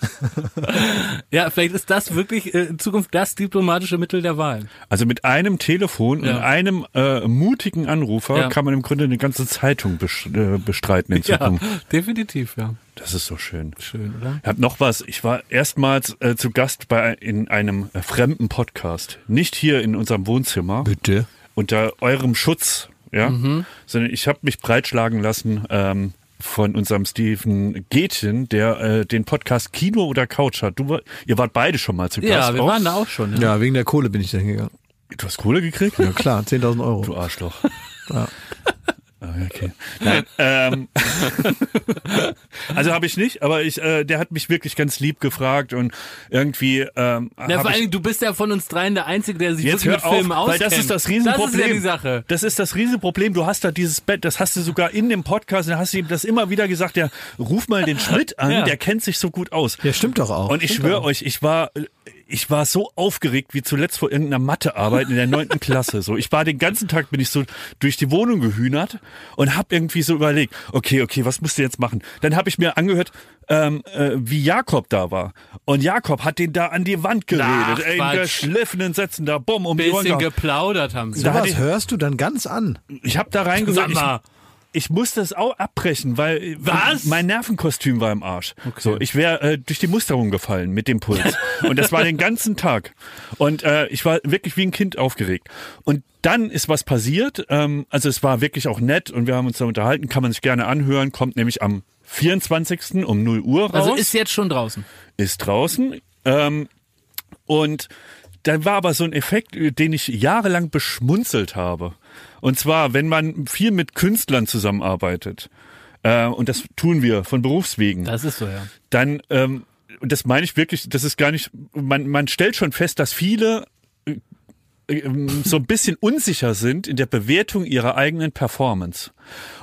Ja, vielleicht ist das wirklich äh, in Zukunft das diplomatische Mittel der Wahl. Also mit einem Telefon Ja. und einem äh, mutigen Anrufer Ja. kann man im Grunde eine ganze Zeitung äh, bestreiten in Ja, Zukunft. definitiv, ja. Das ist so schön. Schön, oder? Ich habe noch was. Ich war erstmals äh, zu Gast bei in einem äh, fremden Podcast, nicht hier in unserem Wohnzimmer. Bitte. unter eurem Schutz, ja, Mhm. sondern ich habe mich breitschlagen lassen ähm, von unserem Steven Gätchen, der äh, den Podcast Kino oder Couch hat. Du, war- ihr wart beide schon mal zu Gast. Ja, wir auch? waren da auch schon. Ja. Ja, wegen der Kohle bin ich da hingegangen. Du hast Kohle gekriegt? Ja klar, 10.000 Euro. Du Arschloch. Ah, Okay. Nein, ähm, also habe ich nicht, aber ich, äh, der hat mich wirklich ganz lieb gefragt und irgendwie. Ähm, Na, vor Dingen, du bist ja von uns dreien der Einzige, der sich Jetzt wirklich mit Filmen auf, weil auskennt. das ist das Riesenproblem. Das ist ja die Sache. Das ist das Riesenproblem. Du hast da dieses Bett, das hast du sogar in dem Podcast, da hast du ihm das immer wieder gesagt, ja, ruf mal den Schmidt an, Ja. der kennt sich so gut aus. Ja, stimmt doch auch. Und ich schwöre euch, ich war, ich war so aufgeregt wie zuletzt vor irgendeiner Mathearbeit in der neunten Klasse. So, ich war den ganzen Tag bin ich so durch die Wohnung gehühnert und habe irgendwie so überlegt, okay, okay, was musst du jetzt machen? Dann habe ich mir angehört, ähm, äh, wie Jakob da war. Und Jakob hat den da an die Wand geredet, Ach, ey, in geschliffenen Sätzen da, bumm, um die Ohren Bisschen gehauen. geplaudert haben sie. Da ich- hörst du dann ganz an. Ich habe da reingehört. Sag mal. Ich, ich musste es auch abbrechen, weil Was? mein Nervenkostüm war im Arsch. So, ich wäre äh, durch die Musterung gefallen mit dem Puls. Und das war den ganzen Tag. Und äh, ich war wirklich wie ein Kind aufgeregt. Und dann ist was passiert. Ähm, also es war wirklich auch nett und wir haben uns da unterhalten. Kann man sich gerne anhören. Kommt nämlich am 24. um 0 Uhr raus Also ist jetzt schon draußen. ist draußen. Ähm, und dann war aber so ein Effekt, den ich jahrelang beschmunzelt habe. Und zwar, wenn man viel mit Künstlern zusammenarbeitet, äh, und das tun wir von Berufswegen, Das ist so, ja. dann, ähm, und das meine ich wirklich, das ist gar nicht, man, man stellt schon fest, dass viele äh, ähm, so ein bisschen unsicher sind in der Bewertung ihrer eigenen Performance.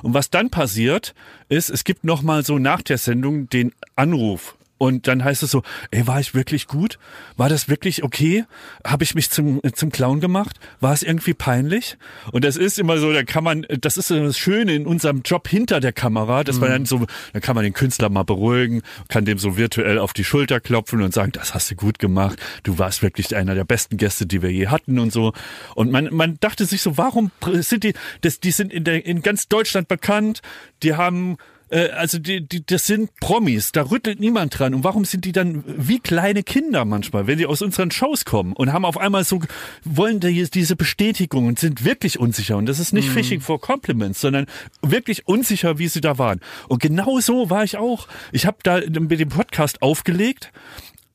Und was dann passiert, ist, es gibt noch mal so nach der Sendung den Anruf. Und dann heißt es so, ey, war ich wirklich gut? War das wirklich okay? Habe ich mich zum, zum Clown gemacht? War es irgendwie peinlich? Und das ist immer so, da kann man, das ist das Schöne in unserem Job hinter der Kamera, dass man dann so, da kann man den Künstler mal beruhigen, kann dem so virtuell auf die Schulter klopfen und sagen, das hast du gut gemacht. Du warst wirklich einer der besten Gäste, die wir je hatten und so. Und man, man dachte sich so, warum sind die, das, die sind in der, in ganz Deutschland bekannt, die haben, äh, also die, die, das sind Promis, da rüttelt niemand dran. Und warum sind die dann wie kleine Kinder manchmal, wenn die aus unseren Shows kommen und haben auf einmal so, wollen die, diese Bestätigung und sind wirklich unsicher. Und das ist nicht Fishing for Compliments, sondern wirklich unsicher, wie sie da waren. Und genau so war ich auch. Ich habe da mit dem Podcast aufgelegt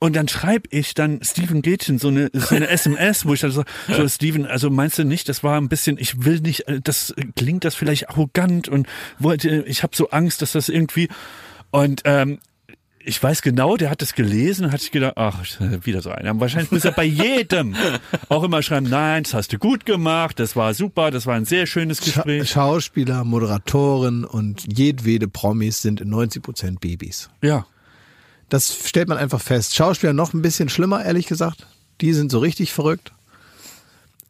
und dann schreibe ich dann Steven Gätchen so eine, so eine SMS, wo ich dann so, so Steven, also meinst du nicht, das war ein bisschen, ich will nicht, äh, das klingt das vielleicht arrogant und wollte, ich habe so Angst, dass das irgendwie und ähm, ich weiß genau, der hat das gelesen und hat sich gedacht, ach, wieder so einer. Wahrscheinlich muss er bei jedem auch immer schreiben, nein, das hast du gut gemacht, das war super, das war ein sehr schönes Scha Gespräch. Schauspieler, Moderatoren und jedwede Promis sind in 90 Prozent Babys. Ja. Das stellt man einfach fest. Schauspieler noch ein bisschen schlimmer, ehrlich gesagt. Die sind so richtig verrückt.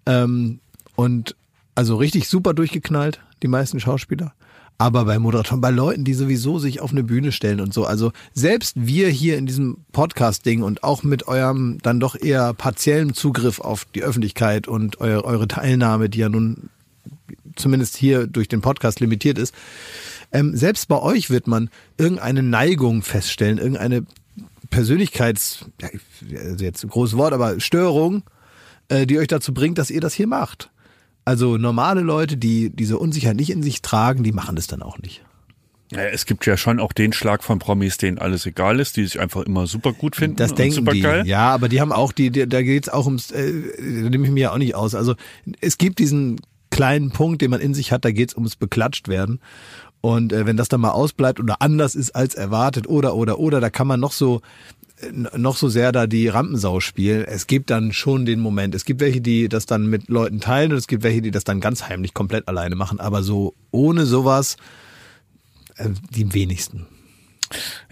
Ähm, und also richtig super durchgeknallt, die meisten Schauspieler. Aber bei Moderatoren, bei Leuten, die sowieso sich auf eine Bühne stellen und so. Also selbst wir hier in diesem Podcast-Ding und auch mit eurem dann doch eher partiellen Zugriff auf die Öffentlichkeit und eure, eure Teilnahme, die ja nun zumindest hier durch den Podcast limitiert ist, ähm, selbst bei euch wird man irgendeine Neigung feststellen, irgendeine Persönlichkeits, ja, also jetzt ein großes Wort, aber Störung, äh, die euch dazu bringt, dass ihr das hier macht. Also normale Leute, die diese Unsicherheit nicht in sich tragen, die machen das dann auch nicht. Es gibt ja schon auch den Schlag von Promis, denen alles egal ist, die sich einfach immer super gut finden Das und denken super die. geil. Ja, aber die haben auch die, die da geht's auch ums, äh, da nehme ich mir ja auch nicht aus. Also es gibt diesen kleinen Punkt, den man in sich hat, da geht's ums beklatscht werden. Und äh, wenn das dann mal ausbleibt oder anders ist als erwartet oder oder oder, da kann man noch so äh, noch so sehr da die Rampensau spielen. Es gibt dann schon den Moment. Es gibt welche, die das dann mit Leuten teilen und es gibt welche, die das dann ganz heimlich komplett alleine machen. Aber so ohne sowas äh, die wenigsten.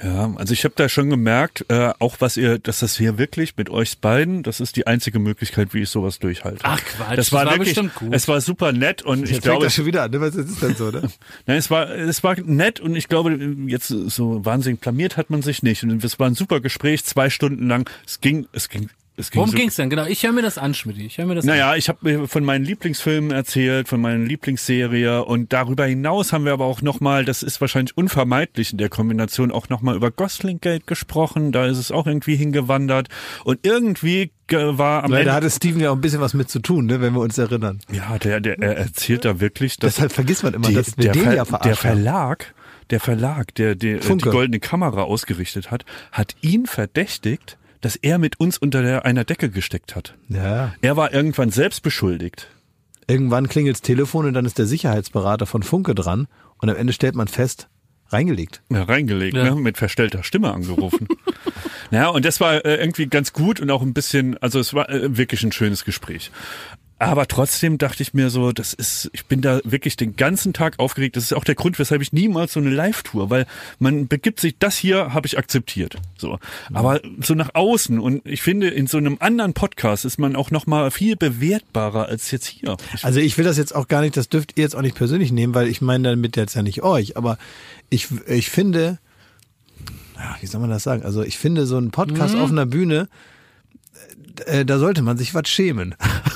Ja, also ich habe da schon gemerkt, äh, auch was ihr, dass das hier wirklich mit euch beiden, das ist die einzige Möglichkeit, wie ich sowas durchhalte. Ach Quatsch, das war, das war wirklich, bestimmt gut. Es war super nett und ich Jetzt fängt glaube, das schon wieder an, ne? Was ist denn so, ne? Nein, es war, es war nett und ich glaube, jetzt so wahnsinnig blamiert hat man sich nicht. Und es war ein super Gespräch, zwei Stunden lang. Es ging, es ging, es ging Worum so, ging's denn? Genau, ich höre mir das an, Schmidt. Ich höre mir das an. Naja, ich habe mir von meinen Lieblingsfilmen erzählt, von meiner Lieblingsserie und darüber hinaus haben wir aber auch nochmal, das ist wahrscheinlich unvermeidlich in der Kombination, auch nochmal über Goslingate gesprochen. Da ist es auch irgendwie hingewandert und irgendwie ge- war am Weil da Ende... hatte Steven ja auch ein bisschen was mit zu tun, ne, wenn wir uns erinnern. Ja, der, der er erzählt da wirklich, dass Deshalb vergisst man immer, die, dass wir der, den Ver, ja der verarschen. haben. Verlag, der Verlag, der, der äh, die goldene Kamera ausgerichtet hat, hat ihn verdächtigt, dass er mit uns unter der, einer Decke gesteckt hat. Ja. Er war irgendwann selbst beschuldigt. Irgendwann klingelt's Telefon und dann ist der Sicherheitsberater von Funke dran und am Ende stellt man fest, reingelegt. Ja, reingelegt, Ja. ne? mit verstellter Stimme angerufen. ja, und das war äh, irgendwie ganz gut und auch ein bisschen, also es war äh, wirklich ein schönes Gespräch. Aber trotzdem dachte ich mir so, das ist, ich bin da wirklich den ganzen Tag aufgeregt. Das ist auch der Grund, weshalb ich niemals so eine Live-Tour, weil man begibt sich, das hier habe ich akzeptiert. So. Aber so nach außen und ich finde, in so einem anderen Podcast ist man auch noch mal viel bewertbarer als jetzt hier. Ich, Also ich will das jetzt auch gar nicht, das dürft ihr jetzt auch nicht persönlich nehmen, weil ich meine damit jetzt ja nicht euch, aber ich, ich finde, wie soll man das sagen? Also ich finde so ein Podcast auf einer Bühne, äh, da sollte man sich was schämen.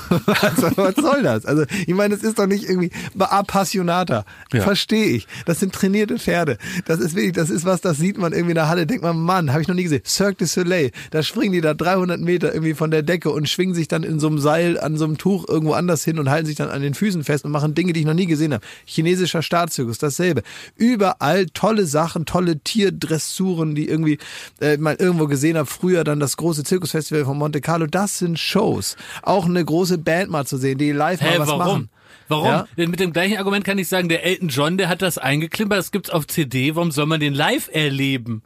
also, was soll das? Also ich meine, es ist doch nicht irgendwie Appassionata. Ja. Verstehe ich. Das sind trainierte Pferde. Das ist wirklich, das ist was, das sieht man irgendwie in der Halle. Denkt man, Mann, habe ich noch nie gesehen. Cirque du Soleil. Da springen die da 300 Meter irgendwie von der Decke und schwingen sich dann in so einem Seil an so einem Tuch irgendwo anders hin und halten sich dann an den Füßen fest und machen Dinge, die ich noch nie gesehen habe. Chinesischer Staatszirkus, dasselbe. Überall tolle Sachen, tolle Tierdressuren, die irgendwie äh, mal irgendwo gesehen habe. Früher dann das große Zirkusfestival von Monte Carlo. Das sind Shows. Auch eine große Band mal zu sehen, die live Hä, mal was warum? machen. Warum? Ja? Mit dem gleichen Argument kann ich sagen, der Elton John, der hat das eingeklimpert, das gibt's auf CD, warum soll man den live erleben?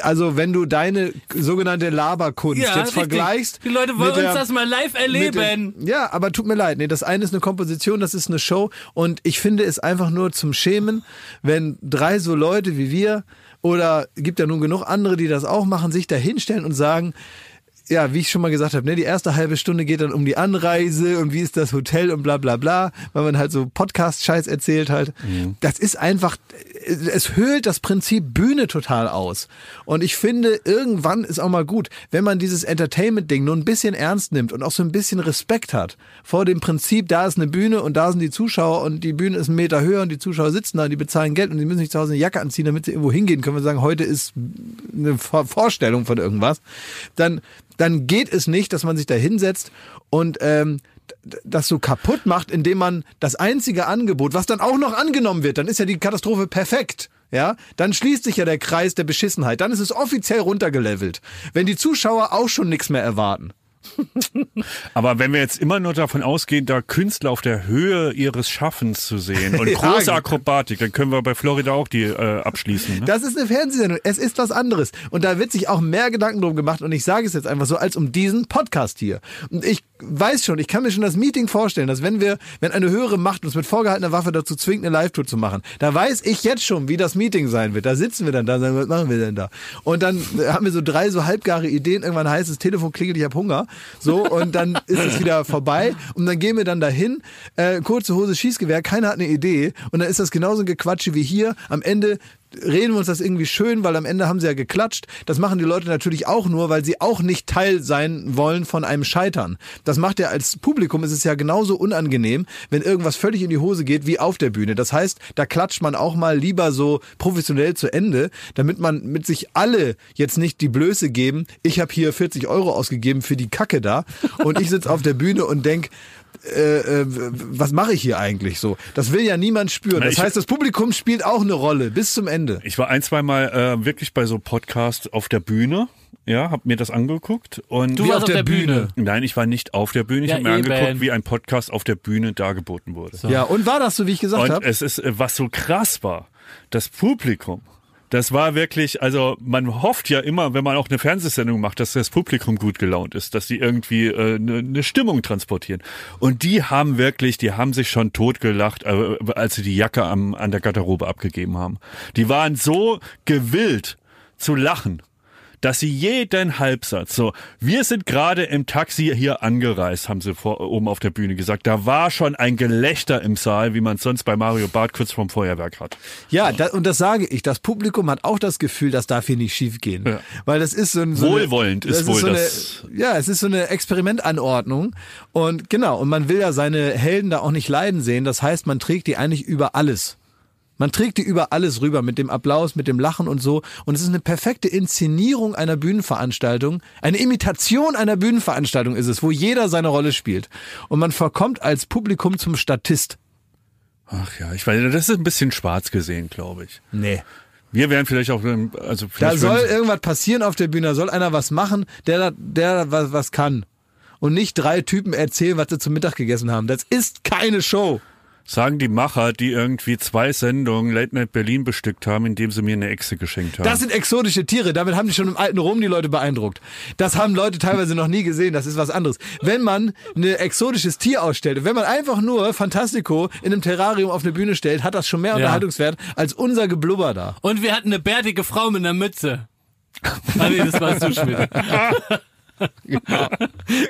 Also wenn du deine sogenannte Laberkunst jetzt richtig. vergleichst. Die Leute wollen der- uns das mal live erleben. dem- Ja, aber tut mir leid. Nee, das eine ist eine Komposition, das ist eine Show. Und ich finde es einfach nur zum Schämen, wenn drei so Leute wie wir oder gibt ja nun genug andere, die das auch machen, sich da hinstellen und sagen, ja, wie ich schon mal gesagt habe, ne, die erste halbe Stunde geht dann um die Anreise und wie ist das Hotel und bla bla bla, weil man halt so Podcast-Scheiß erzählt halt. Das ist einfach, es höhlt das Prinzip Bühne total aus. Und ich finde, irgendwann ist auch mal gut, wenn man dieses Entertainment-Ding nur ein bisschen ernst nimmt und auch so ein bisschen Respekt hat vor dem Prinzip, da ist eine Bühne und da sind die Zuschauer und die Bühne ist einen Meter höher und die Zuschauer sitzen da und die bezahlen Geld und die müssen sich zu Hause eine Jacke anziehen, damit sie irgendwo hingehen können. Wir sagen, heute ist eine Vor- Vorstellung von irgendwas. Dann, dann geht es nicht, dass man sich da hinsetzt und ähm, das so kaputt macht, indem man das einzige Angebot, was dann auch noch angenommen wird, dann ist ja die Katastrophe perfekt. Ja, dann schließt sich ja der Kreis der Beschissenheit. Dann ist es offiziell runtergelevelt. Wenn die Zuschauer auch schon nichts mehr erwarten. Aber wenn wir jetzt immer nur davon ausgehen, da Künstler auf der Höhe ihres Schaffens zu sehen und große Akrobatik, dann können wir bei Florida auch die äh, abschließen. Ne? Das ist eine Fernsehsendung. Es ist was anderes. Und da wird sich auch mehr Gedanken drum gemacht. Und ich sage es jetzt einfach so, als um diesen Podcast hier. Und ich weiß schon, ich kann mir schon das Meeting vorstellen, dass wenn wir, wenn eine höhere Macht uns mit vorgehaltener Waffe dazu zwingt, eine Live-Tour zu machen, da weiß ich jetzt schon, wie das Meeting sein wird. Da sitzen wir dann da, sagen, was machen wir denn da? Und dann äh, haben wir so drei so halbgare Ideen. Irgendwann heißt es, Telefon klingelt, ich habe Hunger. So, und dann ist es wieder vorbei. Und dann gehen wir dann dahin, äh, kurze Hose, Schießgewehr, keiner hat eine Idee. Und dann ist das genauso ein Gequatsche wie hier. Am Ende reden wir uns das irgendwie schön, weil am Ende haben sie ja geklatscht. Das machen die Leute natürlich auch nur, weil sie auch nicht Teil sein wollen von einem Scheitern. Das macht ja als Publikum, ist es ja genauso unangenehm, wenn irgendwas völlig in die Hose geht wie auf der Bühne. Das heißt, da klatscht man auch mal lieber so professionell zu Ende, damit man mit sich alle jetzt nicht die Blöße geben, ich habe hier 40 Euro ausgegeben für die Kacke da und ich sitze auf der Bühne und denk, äh, äh, was mache ich hier eigentlich so? Das will ja niemand spüren. Das ich- heißt, das Publikum spielt auch eine Rolle bis zum Ende. Ich war ein, zwei Mal äh, wirklich bei so Podcasts auf der Bühne. Ja, hab mir das angeguckt und Du warst auf der Bühne. Nein, ich war nicht auf der Bühne. Ich Ja, habe mir eben. angeguckt, wie ein Podcast auf der Bühne dargeboten wurde. Ja, und war das so, wie ich gesagt habe? es ist, äh, was so krass war, das Publikum. Das war wirklich, also man hofft ja immer, wenn man auch eine Fernsehsendung macht, dass das Publikum gut gelaunt ist, dass die irgendwie äh, eine, eine Stimmung transportieren. Und die haben wirklich, die haben sich schon totgelacht, äh, als sie die Jacke am, an der Garderobe abgegeben haben. Die waren so gewillt zu lachen dass sie jeden Halbsatz, so, wir sind gerade im Taxi hier angereist, haben sie vor, oben auf der Bühne gesagt. Da war schon ein Gelächter im Saal, wie man es sonst bei Mario Barth kurz vorm Feuerwerk hat. Ja, da, und das sage ich. Das Publikum hat auch das Gefühl, das darf hier nicht schief gehen. Ja. Weil das ist so ein... So Wohlwollend eine, ist wohl so das- Eine, ja, es ist so eine Experimentanordnung. Und genau, und man will ja seine Helden da auch nicht leiden sehen. Das heißt, man trägt die eigentlich über alles. Man trägt die über alles rüber mit dem Applaus, mit dem Lachen und so. Und es ist eine perfekte Inszenierung einer Bühnenveranstaltung. Eine Imitation einer Bühnenveranstaltung ist es, wo jeder seine Rolle spielt. Und man verkommt als Publikum zum Statist. Ach ja, ich weiß, das ist ein bisschen schwarz gesehen, glaube ich. Nee. Wir wären vielleicht auch, ähm, also Da vielleicht soll würden- irgendwas passieren auf der Bühne, da soll einer was machen, der da, der da was, was kann. und nicht drei Typen erzählen, was sie zum Mittag gegessen haben. Das ist keine Show. Sagen die Macher, die irgendwie zwei Sendungen Late Night Berlin bestückt haben, indem sie mir eine Echse geschenkt haben. Das sind exotische Tiere. Damit haben die schon im alten Rom die Leute beeindruckt. Das haben Leute teilweise noch nie gesehen. Das ist was anderes. Wenn man ein exotisches Tier ausstellt, wenn man einfach nur Fantastico in einem Terrarium auf eine Bühne stellt, hat das schon mehr Unterhaltungswert als unser Geblubber da. Und wir hatten eine bärtige Frau mit einer Mütze. Ah, nee, das war zu Schmidt.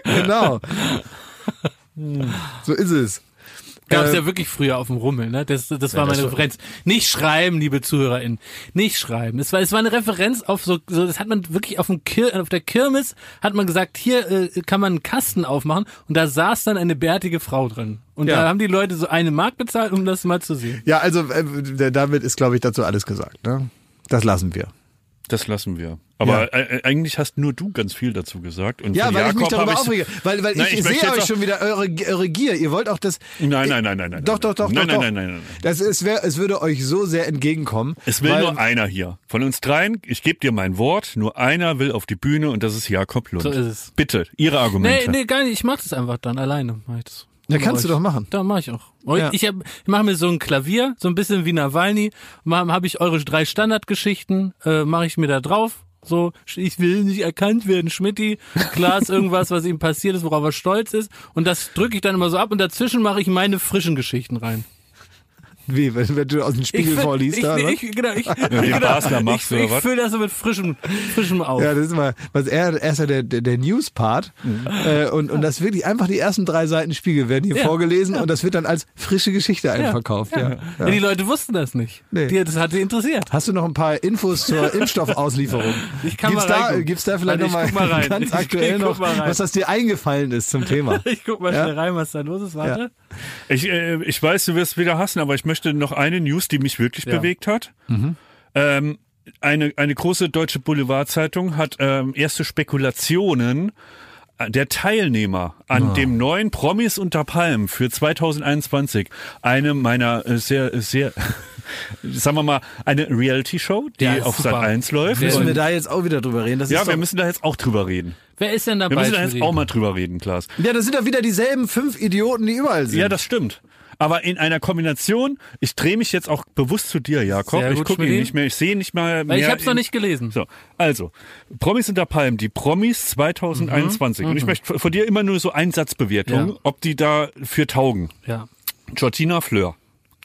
Genau. So ist es. Gab's Äh, ja wirklich früher auf dem Rummel, ne? Das, das war das meine war- Referenz. Nicht schreiben, liebe ZuhörerInnen. Nicht schreiben. Es war, es war eine Referenz auf so, so, das hat man wirklich auf dem Kir auf der Kirmes hat man gesagt, hier äh, kann man einen Kasten aufmachen und da saß dann eine bärtige Frau drin. Und Ja. da haben die Leute so eine Mark bezahlt, um das mal zu sehen. Ja, also äh, damit ist, glaube ich, dazu alles gesagt. Ne? Das lassen wir. Das lassen wir. Aber äh, eigentlich hast nur du ganz viel dazu gesagt. Und Ja, weil ich mich Jakob darüber aufrege. Weil, weil Nein, ich, ich sehe euch auch- schon wieder eure, eure Gier. Ihr wollt auch das. Nein, nein, nein, nein, nein. Doch, doch, doch, nein, doch, nein, doch. nein, nein, nein, nein. Das, es, wär, es würde euch so sehr entgegenkommen. Es will weil, nur einer hier. Von uns dreien, ich gebe dir mein Wort, nur einer will auf die Bühne und das ist Jakob Lund. So ist es. Bitte, Ihre Nee, Argumente. nee, gar nicht. Ich mach das einfach dann alleine. Mach ich das. Ja, kannst du euch. doch machen. Da mach ich auch. Ja. Ich, hab, ich mache mir so ein Klavier, so ein bisschen wie Nawalny. Habe hab ich eure drei Standardgeschichten, äh, mache ich mir da drauf. So, ich will nicht erkannt werden, Schmidti. Klar ist irgendwas, was ihm passiert ist, worauf er stolz ist. Und das drücke ich dann immer so ab und dazwischen mache ich meine frischen Geschichten rein. Wie, wenn, wenn du aus dem Spiegel ich, vorliest, ich, da, was? ich, genau, ich, genau, ich, machst, ich, ich fülle das so mit frischem, frischem auf. Ja, das ist mal, was er, er ist ja der, der, der News-Part. Äh, und, und das wirklich einfach die ersten drei Seiten Spiegel werden hier Ja, vorgelesen und das wird dann als frische Geschichte einverkauft. Ja. Ja, Ja. die Leute wussten das nicht. Nee. Die, das hat sie interessiert. Hast du noch ein paar Infos zur Impfstoffauslieferung? Ich kann gibt's mal da, gibt's da vielleicht ich nochmal ganz Ich- aktuell ich noch, was das dir eingefallen ist zum Thema? Ich guck mal Ja. schnell rein, was da los ist. Warte. Ich, äh, ich weiß, du wirst wieder hassen, aber ich möchte noch eine News, die mich wirklich bewegt hat. Ähm, eine, eine große deutsche Boulevardzeitung hat ähm, erste Spekulationen der Teilnehmer an dem neuen Promis unter Palmen für 2021. Eine meiner äh, sehr, sehr, sagen wir mal, eine Reality-Show, die Ja, auf. Sat 1 läuft. Müssen wir da jetzt auch wieder drüber reden? Das ja, wir müssen da jetzt auch drüber reden. Wer ist denn Wir dabei? müssen da jetzt auch mal drüber reden, Klaas. ja, das sind doch wieder dieselben fünf Idioten, die überall sind. Ja, das stimmt. Aber in einer Kombination, ich drehe mich jetzt auch bewusst zu dir, Jakob. Sehr ich gucke ihn nicht mehr, ich sehe nicht mal mehr. Ich habe es noch nicht gelesen. So, also, Promis unter Palmen, die Promis 2021. Und ich möchte von dir immer nur so Einsatzbewertungen, Ja. ob die da für taugen. Ja. Georgina Fleur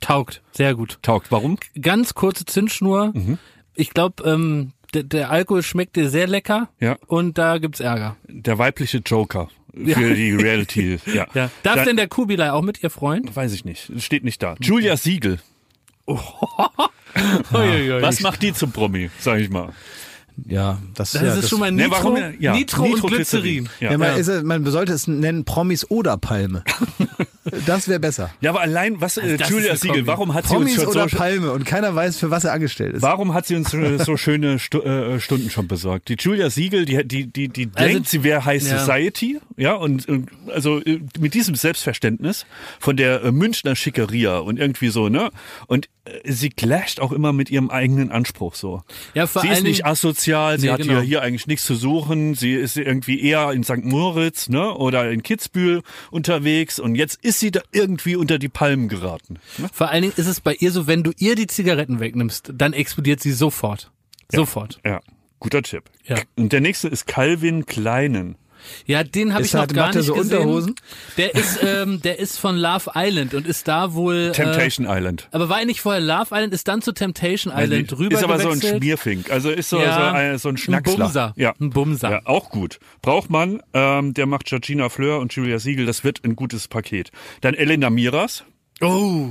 Taugt. Sehr gut. taugt. Warum? Ganz kurze Zündschnur. Mhm. Ich glaube, ähm, der, der Alkohol schmeckt dir sehr lecker. Ja. Und da gibt's Ärger. Der weibliche Joker für die Reality. Ja. Ja. Darf Dann- denn der Kubilai auch mit ihr Freund? Weiß ich nicht. Steht nicht da. Julia Siegel. Uiuiui. Was macht die zum Promi, sag ich mal? ja, das, Das ja, ist schon mal Ne, Nitro, warum? Ja, Nitro, und Glycerin. Ja. Ja, man, Ist, man sollte es nennen Promis oder Palme. das wäre besser. ja, aber allein, was, äh, das Julia Siegel, warum hat sie Promis uns schon oder so, Palme und keiner weiß, für was er angestellt ist. Warum hat sie uns äh, so schöne Stu äh, Stunden schon besorgt? Die Julia Siegel, die, die, die, die Also, denkt, sie wäre High ja. Society, ja, und, und also äh, mit diesem Selbstverständnis von der äh, Münchner Schickeria und irgendwie so, ne? Und äh, sie clasht auch immer mit ihrem eigenen Anspruch so. Ja, vor sie ist nicht asozial, sie Nee, hat genau. hier, hier eigentlich nichts zu suchen, sie ist irgendwie eher in St. Moritz, ne, oder in Kitzbühel unterwegs und jetzt ist sie da irgendwie unter die Palmen geraten. Ne? Vor allen Dingen ist es bei ihr so, wenn du ihr die Zigaretten wegnimmst, dann explodiert sie sofort. Sofort. Ja, guter Tipp. Ja. Und der nächste ist Calvin Kleinen. Ja, den habe ich noch halt- gar macht er nicht so gesehen. Unterhosen? Der ist, ähm, der ist von Love Island und ist da wohl. Temptation Äh, Island. aber war er nicht vorher Love Island, ist dann zu Temptation Island rüber ist aber so ein gewechselt? Schmierfink. Also ist so, Ja, so, ein, so ein Schnacksler. Bumser. Ja. Ein Bumser. Ja, auch gut. Braucht man. Ähm, der macht Georgina Fleur und Julia Siegel. Das wird ein gutes Paket. Dann Elena Miras. Oh.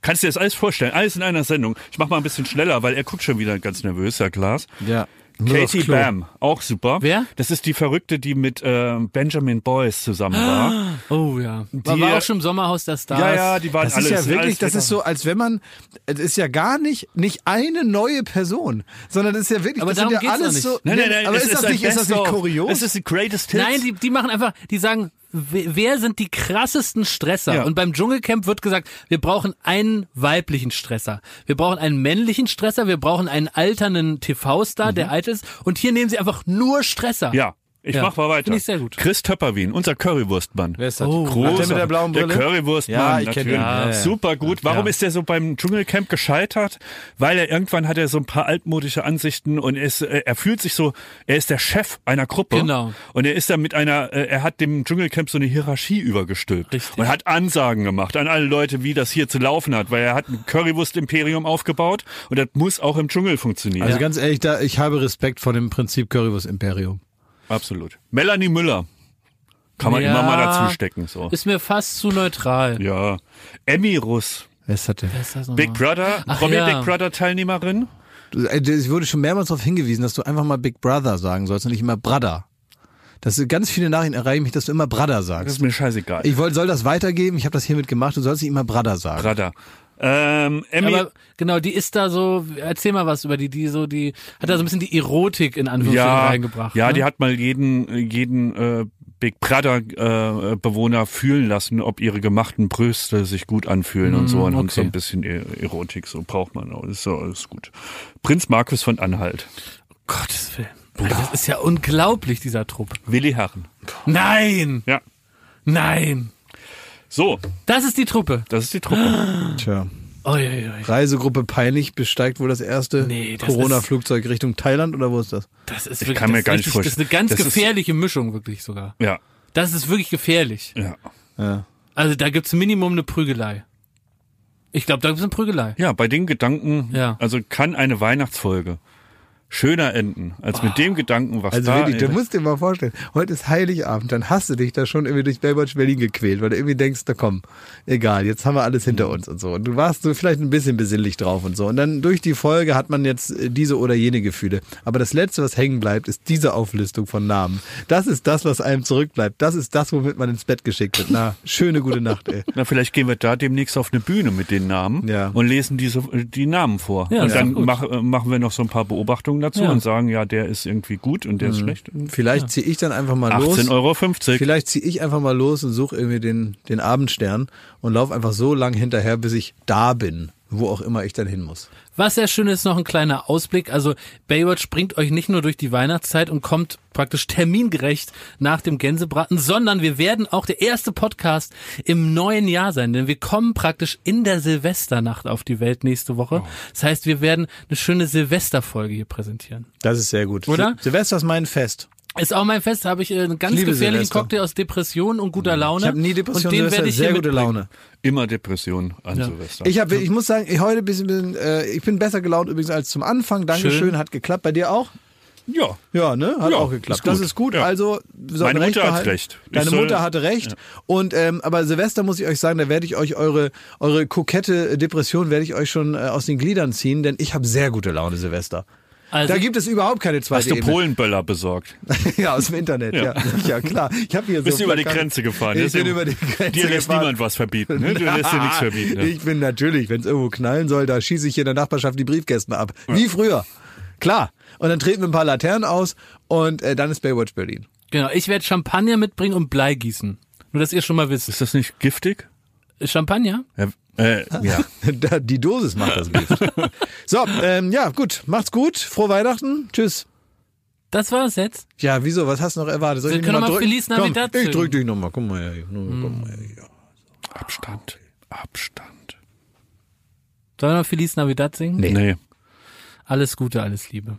Kannst du dir das alles vorstellen? Alles in einer Sendung. Ich mach mal ein bisschen schneller, weil er guckt schon wieder ganz nervös, Herr Klaas. Ja. Katie Klo. Bam, auch super. Wer? Das ist die Verrückte, die mit ähm, Benjamin Boyce zusammen war. Oh ja. Die- war auch schon im Sommerhaus der Stars. Ja, ja, die waren Das alle. ist ja wirklich, alles das ist so, als wenn man, es ist ja gar nicht, nicht eine neue Person, sondern es ist ja wirklich, Aber das sind darum ja geht's alles so, nicht. Nein, nein, nein. aber ist das nicht, ist das nicht kurios? Es ist die Greatest Hits. Nein, die, die machen einfach, die sagen, wer sind die krassesten Stresser? Ja. Und beim Dschungelcamp wird gesagt, wir brauchen einen weiblichen Stresser. Wir brauchen einen männlichen Stresser, wir brauchen einen alternden TV-Star, der alt ist. Und hier nehmen sie einfach nur Stresser. Mhm. Ja. Ich Ja, mach mal weiter. finde ich sehr gut. Chris Töpperwien, unser Currywurstmann. Wer ist das? Oh, Ach, der mit der blauen Brille? Der Currywurstmann, Ja, ich kenn natürlich. Ja, ja. Super gut. Warum Ja. ist der so beim Dschungelcamp gescheitert? Weil er irgendwann hat er so ein paar altmodische Ansichten und er ist, äh, er fühlt sich so, er ist der Chef einer Gruppe. Genau. Und er ist da mit einer, äh, er hat dem Dschungelcamp so eine Hierarchie übergestülpt. Richtig. Und hat Ansagen gemacht an alle Leute, wie das hier zu laufen hat, weil er hat ein Currywurst-Imperium aufgebaut und das muss auch im Dschungel funktionieren. Also ganz ehrlich, da, ich habe Respekt vor dem Prinzip Currywurst Imperium. Absolut. Melanie Müller. Kann man Ja. immer mal dazu stecken, so. Ist mir fast zu neutral. Ja. Emmy Russ. Wer ist das denn? Ist das Big? Brother, Ach Promi ja. Big Brother Teilnehmerin. Äh, Ich wurde schon mehrmals darauf hingewiesen, dass du einfach mal Big Brother sagen sollst und nicht immer Brother. Das sind ganz viele Nachrichten erreichen mich, dass du immer Brother Das sagst. ist mir scheißegal. Ich wollte, soll das weitergeben, ich habe das hiermit gemacht, du sollst nicht immer Brother sagen. Brother. Ähm, Emmy, Aber genau, die ist da so, erzähl mal was über die, die so, die hat da so ein bisschen die Erotik in Anführungsstrichen ja, reingebracht. ja, ne? die hat mal jeden, jeden äh, Big Brother äh, Bewohner fühlen lassen, ob ihre gemachten Brüste sich gut anfühlen und so und, und so okay. ein bisschen E- Erotik, so braucht man auch. Ist so, ist gut. Prinz Markus von Anhalt, Gottes Willen. Das ist ja unglaublich, dieser Trupp. Willi Herren. Nein! Ja. Nein! So, Das ist die Truppe. das ist die Truppe. Tja. Oi, oi, oi. Reisegruppe Peinlich besteigt wohl das erste Nee, Corona-Flugzeug Richtung Thailand oder wo ist das? Das ist Ich wirklich, kann mir das gar ist nicht richtig, vorstellen. Das ist eine ganz Das ist- gefährliche Mischung, wirklich sogar. Ja, Das ist wirklich gefährlich. ja. Ja. Also da gibt's Minimum eine Prügelei. Ich glaube, da gibt's eine Prügelei. Ja, bei den Gedanken, Ja. also kann eine Weihnachtsfolge schöner enden, als mit dem Gedanken, was Also da wirklich, du musst dir mal vorstellen, heute ist Heiligabend, dann hast du dich da schon irgendwie durch Baywatch Berlin gequält, weil du irgendwie denkst, na komm, egal, jetzt haben wir alles hinter uns und so. Und du warst so vielleicht ein bisschen besinnlich drauf und so. Und dann durch die Folge hat man jetzt äh, diese oder jene Gefühle. Aber das Letzte, was hängen bleibt, ist diese Auflistung von Namen. Das ist das, was einem zurückbleibt. Das ist das, womit man ins Bett geschickt wird. Na, schöne gute Nacht, ey. Na, vielleicht gehen wir da demnächst auf eine Bühne mit den Namen Ja. und lesen diese, die Namen vor. Ja, und dann mach, äh, machen wir noch so ein paar Beobachtungen dazu Ja. und sagen, ja, der ist irgendwie gut und der ist schlecht. Vielleicht ziehe ich dann einfach mal los. 18,50 Euro. Vielleicht ziehe ich einfach mal los und suche irgendwie den, den Abendstern und laufe einfach so lang hinterher, bis ich da bin, wo auch immer ich dann hin muss. Was sehr schön ist, noch ein kleiner Ausblick. Also Baywatch bringt euch nicht nur durch die Weihnachtszeit und kommt praktisch termingerecht nach dem Gänsebraten, sondern wir werden auch der erste Podcast im neuen Jahr sein, denn wir kommen praktisch in der Silvesternacht auf die Welt nächste Woche. Das heißt, wir werden eine schöne Silvesterfolge hier präsentieren. Das ist sehr gut. Oder? Sil- Silvester ist mein Fest. Ist auch mein Fest, da habe ich äh, einen ganz liebe gefährlichen Silvester. Cocktail aus Depression und guter Laune. Ich habe nie Depression, und den werde ich sehr hier gute mitbringen. Laune. Immer Depression an Silvester. Ich, hab, ich muss sagen, ich heute ein bisschen, bisschen äh, ich bin besser gelaunt übrigens als zum Anfang. Dankeschön, Schön. hat geklappt. Bei dir auch? ja. Ja, ne? Hat Ja, auch geklappt. ist. Das ist gut. Ja. Also, Meine recht Mutter hat recht. Ich Deine soll- Mutter hatte recht. Und ähm, aber Silvester muss ich euch sagen, da werde ich euch eure eure kokette Depression werde ich euch schon äh, aus den Gliedern ziehen, denn ich habe sehr gute Laune Silvester. Also, Da gibt es überhaupt keine zweite Hast du Ebene. Polenböller besorgt? ja, aus dem Internet, ja. Ja, klar. Ich habe hier Bist so über die. Grenze gefahren. Ich ist bin ja- über die Grenze Dir lässt gefahren. niemand was verbieten. Ne? Du lässt dir nichts verbieten. Ne? Ich bin natürlich, wenn es irgendwo knallen soll, da schieße ich hier in der Nachbarschaft die Briefkästen ab. Wie früher. Klar. Und dann treten wir ein paar Laternen aus und äh, dann ist Baywatch Berlin. genau, ich werde Champagner mitbringen und Blei gießen. Nur, dass ihr schon mal wisst. Ist das nicht giftig? Champagner? Ja. Äh, ja. Die Dosis macht das Gift. so, ähm, ja, gut. Macht's gut. Frohe Weihnachten. Tschüss. Das war's jetzt. Ja, wieso? Was hast du noch erwartet? Soll Wir ich können mal drücken? Feliz Komm, Navidad ich singen. drück dich nochmal. Komm mal her. Komm mal her. Ja. Abstand. Abstand. Sollen wir noch Feliz Navidad singen? Nee. Nee. Alles Gute, alles Liebe.